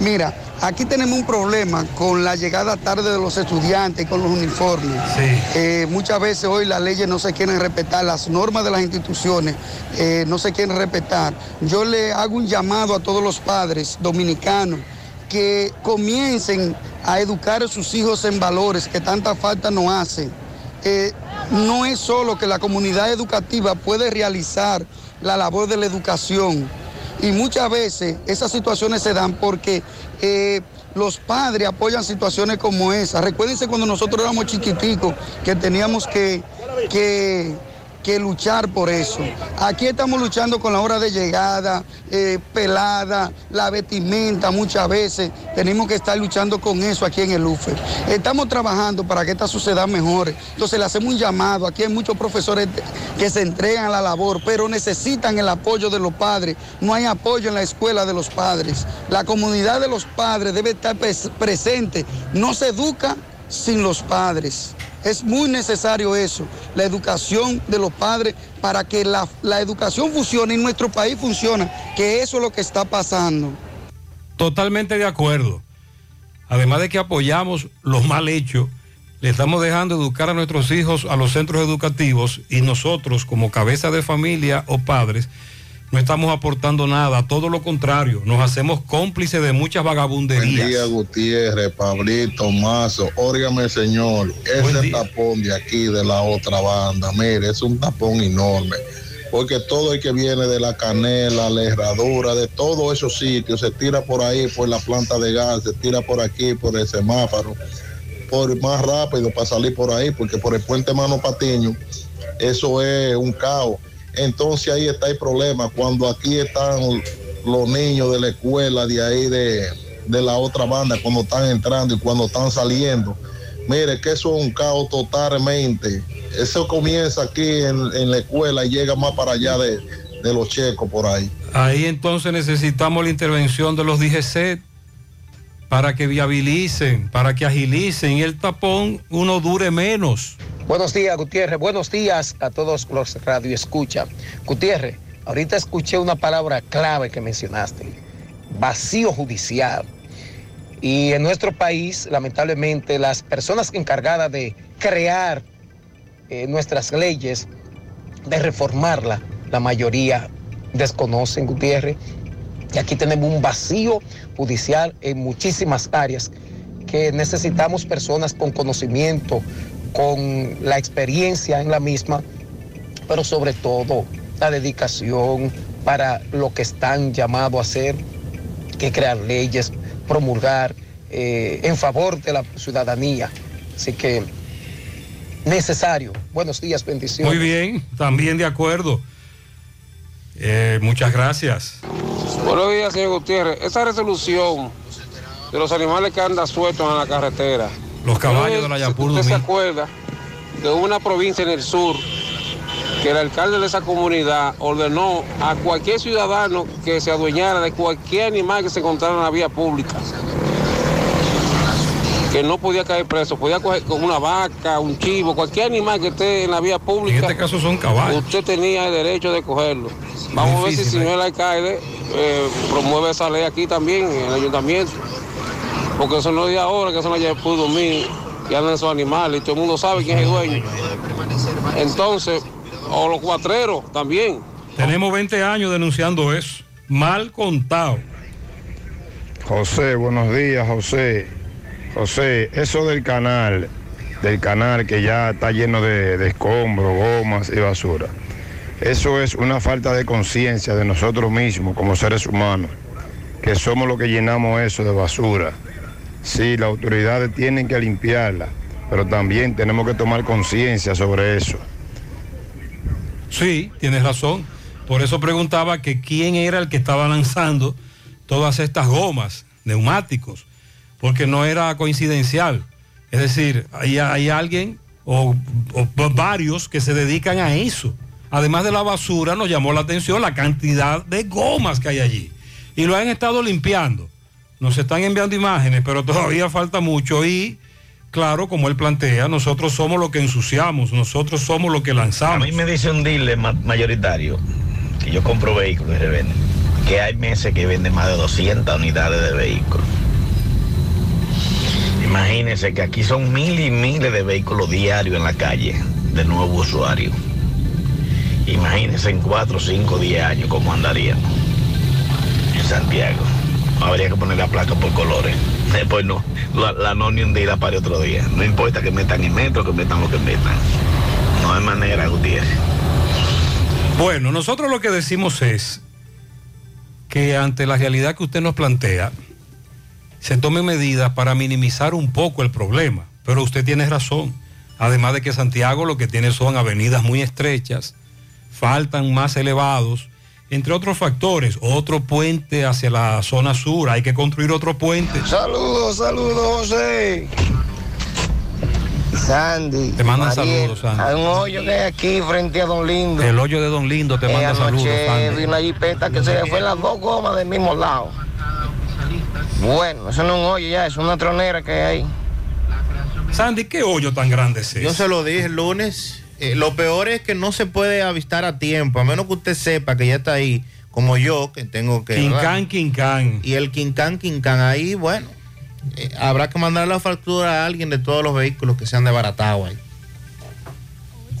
Mira, aquí tenemos un problema con la llegada tarde de los estudiantes y con los uniformes. Eh, muchas veces hoy las leyes no se quieren respetar, las normas de las instituciones eh, no se quieren respetar. Yo le hago un llamado a todos los padres dominicanos que comiencen a educar a sus hijos en valores que tanta falta nos hacen. Eh, no es solo que la comunidad educativa puede realizar la labor de la educación, y muchas veces esas situaciones se dan porque eh, los padres apoyan situaciones como esa. Recuérdense cuando nosotros éramos chiquiticos que teníamos que, que, que luchar por eso. Aquí estamos luchando con la hora de llegada, eh, pelada, la vestimenta muchas veces. Tenemos que estar luchando con eso aquí en el UFE. Estamos trabajando para que esta sociedad mejore. Entonces le hacemos un llamado. Aquí hay muchos profesores que se entregan a la labor, pero necesitan el apoyo de los padres. No hay apoyo en la escuela de los padres. La comunidad de los padres debe estar pres- presente. No se educa sin los padres. Es muy necesario eso, la educación de los padres para que la, la educación funcione y nuestro país funcione, que eso es lo que está pasando. Totalmente de acuerdo. Además de que apoyamos los mal hechos, le estamos dejando educar a nuestros hijos a los centros educativos y nosotros como cabeza de familia o padres no estamos aportando nada, todo lo contrario, nos hacemos cómplices de muchas Buen vagabunderías. día, Gutiérrez, Pablito, Mazo. Óigame, señor, ese tapón de aquí de la otra banda, mire, es un tapón enorme. Porque todo el que viene de la canela, la herradura, de todos esos sitios, se tira por ahí, por la planta de gas, se tira por aquí, por el semáforo, por más rápido para salir por ahí, porque por el puente Mano Patiño, eso es un caos. Entonces ahí está el problema, cuando aquí están los niños de la escuela, de ahí de, de la otra banda, cuando están entrando y cuando están saliendo. Mire, que eso es un caos totalmente. Eso comienza aquí en, en la escuela y llega más para allá de, de los checos por ahí. Ahí entonces necesitamos la intervención de los DGC para que viabilicen, para que agilicen el tapón uno dure menos. Buenos días, Gutiérrez. Buenos días a todos los radioescucha. Gutiérrez, ahorita escuché una palabra clave que mencionaste, vacío judicial. Y en nuestro país, lamentablemente, las personas encargadas de crear eh, nuestras leyes, de reformarla, la mayoría desconocen, Gutiérrez. Y aquí tenemos un vacío judicial en muchísimas áreas que necesitamos personas con conocimiento, con la experiencia en la misma, pero sobre todo la dedicación para lo que están llamados a hacer, que crear leyes, promulgar eh, en favor de la ciudadanía. Así que necesario. Buenos días, bendiciones. Muy bien, también de acuerdo. Eh, muchas gracias. Buenos días, señor Gutiérrez. Esa resolución de los animales que andan sueltos en la carretera. Los caballos de la Yapur ¿Usted se acuerda de una provincia en el sur que el alcalde de esa comunidad ordenó a cualquier ciudadano que se adueñara de cualquier animal que se encontrara en la vía pública? Que no podía caer preso, podía coger con una vaca, un chivo, cualquier animal que esté en la vía pública. En este caso son caballos. Usted tenía el derecho de cogerlo. Vamos a ver si el Difícil, señor alcalde eh, promueve esa ley aquí también, en el ayuntamiento. Porque eso no es de ahora, que eso no ya pudo dormir, que andan esos animales y todo el mundo sabe quién es el dueño. Entonces, o los cuatreros también. Tenemos 20 años denunciando eso. Mal contado. José, buenos días, José. José, eso del canal, del canal que ya está lleno de, de escombros, gomas y basura. Eso es una falta de conciencia de nosotros mismos como seres humanos, que somos los que llenamos eso de basura. Sí, las autoridades tienen que limpiarla, pero también tenemos que tomar conciencia sobre eso. Sí, tienes razón. Por eso preguntaba que quién era el que estaba lanzando todas estas gomas, neumáticos, porque no era coincidencial. Es decir, hay, hay alguien o, o varios que se dedican a eso. Además de la basura, nos llamó la atención la cantidad de gomas que hay allí. Y lo han estado limpiando. Nos están enviando imágenes, pero todavía falta mucho. Y claro, como él plantea, nosotros somos los que ensuciamos, nosotros somos los que A lanzamos. mí me dice un dealer ma- mayoritario que yo compro vehículos y revenden, que hay meses que venden más de 200 unidades de vehículos. Imagínense que aquí son miles y miles de vehículos diarios en la calle de nuevo usuario. Imagínense en 4, 5, 10 años cómo andaríamos en Santiago. Habría que poner la placa por colores. Después no, la, no ni un día para otro día. No importa que metan en metro, que metan lo que metan. No hay manera, Gutiérrez. Bueno, nosotros lo que decimos es que ante la realidad que usted nos plantea, se tomen medidas para minimizar un poco el problema. Pero usted tiene razón. Además de que Santiago lo que tiene son avenidas muy estrechas, faltan más elevados, entre otros factores, otro puente hacia la zona sur, hay que construir otro puente. Saludos, saludos, José. Sandy. Te mandan Mariel, saludos, Sandy. Hay un hoyo que hay aquí frente a Don Lindo. El hoyo de Don Lindo te Eh, manda saludos, Sandy. vi una jipeta que se le fue las dos gomas del mismo lado. Bueno, eso no es un hoyo ya, es una tronera que hay. Sandy, ¿qué hoyo tan grande es ese? Yo se lo dije el lunes. eh, lo peor es que no se puede avistar a tiempo, a menos que usted sepa que ya está ahí, como yo, que tengo que. Quincán, quincán. Y el quincán, quincán, ahí, bueno, eh, habrá que mandar la factura a alguien de todos los vehículos que se han desbaratado ahí.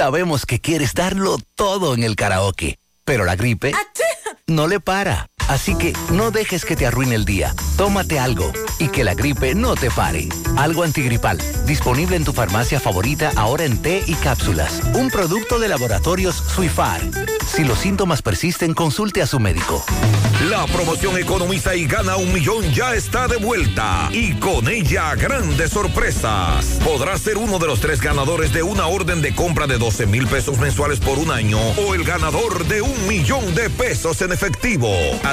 Sabemos que quieres darlo todo en el karaoke, pero la gripe no le para. Así que no dejes que te arruine el día. Tómate algo y que la gripe no te pare. Algo antigripal, disponible en tu farmacia favorita ahora en té y cápsulas. Un producto de laboratorios Suifar. Si los síntomas persisten, consulte a su médico. La promoción Economiza y gana un millón ya está de vuelta y con ella grandes sorpresas. Podrás ser uno de los tres ganadores de una orden de compra de 12 mil pesos mensuales por un año o el ganador de un millón de pesos en efectivo.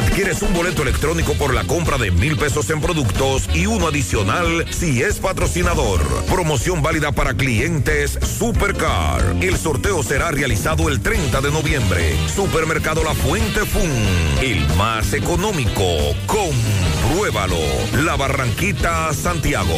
Adquieres un boleto electrónico por la compra de mil pesos en productos y uno adicional si es patrocinador. Promoción válida para clientes Supercar. El sorteo será realizado el 30 de noviembre. Supermercado La Fuente Fun. El más económico. Compruébalo. La Barranquita, Santiago.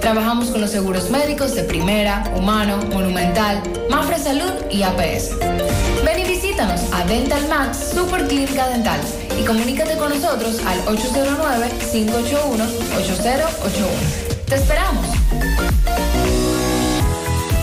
Trabajamos con los seguros médicos de Primera, Humano, Monumental, Mafre Salud y APS. Ven y visítanos a Dental Max Super Clínica Dental y comunícate con nosotros al 809-581-8081. ¡Te esperamos!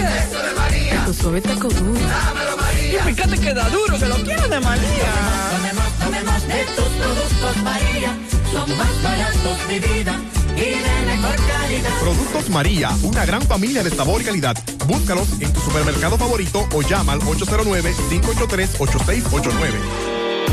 Eso de María. Tu suave taco duro. Dámelo, María. Y fíjate que da duro, que lo quiero de María. Tomemos, tomemos de tus productos, María. Son más baratos de vida y de mejor calidad. Productos María, una gran familia de sabor y calidad. Búscalos en tu supermercado favorito o llama al 809-583-8689.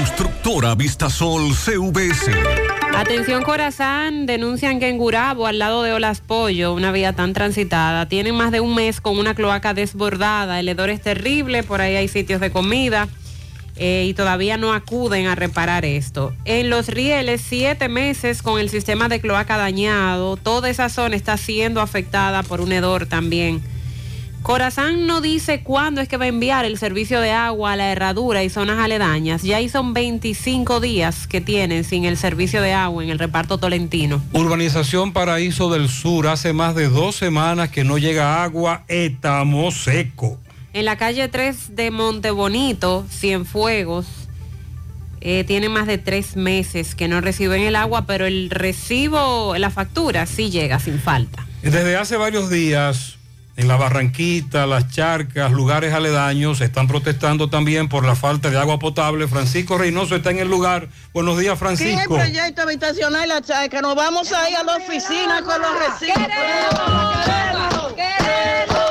Constructora Vistasol CVS. Atención Corazán, denuncian que en Gurabo, al lado de Olas Pollo, una vía tan transitada, tienen más de un mes con una cloaca desbordada, el hedor es terrible, por ahí hay sitios de comida eh, y todavía no acuden a reparar esto. En Los Rieles, siete meses con el sistema de cloaca dañado, toda esa zona está siendo afectada por un hedor también. Corazán no dice cuándo es que va a enviar el servicio de agua a la herradura y zonas aledañas. Ya ahí son 25 días que tienen sin el servicio de agua en el reparto tolentino. Urbanización Paraíso del Sur, hace más de dos semanas que no llega agua, estamos seco. En la calle 3 de Montebonito, Cienfuegos, eh, tienen más de tres meses que no reciben el agua, pero el recibo, la factura sí llega sin falta. Desde hace varios días en la Barranquita, las charcas, lugares aledaños, están protestando también por la falta de agua potable. Francisco Reynoso está en el lugar. Buenos días, ¿Qué es el Francisco. proyecto habitacional La Charca? Nos vamos a ir a la oficina con los recintos.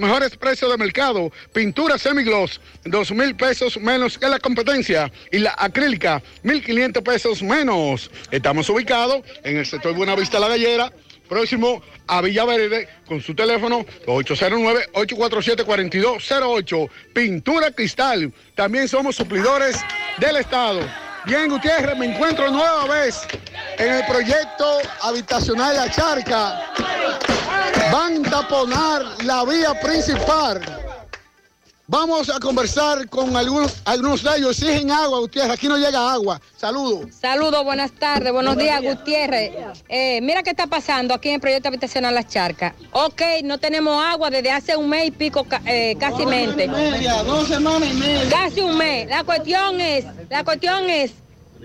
mejores precios de mercado. Pintura semigloss, dos mil pesos menos que la competencia. Y la acrílica, mil quinientos pesos menos. Estamos ubicados en el sector Buenavista La Gallera, próximo a Villaverde, con su teléfono 809-847-4208. Pintura Cristal. También somos suplidores del Estado. Bien, Gutiérrez, me encuentro nueva vez en el proyecto habitacional La Charca. Van a taponar la vía principal. Vamos a conversar con algunos, algunos de ellos. Exigen agua, Gutiérrez. Aquí no llega agua. Saludos. Saludos, buenas tardes, buenos días, Gutiérrez. Eh, mira qué está pasando aquí en el proyecto habitacional Las Charcas. Ok, no tenemos agua desde hace un mes y pico, eh, casi mente. Dos semanas y media. Casi un mes. La cuestión es, la cuestión es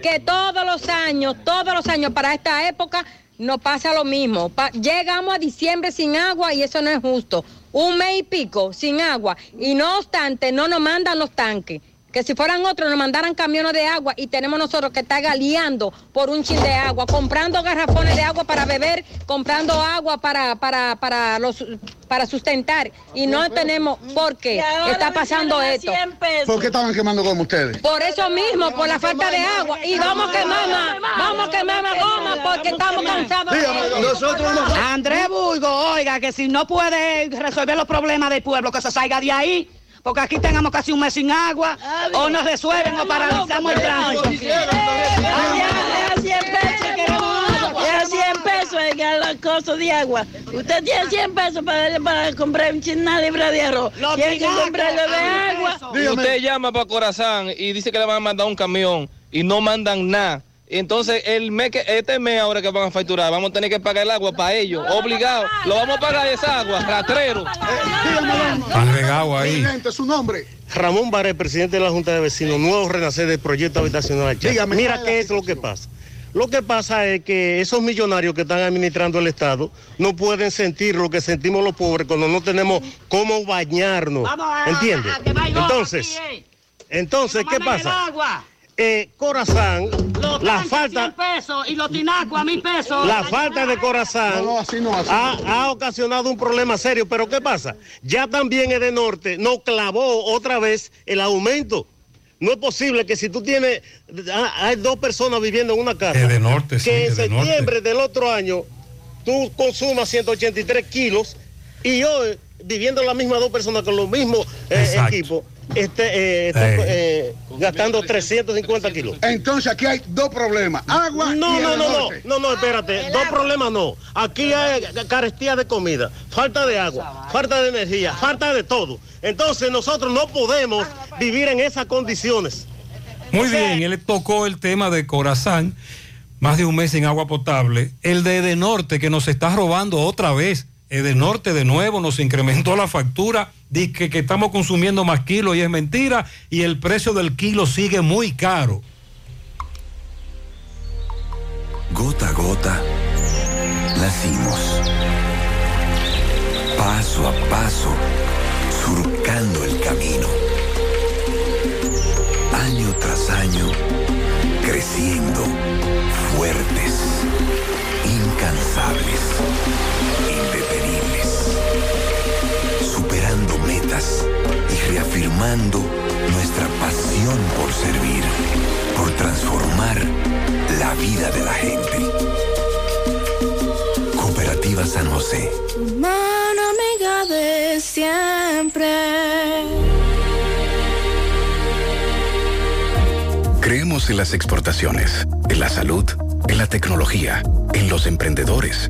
que todos los años, todos los años para esta época nos pasa lo mismo. Pa- llegamos a diciembre sin agua y eso no es justo. Un mes y pico sin agua y no obstante no nos mandan los tanques. Que si fueran otros nos mandaran camiones de agua y tenemos nosotros que estar galeando por un chin de agua, comprando garrafones de agua para beber, comprando agua para, para, para, los, para sustentar y no tenemos por qué está pasando esto. 100 pesos. ¿Por qué estaban quemando como ustedes? Por eso mismo, por la falta de agua. Y vamos a quemar más, vamos a quemar más goma porque estamos cansados. Andrés Burgo, oiga, que si no puede resolver los problemas del pueblo, que se salga de ahí. Porque aquí tengamos casi un mes sin agua, o nos resuelven o paralizamos el tránsito. A 100 pesos, queremos agua. Es a 100 pesos el el costo de agua. Usted tiene 100 pesos para, para comprar un china libra de arroz. Tiene que comprarle de agua. Usted llama para Corazán y dice que le van a mandar un camión y no mandan nada. Entonces, el mes que, este mes ahora que van a facturar, vamos a tener que pagar el agua para ellos, obligado. Lo vamos a pagar esa agua, rastrero. Han regado ahí. su nombre. Ramón Baré, presidente de la Junta de Vecinos, nuevo renacer del proyecto habitacional. Dígame, Mira ¿cuál es qué es lo que pasa. Lo que pasa es que esos millonarios que están administrando el Estado no pueden sentir lo que sentimos los pobres cuando no tenemos cómo bañarnos. ¿Entiendes? Entonces, entonces, ¿qué pasa? Eh, Corazán, Los la falta, 100 pesos y los tinacos a mil pesos. la falta de Corazán No, no, así no, así ha, no. ha ocasionado un problema serio. Pero ¿qué pasa? Ya también el de Norte nos clavó otra vez el aumento. No es posible que si tú tienes, ah, hay dos personas viviendo en una casa, Es de norte, sí, que en septiembre del otro año tú consumas 183 kilos y hoy, viviendo las mismas dos personas con los mismos eh, equipos, este, eh, está, Ey. eh, gastando 350 kilos. Entonces aquí hay dos problemas. Agua No, y no, no, no, norte. no, no, espérate, dos problemas no. Aquí hay carestía de comida, falta de agua, falta de energía, falta de todo. Entonces nosotros no podemos vivir en esas condiciones. Muy bien, él tocó el tema de Corazán, más de un mes sin agua potable. El de Edenorte, que nos está robando otra vez. Edenorte de nuevo nos incrementó la factura, dice que, que estamos consumiendo más kilos y es mentira, y el precio del kilo sigue muy caro. Gota a gota, nacimos. Paso a paso, surcando el camino. Año tras año, creciendo, fuertes, incansables, metas y reafirmando nuestra pasión por servir, por transformar la vida de la gente. Cooperativa San José. Mano amiga de siempre. Creemos en las exportaciones, en la salud, en la tecnología, en los emprendedores,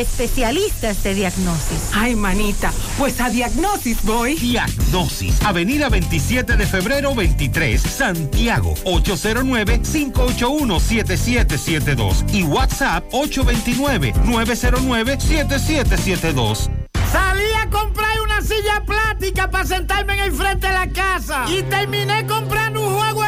especialistas de diagnosis. Ay, manita, pues a Diagnosis voy. Diagnosis, Avenida 27 de febrero 23, Santiago, 809-581-7772 y WhatsApp 829-909-7772. Salí a comprar una silla plástica para sentarme en el frente de la casa y terminé comprando un juego de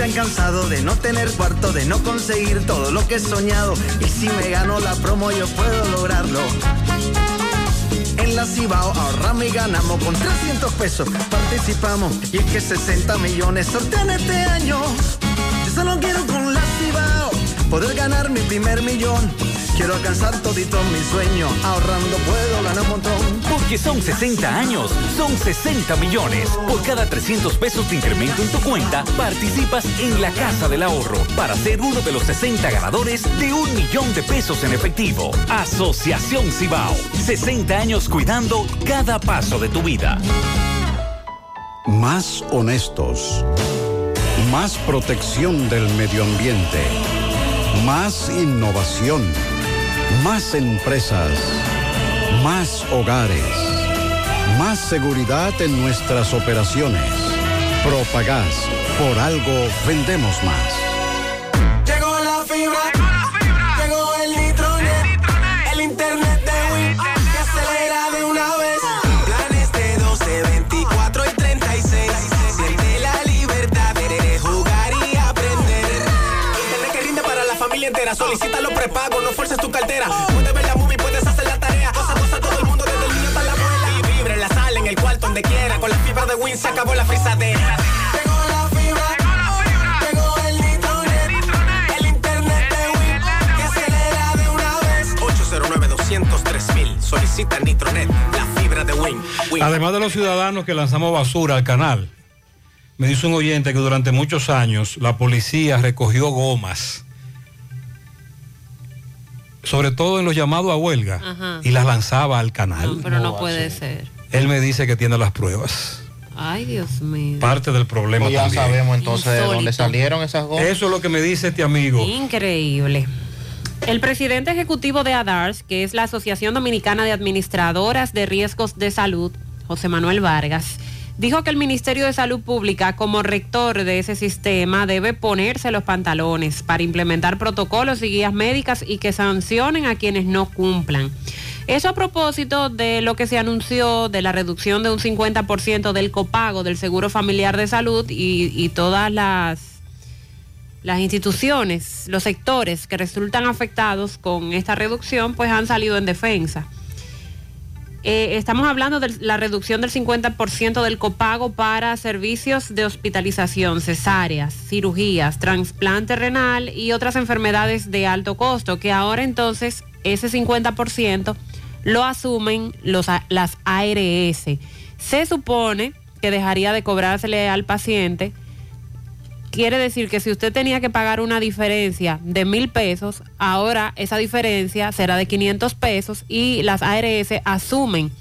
Tan cansado de no tener cuarto, de no conseguir todo lo que he soñado. Y si me gano la promo, yo puedo lograrlo. En la Cibao ahorramos y ganamos con 300 pesos. Participamos y es que 60 millones sortean este año. Yo solo quiero con la Cibao poder ganar mi primer millón. Quiero alcanzar todito mi sueño. Ahorrando puedo ganar un montón. Porque son 60 años, son 60 millones. Por cada 300 pesos de incremento en tu cuenta, participas en la Casa del Ahorro para ser uno de los 60 ganadores de un millón de pesos en efectivo. Asociación Cibao. 60 años cuidando cada paso de tu vida. Más honestos. Más protección del medio ambiente. Más innovación. Más empresas. Más hogares. Más seguridad en nuestras operaciones. Propagás. Por algo vendemos más. Llegó la fibra. Llegó el nitronet. El internet de Win. Que acelera de una vez. Planes de 12, 24 y 36. Siente la libertad de jugar y aprender. Internet que rinde para la familia entera. Solicita los se acabó la frisadera. Llegó la fibra. Llegó el nitronet. El internet de Win. Que acelera de una vez. 809 203 mil. Solicita Nitronet, la fibra de. Win. Además de los ciudadanos que lanzamos basura al canal, me dice un oyente que durante muchos años la policía recogió gomas, sobre todo en los llamados a huelga, Ajá. y las lanzaba al canal. No, pero no puede ser. Él me dice que tiene las pruebas. Ay, Dios mío. Parte del problema Pues ya también. sabemos entonces de dónde salieron esas gomas. Eso es lo que me dice este amigo. Increíble. El presidente ejecutivo de ADARS, que es la Asociación Dominicana de Administradoras de Riesgos de Salud, José Manuel Vargas, dijo que el Ministerio de Salud Pública, como rector de ese sistema, debe ponerse los pantalones para implementar protocolos y guías médicas y que sancionen a quienes no cumplan. Eso a propósito de lo que se anunció de la reducción de un 50% del copago del Seguro Familiar de Salud y, todas las las instituciones, los sectores que resultan afectados con esta reducción, pues han salido en defensa. Eh, estamos hablando de la reducción del 50% del copago para servicios de hospitalización, cesáreas, cirugías, trasplante renal y otras enfermedades de alto costo, que ahora entonces ese 50% lo asumen los, las ARS. Se supone que dejaría de cobrársele al paciente Quiere decir que si usted tenía que pagar una diferencia de mil pesos, ahora esa diferencia será de 500 pesos y las ARS asumen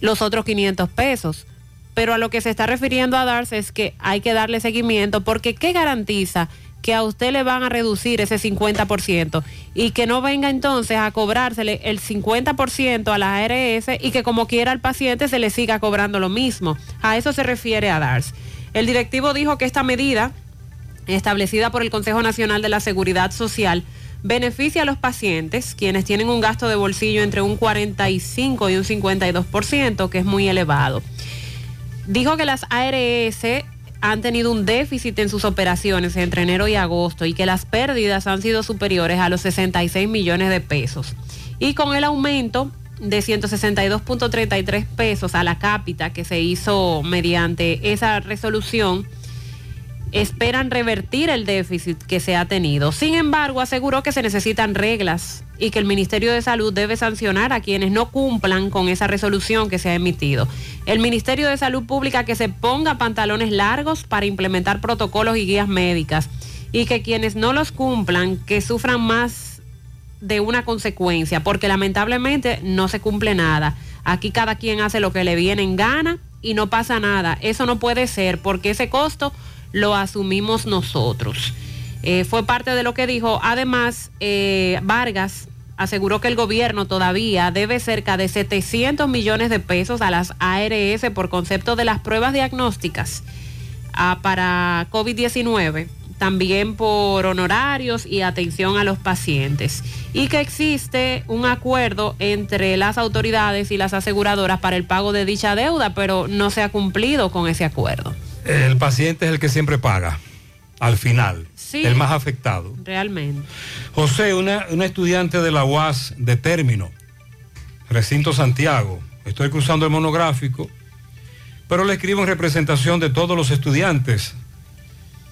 los otros 500 pesos. Pero a lo que se está refiriendo a darse es que hay que darle seguimiento porque ¿qué garantiza que a usted le van a reducir ese 50% y que no venga entonces a cobrársele el 50% a las ARS y que como quiera al paciente se le siga cobrando lo mismo? A eso se refiere a DARS. El directivo dijo que esta medida, establecida por el Consejo Nacional de la Seguridad Social, beneficia a los pacientes, quienes tienen un gasto de bolsillo entre un 45 y un 52%, que es muy elevado. Dijo que las ARS han tenido un déficit en sus operaciones entre enero y agosto y que las pérdidas han sido superiores a los 66 millones de pesos. Y con el aumento de 162.33 pesos a la cápita que se hizo mediante esa resolución, esperan revertir el déficit que se ha tenido. Sin embargo, aseguró que se necesitan reglas y que el Ministerio de Salud debe sancionar a quienes no cumplan con esa resolución que se ha emitido. El Ministerio de Salud Pública que se ponga pantalones largos para implementar protocolos y guías médicas y que quienes no los cumplan, que sufran más de una consecuencia, porque lamentablemente no se cumple nada. Aquí cada quien hace lo que le viene en gana y no pasa nada. Eso no puede ser, porque ese costo lo asumimos nosotros. Eh, fue parte de lo que dijo. Además, eh, Vargas aseguró que el gobierno todavía debe cerca de 700 millones de pesos a las ARS por concepto de las pruebas diagnósticas ah, para COVID-19 también por honorarios y atención a los pacientes. Y que existe un acuerdo entre las autoridades y las aseguradoras para el pago de dicha deuda, pero no se ha cumplido con ese acuerdo. El paciente es el que siempre paga, al final, el más afectado. Realmente. José, una, una estudiante de la UAS de término, recinto Santiago, estoy cruzando el monográfico, pero le escribo en representación de todos los estudiantes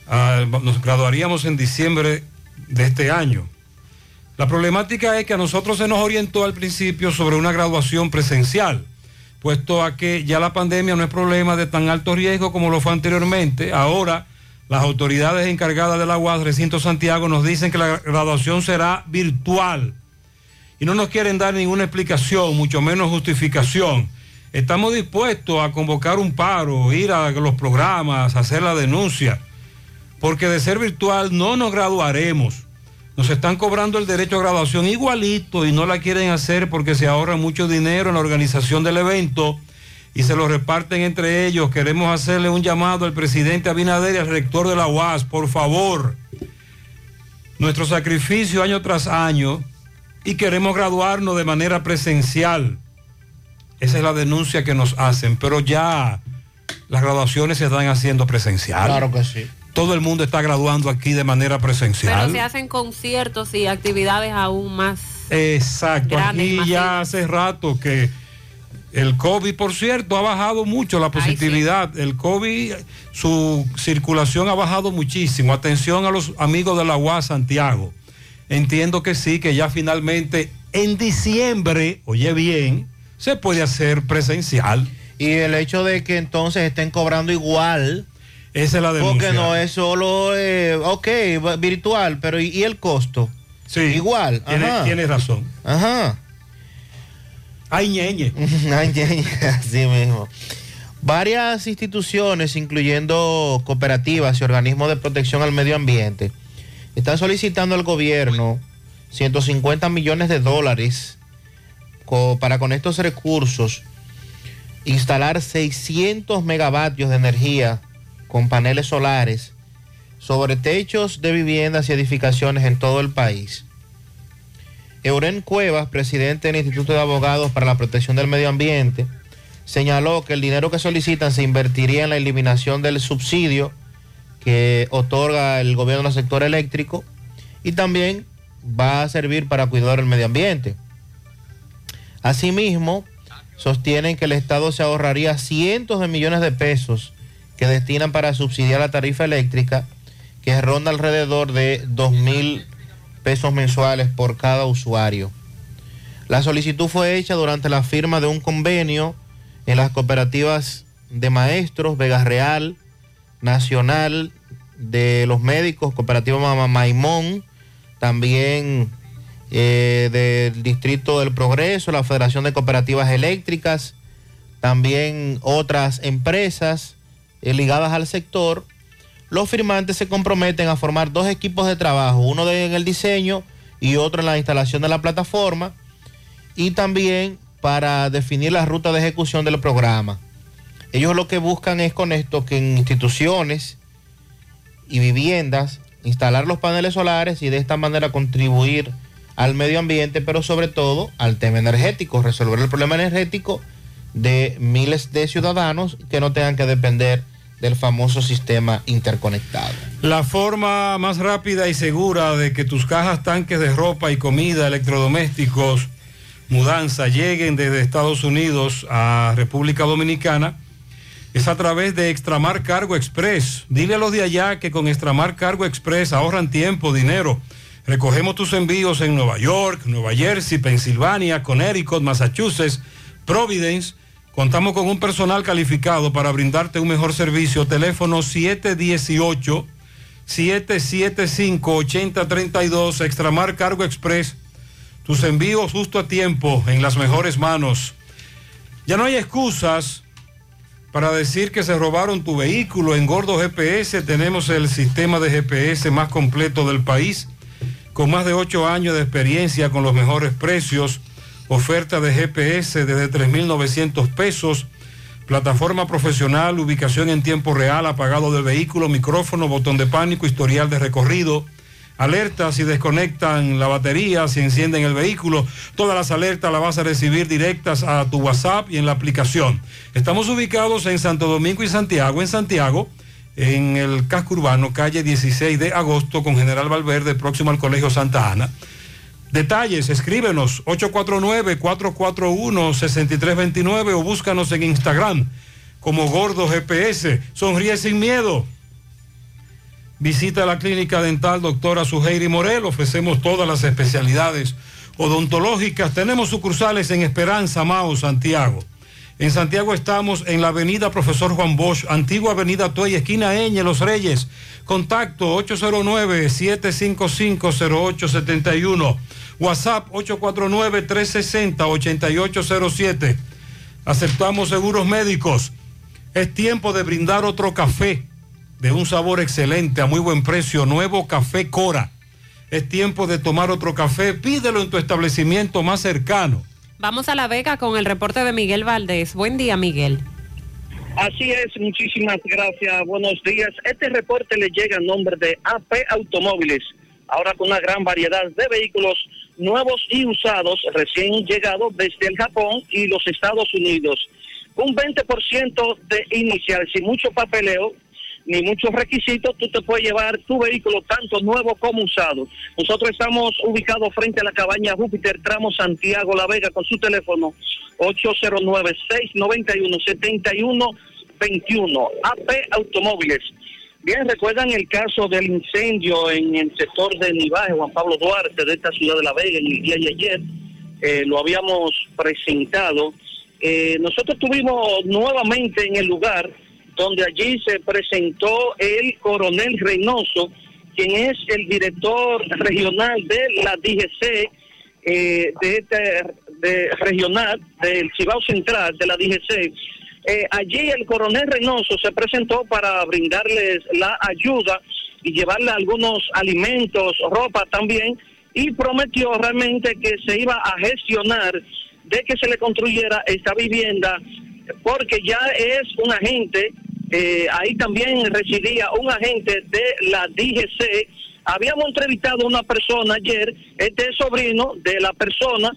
Ah, nos graduaríamos en diciembre de este año. La problemática es que a nosotros se nos orientó al principio sobre una graduación presencial, puesto a que ya la pandemia no es problema de tan alto riesgo como lo fue anteriormente. Ahora las autoridades encargadas de la UAS, Recinto Santiago, nos dicen que la graduación será virtual y no nos quieren dar ninguna explicación, mucho menos justificación. Estamos dispuestos a convocar un paro, ir a los programas, hacer la denuncia porque de ser virtual no nos graduaremos. Nos están cobrando el derecho a graduación igualito y no la quieren hacer porque se ahorra mucho dinero en la organización del evento y se lo reparten entre ellos. Queremos hacerle un llamado al presidente Abinader y al rector de la UAS, por favor. Nuestro sacrificio año tras año y queremos graduarnos de manera presencial. Esa es la denuncia que nos hacen, pero ya las graduaciones se están haciendo presencial. Claro que sí todo el mundo está graduando aquí de manera presencial. Pero se hacen conciertos y actividades aún más. Exacto, aquí ya hace rato que el COVID, por cierto, ha bajado mucho la positividad. El COVID, su circulación ha bajado muchísimo. Atención a los amigos de la UAS Santiago. Entiendo que sí, que ya finalmente en diciembre, oye bien, se puede hacer presencial. Y el hecho de que entonces estén cobrando igual esa es la denuncia. Porque no es solo, eh, ok, virtual, pero ¿y, el costo? Sí. Igual. Tienes razón. Ajá. Ay, ñeñe. Ay, ñeñe, así mismo. Varias instituciones, incluyendo cooperativas y organismos de protección al medio ambiente, están solicitando al gobierno 150 millones de dólares para con estos recursos instalar 600 megavatios de energía con paneles solares sobre techos de viviendas y edificaciones en todo el país. Euren Cuevas, presidente del Instituto de Abogados para la Protección del Medio Ambiente, señaló que el dinero que solicitan se invertiría en la eliminación del subsidio que otorga el gobierno al sector eléctrico y también va a servir para cuidar el medio ambiente. Asimismo, sostienen que el Estado se ahorraría cientos de millones de pesos que destinan para subsidiar la tarifa eléctrica, que ronda alrededor de 2 mil pesos mensuales por cada usuario. La solicitud fue hecha durante la firma de un convenio en las cooperativas de maestros Vega Real, Nacional de los Médicos, Cooperativa Mamá Maimón, también eh, del Distrito del Progreso, la Federación de Cooperativas Eléctricas, también otras empresas ligadas al sector. Los firmantes se comprometen a formar dos equipos de trabajo, uno en el diseño y otro en la instalación de la plataforma, y también para definir la ruta de ejecución del programa. Ellos lo que buscan es con esto que en instituciones y viviendas instalar los paneles solares y de esta manera contribuir al medio ambiente, pero sobre todo al tema energético, resolver el problema energético de miles de ciudadanos que no tengan que depender del famoso sistema interconectado. La forma más rápida y segura de que tus cajas, tanques de ropa y comida, electrodomésticos, mudanza lleguen desde Estados Unidos a República Dominicana es a través de Extramar Cargo Express. Dile a los de allá que con Extramar Cargo Express ahorran tiempo, dinero. Recogemos tus envíos en Nueva York, Nueva Jersey, Pensilvania, Connecticut, Massachusetts, Providence. Contamos con un personal calificado para brindarte un mejor servicio. Teléfono 718 775 8032 Extramar Cargo Express. Tus envíos justo a tiempo, en las mejores manos. Ya no hay excusas para decir que se robaron tu vehículo. En Gordo GPS tenemos el sistema de GPS más completo del país, con más de 8 años de experiencia con los mejores precios, oferta de GPS desde 3.900 pesos, plataforma profesional, ubicación en tiempo real, apagado del vehículo, micrófono, botón de pánico, historial de recorrido. Alertas si desconectan la batería, si encienden el vehículo. Todas las alertas las vas a recibir directas a tu WhatsApp y en la aplicación. Estamos ubicados en Santo Domingo y Santiago. En Santiago, en el casco urbano, calle 16 de agosto, con General Valverde, próximo al Colegio Santa Ana. Detalles, escríbenos 849-441-6329 o búscanos en Instagram como Gordo GPS. Sonríe sin miedo. Visita la clínica dental doctora Suheiri Morel. Ofrecemos todas las especialidades odontológicas. Tenemos sucursales en Esperanza, Mao, Santiago. En Santiago estamos en la avenida Profesor Juan Bosch, antigua avenida Toy, esquina Eñe, Los Reyes. Contacto 809-755-0871. WhatsApp 849-360-8807. Aceptamos seguros médicos. Es tiempo de brindar otro café de un sabor excelente a muy buen precio. Nuevo Café Cora. Es tiempo de tomar otro café. Pídelo en tu establecimiento más cercano. Vamos a La Vega con el reporte de Miguel Valdés. Buen día, Miguel. Así es, muchísimas gracias. Buenos días. Este reporte le llega a nombre de AP Automóviles, ahora con una gran variedad de vehículos nuevos y usados recién llegados desde el Japón y los Estados Unidos. Un 20% de inicial, sin mucho papeleo ni muchos requisitos, tú te puedes llevar tu vehículo tanto nuevo como usado. Nosotros estamos ubicados frente a la cabaña Júpiter, tramo Santiago La Vega, con su teléfono 809-691-7121. AP Automóviles. Bien, recuerdan el caso del incendio en el sector de Nivaje, Juan Pablo Duarte, de esta ciudad de La Vega, en el día de ayer. Eh, lo habíamos presentado. Eh, nosotros estuvimos nuevamente en el lugar donde allí se presentó el coronel Reynoso, quien es el director regional de la DGC, eh, de este de regional del Cibao Central de la DGC. Eh, allí el coronel Reynoso se presentó para brindarles la ayuda y llevarle algunos alimentos, ropa también, y prometió realmente que se iba a gestionar de que se le construyera esta vivienda, porque ya es un agente, eh, ahí también residía un agente de la DGC. Habíamos entrevistado a una persona ayer, este es sobrino de la persona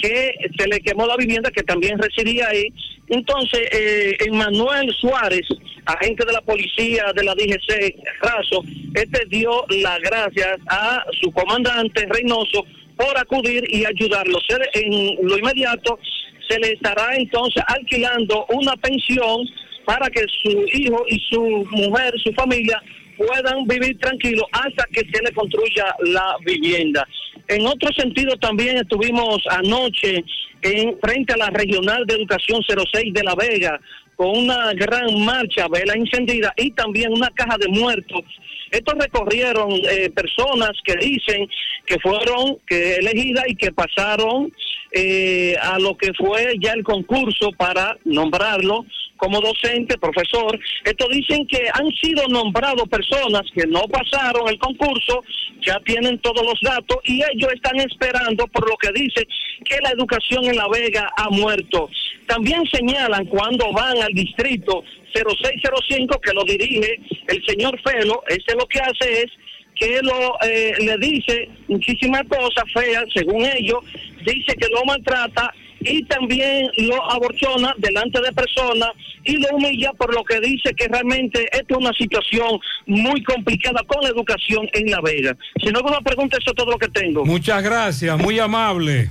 que se le quemó la vivienda que también residía ahí. Entonces, eh, Emmanuel Suárez, agente de la policía de la DGC Razo, este dio las gracias a su comandante Reynoso por acudir y ayudarlo. En lo inmediato se le estará entonces alquilando una pensión para que su hijo y su mujer, su familia, puedan vivir tranquilos hasta que se le construya la vivienda. En otro sentido, también estuvimos anoche en frente a la Regional de Educación 06 de La Vega con una gran marcha, vela encendida y también una caja de muertos. Estos recorrieron eh, personas que dicen que fueron que elegidas y que pasaron eh, a lo que fue ya el concurso para nombrarlo como docente, profesor. Estos dicen que han sido nombrados personas que no pasaron el concurso, ya tienen todos los datos y ellos están esperando por lo que dice que la educación en La Vega ha muerto. También señalan cuando van al distrito 0605 que lo dirige el señor Felo, este lo que hace es que lo eh, le dice muchísimas cosas feas, según ellos, dice que lo maltrata y también lo aborciona delante de personas y lo humilla por lo que dice que realmente esta es una situación muy complicada con la educación en La Vega. Si no alguna pregunta, eso es todo lo que tengo. Muchas gracias, muy amable.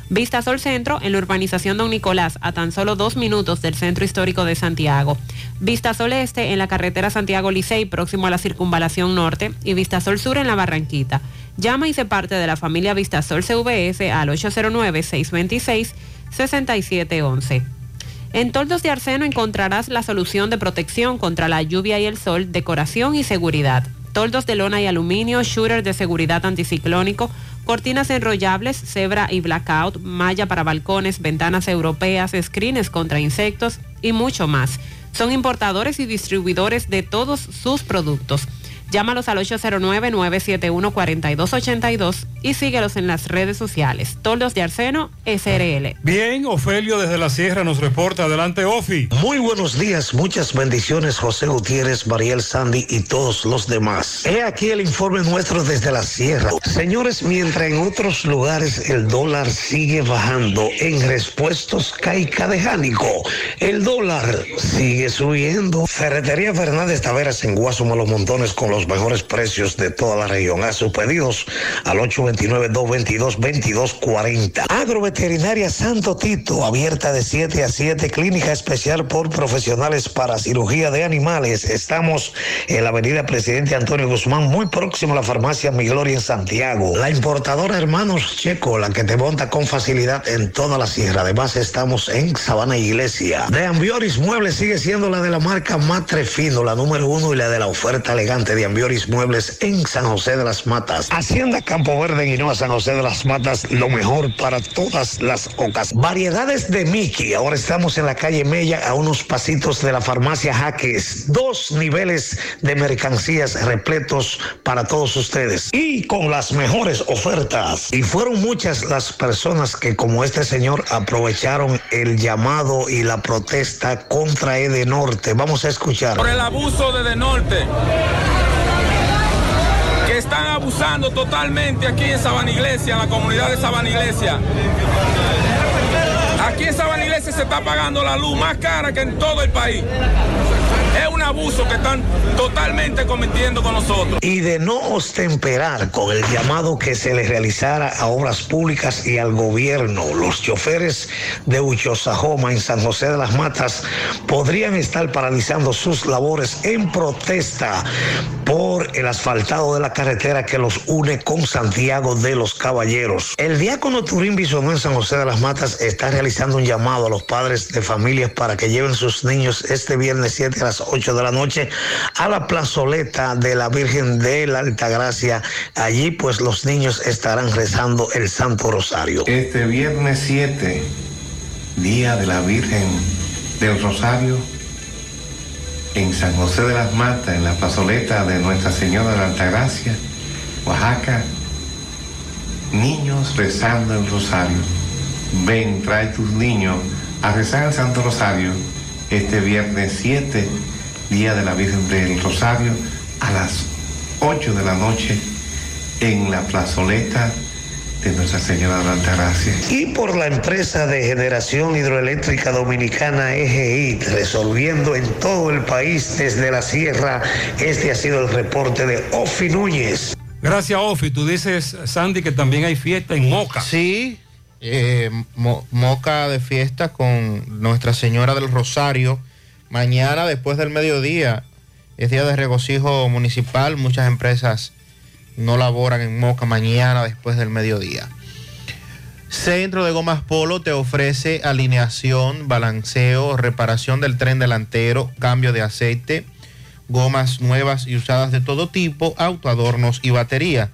Vista Sol Centro en la urbanización Don Nicolás a tan solo dos minutos del centro histórico de Santiago. Vista Sol Este en la carretera Santiago Licey próximo a la circunvalación norte y Vista Sol Sur en la Barranquita. Llama y se parte de la familia Vista Sol CVS al 809-626-6711. En Toldos de Arseno encontrarás la solución de protección contra la lluvia y el sol, decoración y seguridad. Toldos de lona y aluminio, shooter de seguridad anticiclónico, cortinas enrollables, cebra y blackout, malla para balcones, ventanas europeas, screens contra insectos y mucho más. Son importadores y distribuidores de todos sus productos. Llámalos al 809-971-4282 y síguelos en las redes sociales. Toldos de Arseno, SRL. Bien, Ofelio desde la Sierra nos reporta. Adelante, Ofi. Muy buenos días, muchas bendiciones, José Gutiérrez, Mariel Sandy y todos los demás. He aquí el informe nuestro desde la Sierra. Señores, mientras en otros lugares el dólar sigue bajando, en repuestos Caica de Jánico, el dólar sigue subiendo. Ferretería Fernández Taveras en Guasuma Los Montones con los mejores precios de toda la región. A sus pedidos al 829-222-2240. Agroveterinaria Santo Tito, abierta de 7 a 7, clínica especial por profesionales para cirugía de animales. Estamos en la avenida Presidente Antonio Guzmán, muy próximo a la farmacia Mi Gloria en Santiago. La importadora Hermanos Checo, la que te monta con facilidad en toda la sierra. Además, estamos en Sabana Iglesia. De Ambioris Muebles sigue siendo la de la marca Matre Fino, la número uno y la de la oferta elegante de Ambioris Muebles en San José de las Matas. Hacienda Campo Verde en Hinoa, San José de las Matas, lo mejor para todas las ocas. Variedades de Mickey. Ahora estamos en la calle Mella, a unos pasitos de la farmacia Jaques. Dos niveles de mercancías repletos para todos ustedes. Y con las mejores ofertas. Y fueron muchas las personas que, como este señor, aprovecharon el llamado y la protesta contra Edenorte. Vamos a escuchar. por el abuso de De Norte. Que están abusando totalmente aquí en Sabana Iglesia, en la comunidad de Sabana Iglesia. Aquí en Sabana Iglesia se está pagando la luz más cara que en todo el país. Un abuso que están totalmente cometiendo con nosotros. y de no ostemperar con el llamado que se le realizara a obras públicas y al gobierno, los choferes de Uchosajoma en San José de las Matas podrían estar paralizando sus labores en protesta por el asfaltado de la carretera que los une con Santiago de los Caballeros. El diácono Turín Bisonó en San José de las Matas está realizando un llamado a los padres de familias para que lleven sus niños este viernes 7 a las 8 de la noche a la plazoleta de la Virgen de la Altagracia. Allí pues los niños estarán rezando el Santo Rosario. Este viernes 7, día de la Virgen del Rosario, en San José de las Matas, en la plazoleta de Nuestra Señora de la Altagracia, Oaxaca, niños rezando el Rosario. Ven, trae tus niños a rezar el Santo Rosario este viernes 7, día de la Virgen del Rosario, a las 8 de la noche en la plazoleta de Nuestra Señora de la Altagracia. Y por la empresa de generación hidroeléctrica dominicana EGI, resolviendo en todo el país desde la sierra, este ha sido el reporte de Ofi Núñez. Gracias, Ofi. Tú dices, Sandy, que también hay fiesta en Moca. Sí, eh, Mo- Moca de fiesta con Nuestra Señora del Rosario. Mañana, después del mediodía, es día de regocijo municipal. Muchas empresas no laboran en Moca mañana, después del mediodía. Centro de Gomas Polo te ofrece alineación, balanceo, reparación del tren delantero, cambio de aceite, gomas nuevas y usadas de todo tipo, autoadornos y batería.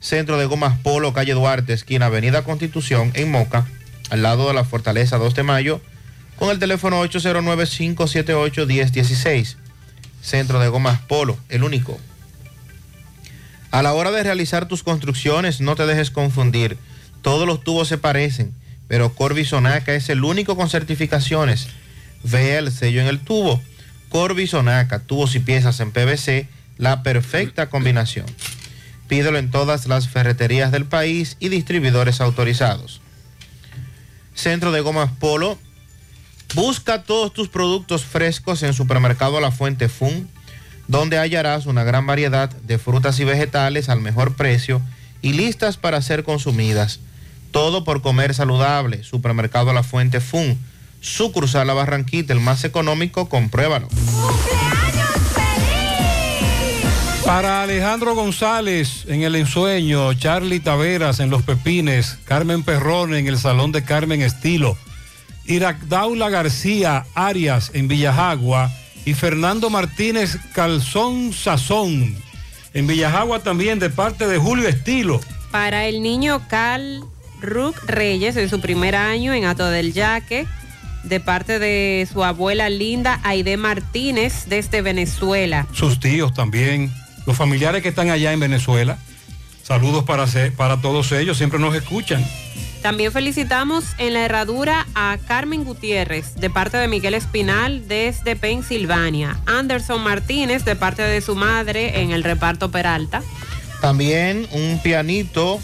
Centro de Gomas Polo, calle Duarte, esquina Avenida Constitución, en Moca, al lado de la Fortaleza 2 de Mayo, con el teléfono 809-578-1016. Centro de Gomas Polo, el único. A la hora de realizar tus construcciones, no te dejes confundir. Todos los tubos se parecen, pero Corby Sonaca es el único con certificaciones. Vea el sello en el tubo. Corby Sonaca, tubos y piezas en PVC, la perfecta combinación. Pídelo en todas las ferreterías del país y distribuidores autorizados. Centro de Gomas Polo. Busca todos tus productos frescos en Supermercado La Fuente Fun, donde hallarás una gran variedad de frutas y vegetales al mejor precio y listas para ser consumidas. Todo por comer saludable. Supermercado La Fuente Fun. Sucursal La Barranquita, el más económico, compruébalo. Para Alejandro González en el ensueño, Charlie Taveras en Los Pepines, Carmen Perrón en el Salón de Carmen Estilo, Iracdaula García Arias en Villajagua y Fernando Martínez Calzón Sazón en Villajagua también de parte de Julio Estilo. Para el niño Cal Ruc Reyes en su primer año en Ato del Yaque, de parte de su abuela linda Aide Martínez desde Venezuela. sus tíos también, los familiares que están allá en Venezuela. Saludos para, para todos ellos, siempre nos escuchan. También felicitamos en la herradura a Carmen Gutiérrez de parte de Miguel Espinal desde Pensilvania. Anderson Martínez de parte de su madre en el reparto Peralta. También un pianito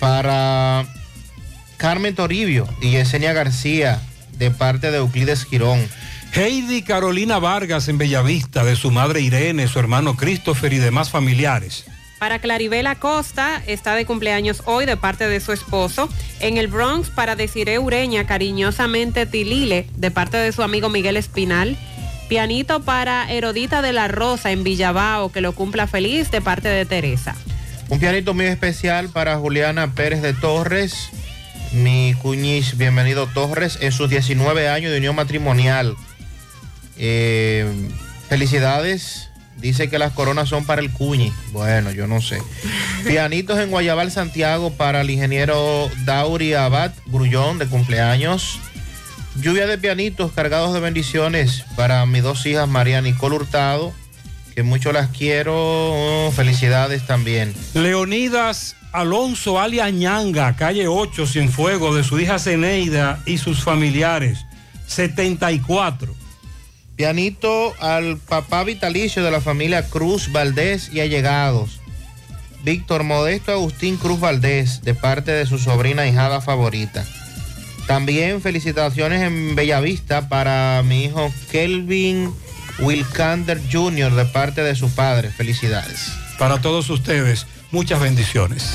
para Carmen Toribio y Yesenia García de parte de Euclides Girón. Heidi Carolina Vargas en Bellavista, de su madre Irene, su hermano Christopher y demás familiares. Para Claribel Acosta, está de cumpleaños hoy de parte de su esposo. En el Bronx, para Desiree Ureña, cariñosamente Tilile, de parte de su amigo Miguel Espinal. Pianito para Herodita de la Rosa en Villabao, que lo cumpla feliz, de parte de Teresa. Un pianito muy especial para Juliana Pérez de Torres, mi cuñiz, bienvenido Torres, en sus 19 años de unión matrimonial. Eh, felicidades. Dice que las coronas son para el cuñi. Bueno, yo no sé. Pianitos en Guayabal, Santiago, para el ingeniero Dauri Abad Grullón, de cumpleaños. Lluvia de pianitos cargados de bendiciones para mis dos hijas, María Nicole Hurtado, que mucho las quiero. Oh, felicidades también. Leonidas Alonso alias Ñanga, calle 8, Cienfuegos, de su hija Zeneida y sus familiares. 74. Pianito al papá vitalicio de la familia Cruz Valdés y allegados. Víctor Modesto Agustín Cruz Valdés, de parte de su sobrina hijada favorita. También felicitaciones en Bellavista para mi hijo Kelvin Wilkander Jr. de parte de su padre. Felicidades. Para todos ustedes, muchas bendiciones.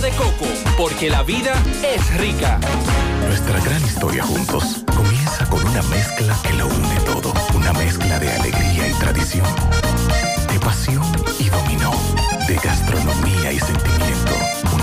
de coco, porque la vida es rica. Nuestra gran historia juntos comienza con una mezcla que lo une todo. Una mezcla de alegría y tradición, de pasión y dominó, de gastronomía y sentimiento.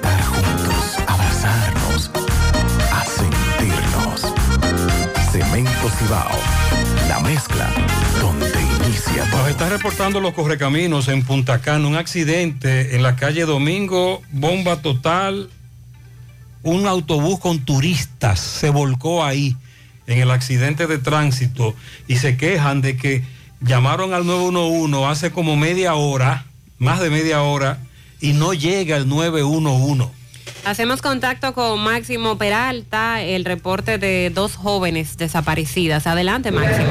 juntos, abrazarnos, a sentirnos. Cemento Cibao, la mezcla donde inicia todo. Nos está reportando los correcaminos en Punta Cana, un accidente en la calle Domingo, bomba total, un autobús con turistas se volcó ahí en el accidente de tránsito y se quejan de que llamaron al 911 hace como media hora, más de media hora, y no llega el 911. Hacemos contacto con Máximo Peralta, el reporte de dos jóvenes desaparecidas. Adelante, Máximo.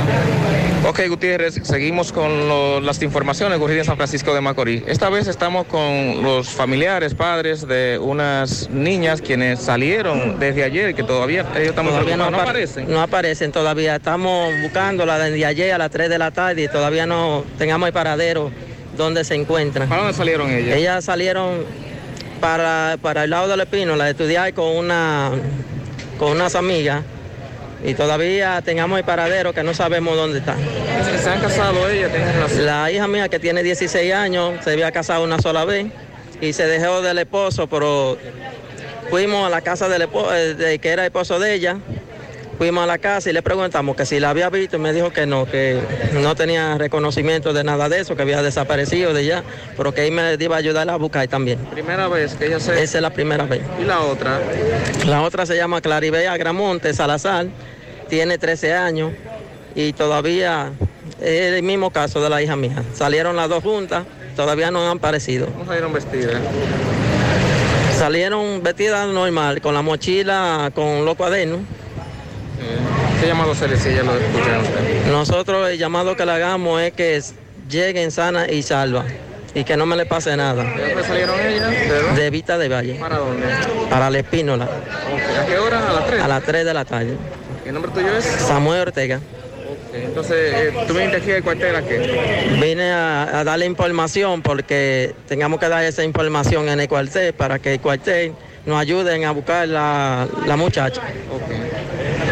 Ok, Gutiérrez, seguimos con lo- las informaciones ocurridas en San Francisco de Macorís. Esta vez estamos con los familiares, padres de unas niñas quienes salieron desde ayer, que todavía ellos estamos Todavía no, no apar- aparecen. no aparecen todavía. Estamos buscándola desde ayer a las 3 de la tarde y todavía no tengamos el paradero donde se encuentran. ¿Para dónde salieron ellas? Ellas salieron para, para el lado del Espino, la de estudiar con una con unas amigas y todavía tengamos el paradero que no sabemos dónde está. ¿Se han casado ellas? La hija mía que tiene 16 años se había casado una sola vez y se dejó del esposo, pero fuimos a la casa del esposo, de, que era esposo de ella, fuimos a la casa y le preguntamos que si la había visto y me dijo que no, que no tenía reconocimiento de nada de eso, que había desaparecido de ella, pero que él me iba a ayudar a buscar también. Primera vez que ella se... Esa es la primera vez. ¿Y la otra? La otra se llama Claribea Gramonte Salazar, tiene 13 años y todavía es el mismo caso de la hija mía. Salieron las dos juntas, todavía no han aparecido. ¿Cómo salieron vestidas? Salieron vestidas normal, con la mochila, con los cuadernos. ¿Qué llamado se le si ella lo escucharon usted? Nosotros el llamado que le hagamos es que lleguen sana y salva y que no me le pase nada. ¿De dónde salieron ellas? ¿De? De Vita de Valle, ¿Para dónde? para la Espínola, ¿A qué hora? ¿A las 3? a las 3 de la tarde. ¿El nombre tuyo es? Samuel Ortega. Entonces, eh, ¿tú viniste aquí al cuartel a qué? Vine a, a darle información porque tengamos que dar esa información en el cuartel para que el cuartel nos ayuden a buscar la, la muchacha.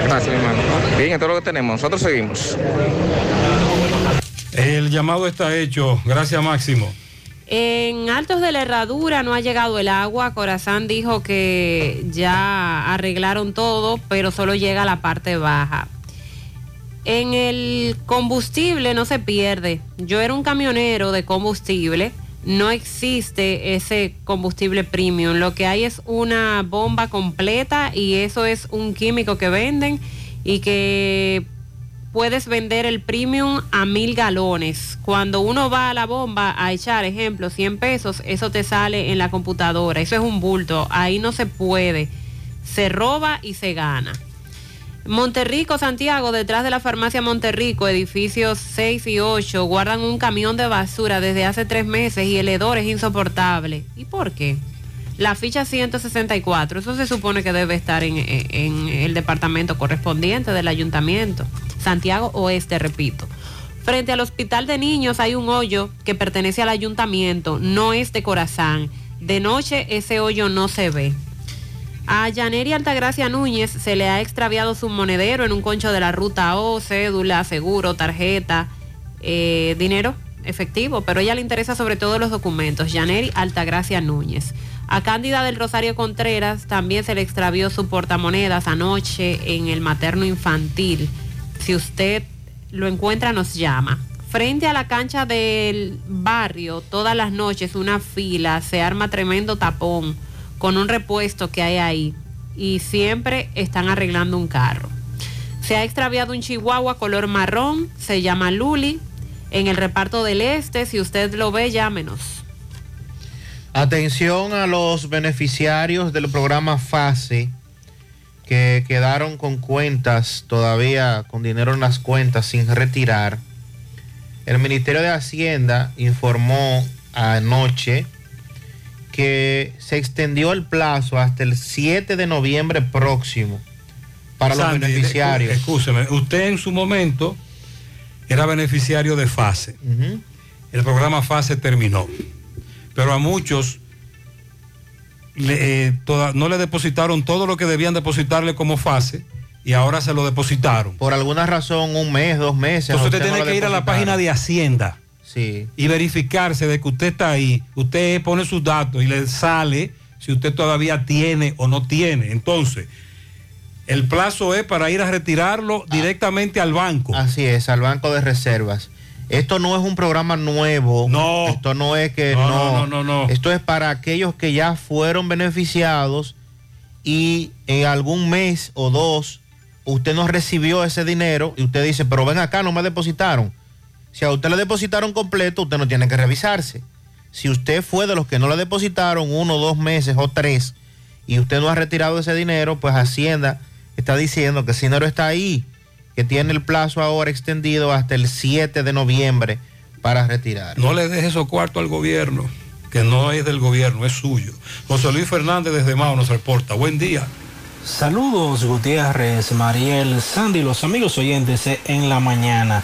Mi hermano. Bien, esto es lo que tenemos. Nosotros seguimos. El llamado está hecho. Gracias, Máximo. En Altos de la Herradura no ha llegado el agua. Corazán dijo que ya arreglaron todo, pero solo llega a la parte baja. En el combustible no se pierde. Yo era un camionero de combustible. No existe ese combustible premium. Lo que hay es una bomba completa y eso es un químico que venden y que puedes vender el premium a mil galones. Cuando uno va a la bomba a echar, ejemplo, 100 pesos, eso te sale en la computadora. Eso es un bulto. Ahí no se puede. Se roba y se gana. Monterrico, Santiago, detrás de la farmacia Monterrico, edificios 6 y 8, guardan un camión de basura desde hace tres meses y el hedor es insoportable. ¿Y por qué? La ficha 164, eso se supone que debe estar en, en- el departamento correspondiente del ayuntamiento. Santiago Oeste, repito. Frente al hospital de niños hay un hoyo que pertenece al ayuntamiento, no es de Corazán. De noche ese hoyo no se ve. A Yaneri Altagracia Núñez se le ha extraviado su monedero en un concho de la ruta O, cédula, seguro, tarjeta, eh, dinero efectivo, pero ella le interesa sobre todo los documentos. Yaneri Altagracia Núñez. A Cándida del Rosario Contreras también se le extravió su portamonedas anoche en el materno infantil. Si usted lo encuentra, nos llama. Frente a la cancha del barrio, todas las noches una fila, se arma tremendo tapón con un repuesto que hay ahí y siempre están arreglando un carro. Se ha extraviado un chihuahua color marrón, se llama Luli, en el reparto del este, si usted lo ve, llámenos. Atención a los beneficiarios del programa FASE que quedaron con cuentas todavía, con dinero en las cuentas sin retirar. El Ministerio de Hacienda informó anoche que se extendió el plazo hasta el 7 de noviembre próximo para los beneficiarios. Escúcheme, usted en su momento era beneficiario de FASE. El programa FASE terminó. Pero a muchos le, eh, toda- no le depositaron todo lo que debían depositarle como FASE y ahora se lo depositaron. Por alguna razón, un mes, dos meses. Entonces usted tiene que ir a la página de Hacienda Sí. y verificarse de que usted está ahí. Usted pone sus datos y le sale si usted todavía tiene o no tiene. Entonces, el plazo es para ir a retirarlo directamente al banco. Así es, al Banco de Reservas. Esto no es un programa nuevo. No. Esto no es que No, no. no, no, no, no. Esto es para aquellos que ya fueron beneficiados y en algún mes o dos usted no recibió ese dinero y usted dice, pero ven acá, no me depositaron. Si a usted le depositaron completo, usted no tiene que revisarse. Si usted fue de los que no le depositaron uno, dos meses o tres y usted no ha retirado ese dinero, pues Hacienda está diciendo que ese dinero está ahí, que tiene el plazo ahora extendido hasta el 7 de noviembre para retirar. No le deje esos cuartos al gobierno, que no es del gobierno, es suyo. José Luis Fernández desde Mao nos reporta. Buen día. Saludos Gutiérrez, Mariel, Sandy, los amigos oyentes en la mañana.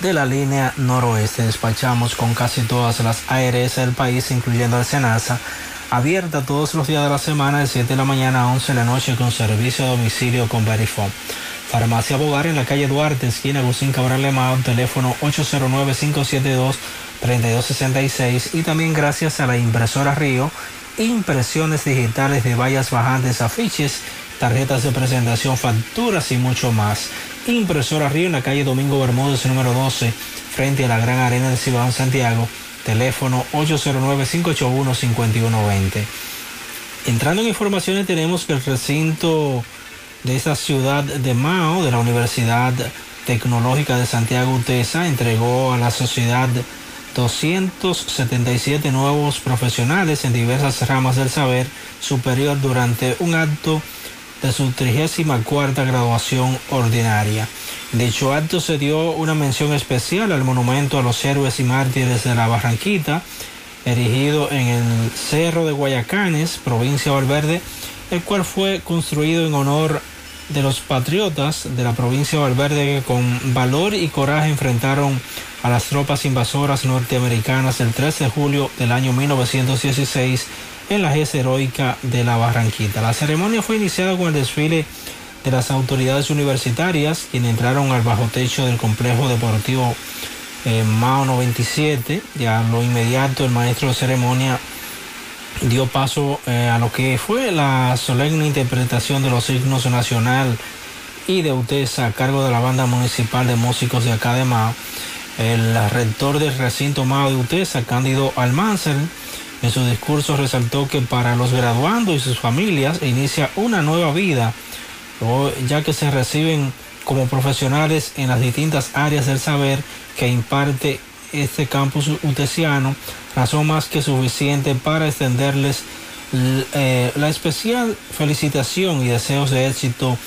de la línea noroeste. Despachamos con casi todas las ARS del país, incluyendo el Senasa. Abierta todos los días de la semana, de 7 de la mañana a 11 de la noche, con servicio a domicilio con Verifone. Farmacia Bogar en la calle Duarte, esquina Agustín Cabral Lemao, teléfono 809-572-3266. Y también gracias a la impresora Río, impresiones digitales de vallas bajantes, afiches, tarjetas de presentación, facturas y mucho más. Impresora Río en la calle Domingo Bermúdez, número 12, frente a la Gran Arena de en Santiago. Teléfono 809-581-5120. Entrando en informaciones, tenemos que el recinto de esta ciudad de Mao, de la Universidad Tecnológica de Santiago UTESA, entregó a la sociedad 277 nuevos profesionales en diversas ramas del saber superior durante un acto de su 34 graduación ordinaria. Dicho acto se dio una mención especial al monumento a los héroes y mártires de la Barranquita, erigido en el Cerro de Guayacanes, provincia de Valverde, el cual fue construido en honor de los patriotas de la provincia de Valverde que con valor y coraje enfrentaron a las tropas invasoras norteamericanas el 13 de julio del año 1916 en la GES heroica de la Barranquita. La ceremonia fue iniciada con el desfile de las autoridades universitarias, quienes entraron al bajo techo del complejo deportivo eh, Mao 97. Ya lo inmediato el maestro de ceremonia dio paso eh, a lo que fue la solemne interpretación de los signos nacional y de UTESA a cargo de la banda municipal de músicos de acá de Mao. El rector del recinto Mao de UTESA, Cándido Almanzar, En su discurso resaltó que para los graduandos y sus familias inicia una nueva vida, ya que se reciben como profesionales en las distintas áreas del saber que imparte este campus utesiano, razón más que suficiente para extenderles eh, la especial felicitación y deseos de éxito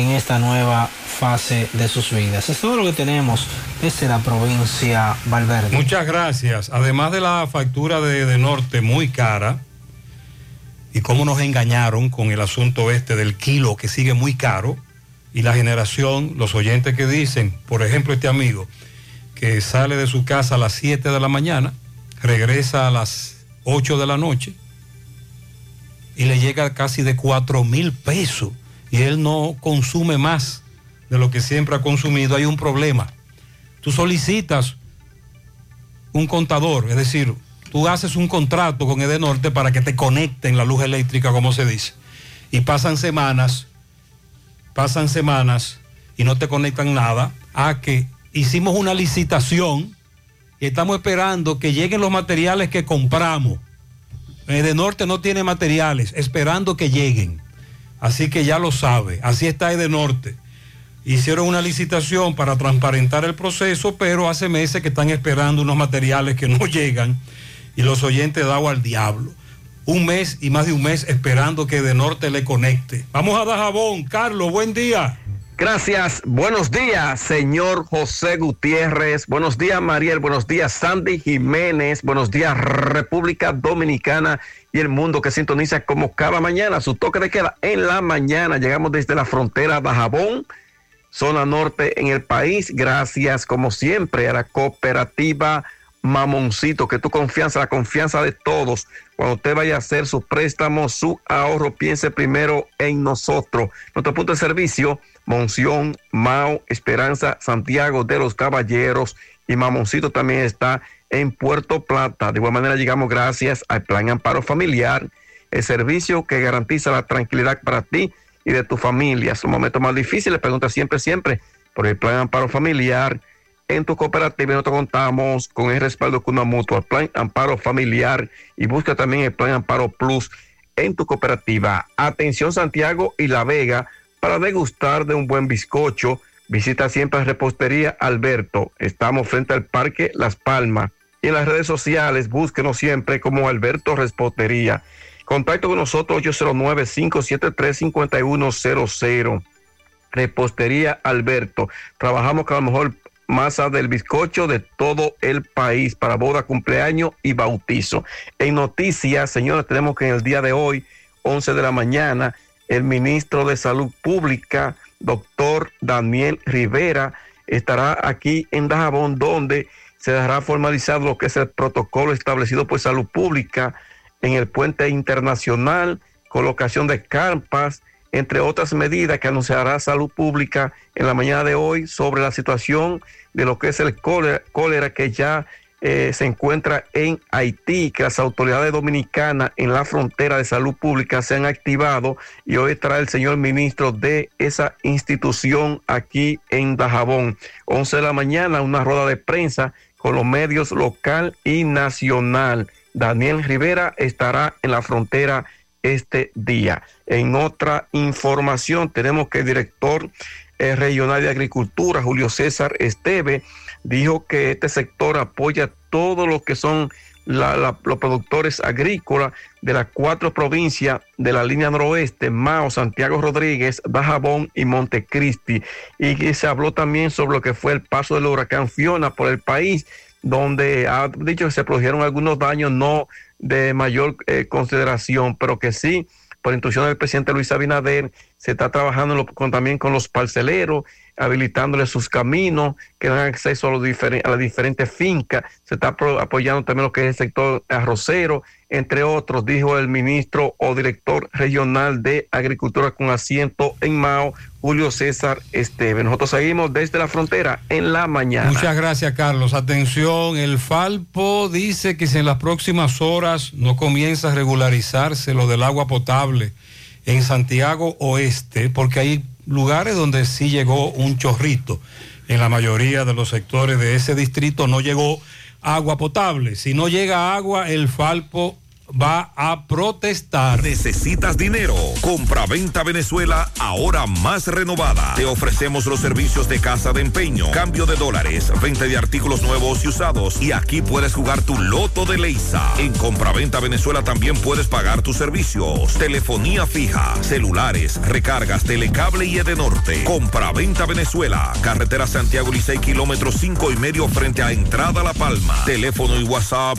en esta nueva fase de sus vidas. Es todo lo que tenemos desde la provincia Valverde. Muchas gracias. Además de la factura de, de Norte muy cara, y cómo nos engañaron con el asunto este del kilo que sigue muy caro, y la generación, los oyentes que dicen, por ejemplo, este amigo, que sale de su casa a las 7 de la mañana, regresa a las 8 de la noche y le llega casi de 4 mil pesos y él no consume más de lo que siempre ha consumido, hay un problema. Tú solicitas un contador, es decir, tú haces un contrato con Edenorte para que te conecten la luz eléctrica, como se dice, y pasan semanas, pasan semanas y no te conectan nada, a que hicimos una licitación y estamos esperando que lleguen los materiales que compramos. Edenorte no tiene materiales, esperando que lleguen. Así que ya lo sabe, así está Edenorte. Hicieron una licitación para transparentar el proceso, pero hace meses que están esperando unos materiales que no llegan y los oyentes dado al diablo. Un mes y más de un mes esperando que Edenorte le conecte. Vamos a Dajabón. Carlos, buen día. Gracias. Buenos días, señor José Gutiérrez. Buenos días, Mariel. Buenos días, Sandy Jiménez. Buenos días, República Dominicana y el mundo que sintoniza como cada mañana su toque de queda en la mañana. Llegamos desde la frontera de Jabón, zona norte en el país. Gracias, como siempre, a la cooperativa Mamoncito, que tu confianza, la confianza de todos. Cuando usted vaya a hacer su préstamo, su ahorro, piense primero en nosotros. Nuestro punto de servicio, Monción, Mao, Esperanza, Santiago de los Caballeros y Mamoncito también está en Puerto Plata. De igual manera llegamos gracias al Plan Amparo Familiar, el servicio que garantiza la tranquilidad para ti y de tu familia. Son momentos más difíciles, pregunta siempre, siempre por el Plan Amparo Familiar. En tu cooperativa nosotros contamos con el respaldo con una mutua, Plan Amparo Familiar y busca también el Plan Amparo Plus en tu cooperativa. Atención Santiago y La Vega para degustar de un buen bizcocho. Visita siempre Repostería Alberto. Estamos frente al Parque Las Palmas. Y en las redes sociales búsquenos siempre como Alberto Repostería. Contacto con nosotros 809-573-5100. Repostería Alberto. Trabajamos con la mejor masa del bizcocho de todo el país para boda, cumpleaños y bautizo. En noticias, señores, tenemos que en el día de hoy, 11 de la mañana, el ministro de Salud Pública, doctor Daniel Rivera, estará aquí en Dajabón, donde se dará formalizado lo que es el protocolo establecido por Salud Pública en el puente internacional, colocación de carpas, entre otras medidas que anunciará Salud Pública en la mañana de hoy sobre la situación de lo que es el cólera, que ya eh, se encuentra en Haití, que las autoridades dominicanas en la frontera de salud pública se han activado y hoy estará el señor ministro de esa institución aquí en Dajabón. 11 de la mañana, una rueda de prensa con los medios local y nacional. Daniel Rivera estará en la frontera este día. En otra información, tenemos que el director eh, regional de Agricultura, Julio César Esteve, dijo que este sector apoya todo lo que son la- la- los productores agrícolas de las cuatro provincias de la línea noroeste, Mao, Santiago Rodríguez, Dajabón y Montecristi. Y se habló también sobre lo que fue el paso del huracán Fiona por el país, donde ha dicho que se produjeron algunos daños no de mayor eh, consideración, pero que sí, por instrucción del presidente Luis Abinader, se está trabajando con, también con los parceleros, habilitándoles sus caminos, que dan acceso a, los diferen- a las diferentes fincas, se está apoyando también lo que es el sector arrocero, entre otros, dijo el ministro o director regional de Agricultura con asiento en Mao, Julio César Esteve. Nosotros seguimos desde la frontera en la mañana. Muchas gracias, Carlos. Atención, el Falpo dice que si en las próximas horas no comienza a regularizarse lo del agua potable en Santiago Oeste, porque hay lugares donde sí llegó un chorrito. En la mayoría de los sectores de ese distrito no llegó agua potable. Si no llega agua, el Falpo va a protestar. ¿Necesitas dinero? Compra-venta Venezuela ahora más renovada. Te ofrecemos los servicios de casa de empeño, cambio de dólares, venta de artículos nuevos y usados. Y aquí puedes jugar tu loto de Leisa. En Compra-venta Venezuela también puedes pagar tus servicios. Telefonía fija, celulares, recargas, telecable y Edenorte. Compra-venta Venezuela. Carretera Santiago Licey, kilómetro 5 y medio frente a Entrada La Palma. Teléfono y WhatsApp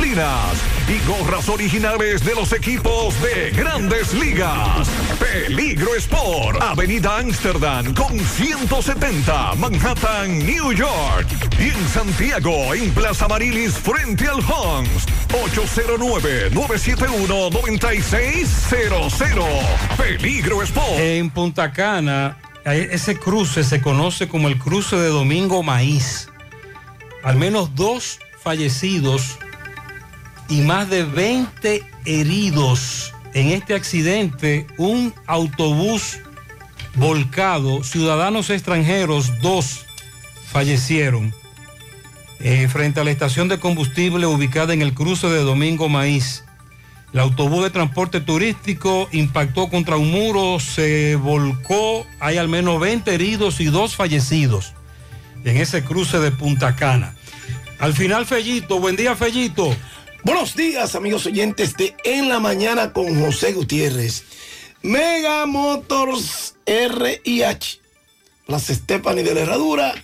y gorras originales de los equipos de grandes ligas. Peligro Sport, Avenida Amsterdam con 170, Manhattan, New York. Y en Santiago, en Plaza Marilis, frente al Hans, 809-971-9600. Peligro Sport. En Punta Cana, ese cruce se conoce como el cruce de Domingo Maíz. Al menos dos fallecidos y más de 20 heridos en este accidente. Un autobús volcado, ciudadanos extranjeros, dos fallecieron. Eh, frente a la estación de combustible ubicada en el cruce de Domingo Maíz. El autobús de transporte turístico impactó contra un muro, se volcó, hay al menos 20 heridos y dos fallecidos en ese cruce de Punta Cana. Al final, Fellito, buen día, Fellito. Buenos días, amigos oyentes de En la Mañana con José Gutiérrez. Mega Motors RIH. Las Stephanie de la Herradura.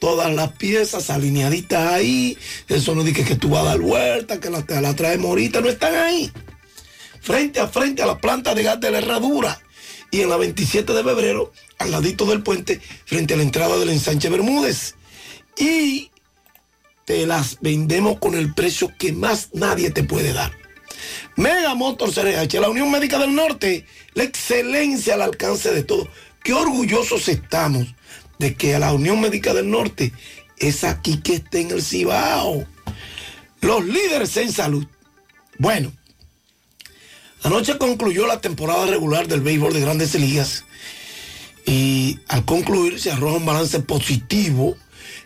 Todas las piezas alineaditas ahí. Eso no dice que tú vas a dar vuelta, que la, la traemos ahorita. No están ahí. Frente a frente a la planta de gas de la Herradura. Y en la 27 de febrero, al ladito del puente, frente a la entrada del ensanche Bermúdez. Y te las vendemos con el precio que más nadie te puede dar. Mega Motors RH, la Unión Médica del Norte, la excelencia al alcance de todo. Qué orgullosos estamos de que a la Unión Médica del Norte es aquí que está en el Cibao. Los líderes en salud. Bueno, anoche concluyó la temporada regular del béisbol de grandes ligas y al concluir se arroja un balance positivo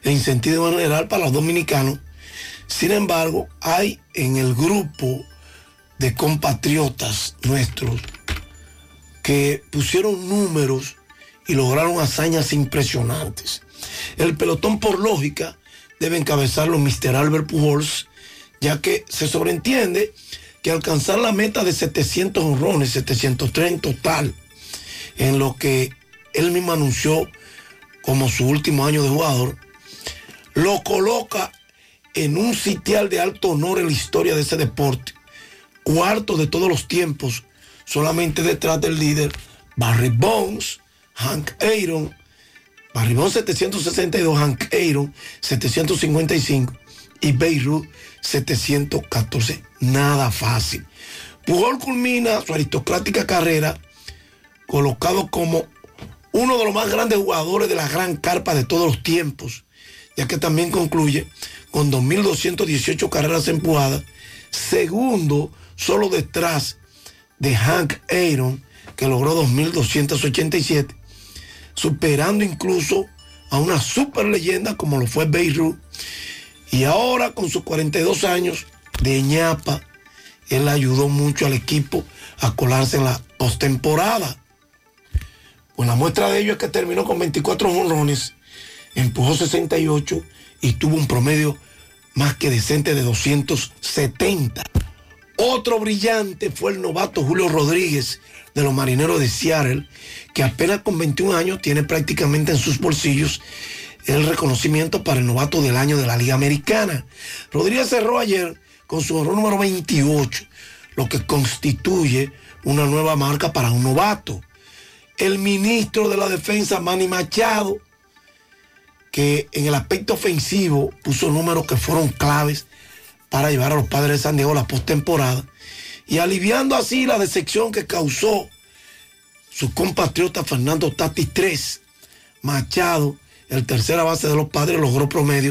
en sentido general para los dominicanos. Sin embargo, hay en el grupo de compatriotas nuestros que pusieron números y lograron hazañas impresionantes. El pelotón por lógica debe encabezarlo Mr. Albert Pujols, ya que se sobreentiende que alcanzar la meta de 700 honrones, 703 en total, en lo que él mismo anunció como su último año de jugador, lo coloca en un sitial de alto honor en la historia de ese deporte, cuarto de todos los tiempos, solamente detrás del líder Barry Bones, Hank Aaron, Barry Bones 762, Hank Aaron 755 y Beirut 714. Nada fácil. Pujol culmina su aristocrática carrera colocado como uno de los más grandes jugadores de la gran carpa de todos los tiempos ya que también concluye con 2.218 carreras empujadas, segundo solo detrás de Hank Aaron, que logró 2.287, superando incluso a una super leyenda como lo fue Beirut. Y ahora con sus 42 años de ñapa, él ayudó mucho al equipo a colarse en la postemporada. Pues la muestra de ello es que terminó con 24 jonrones, empujó 68 y tuvo un promedio más que decente de 270. Otro brillante fue el novato Julio Rodríguez de los Marineros de Seattle, que apenas con 21 años tiene prácticamente en sus bolsillos el reconocimiento para el novato del año de la Liga Americana. Rodríguez cerró ayer con su honor número 28, lo que constituye una nueva marca para un novato. El ministro de la Defensa, Manny Machado, que en el aspecto ofensivo puso números que fueron claves para llevar a los padres de San Diego a la postemporada y aliviando así la decepción que causó su compatriota Fernando Tatis 3. Machado, el tercera base de los padres, logró promedio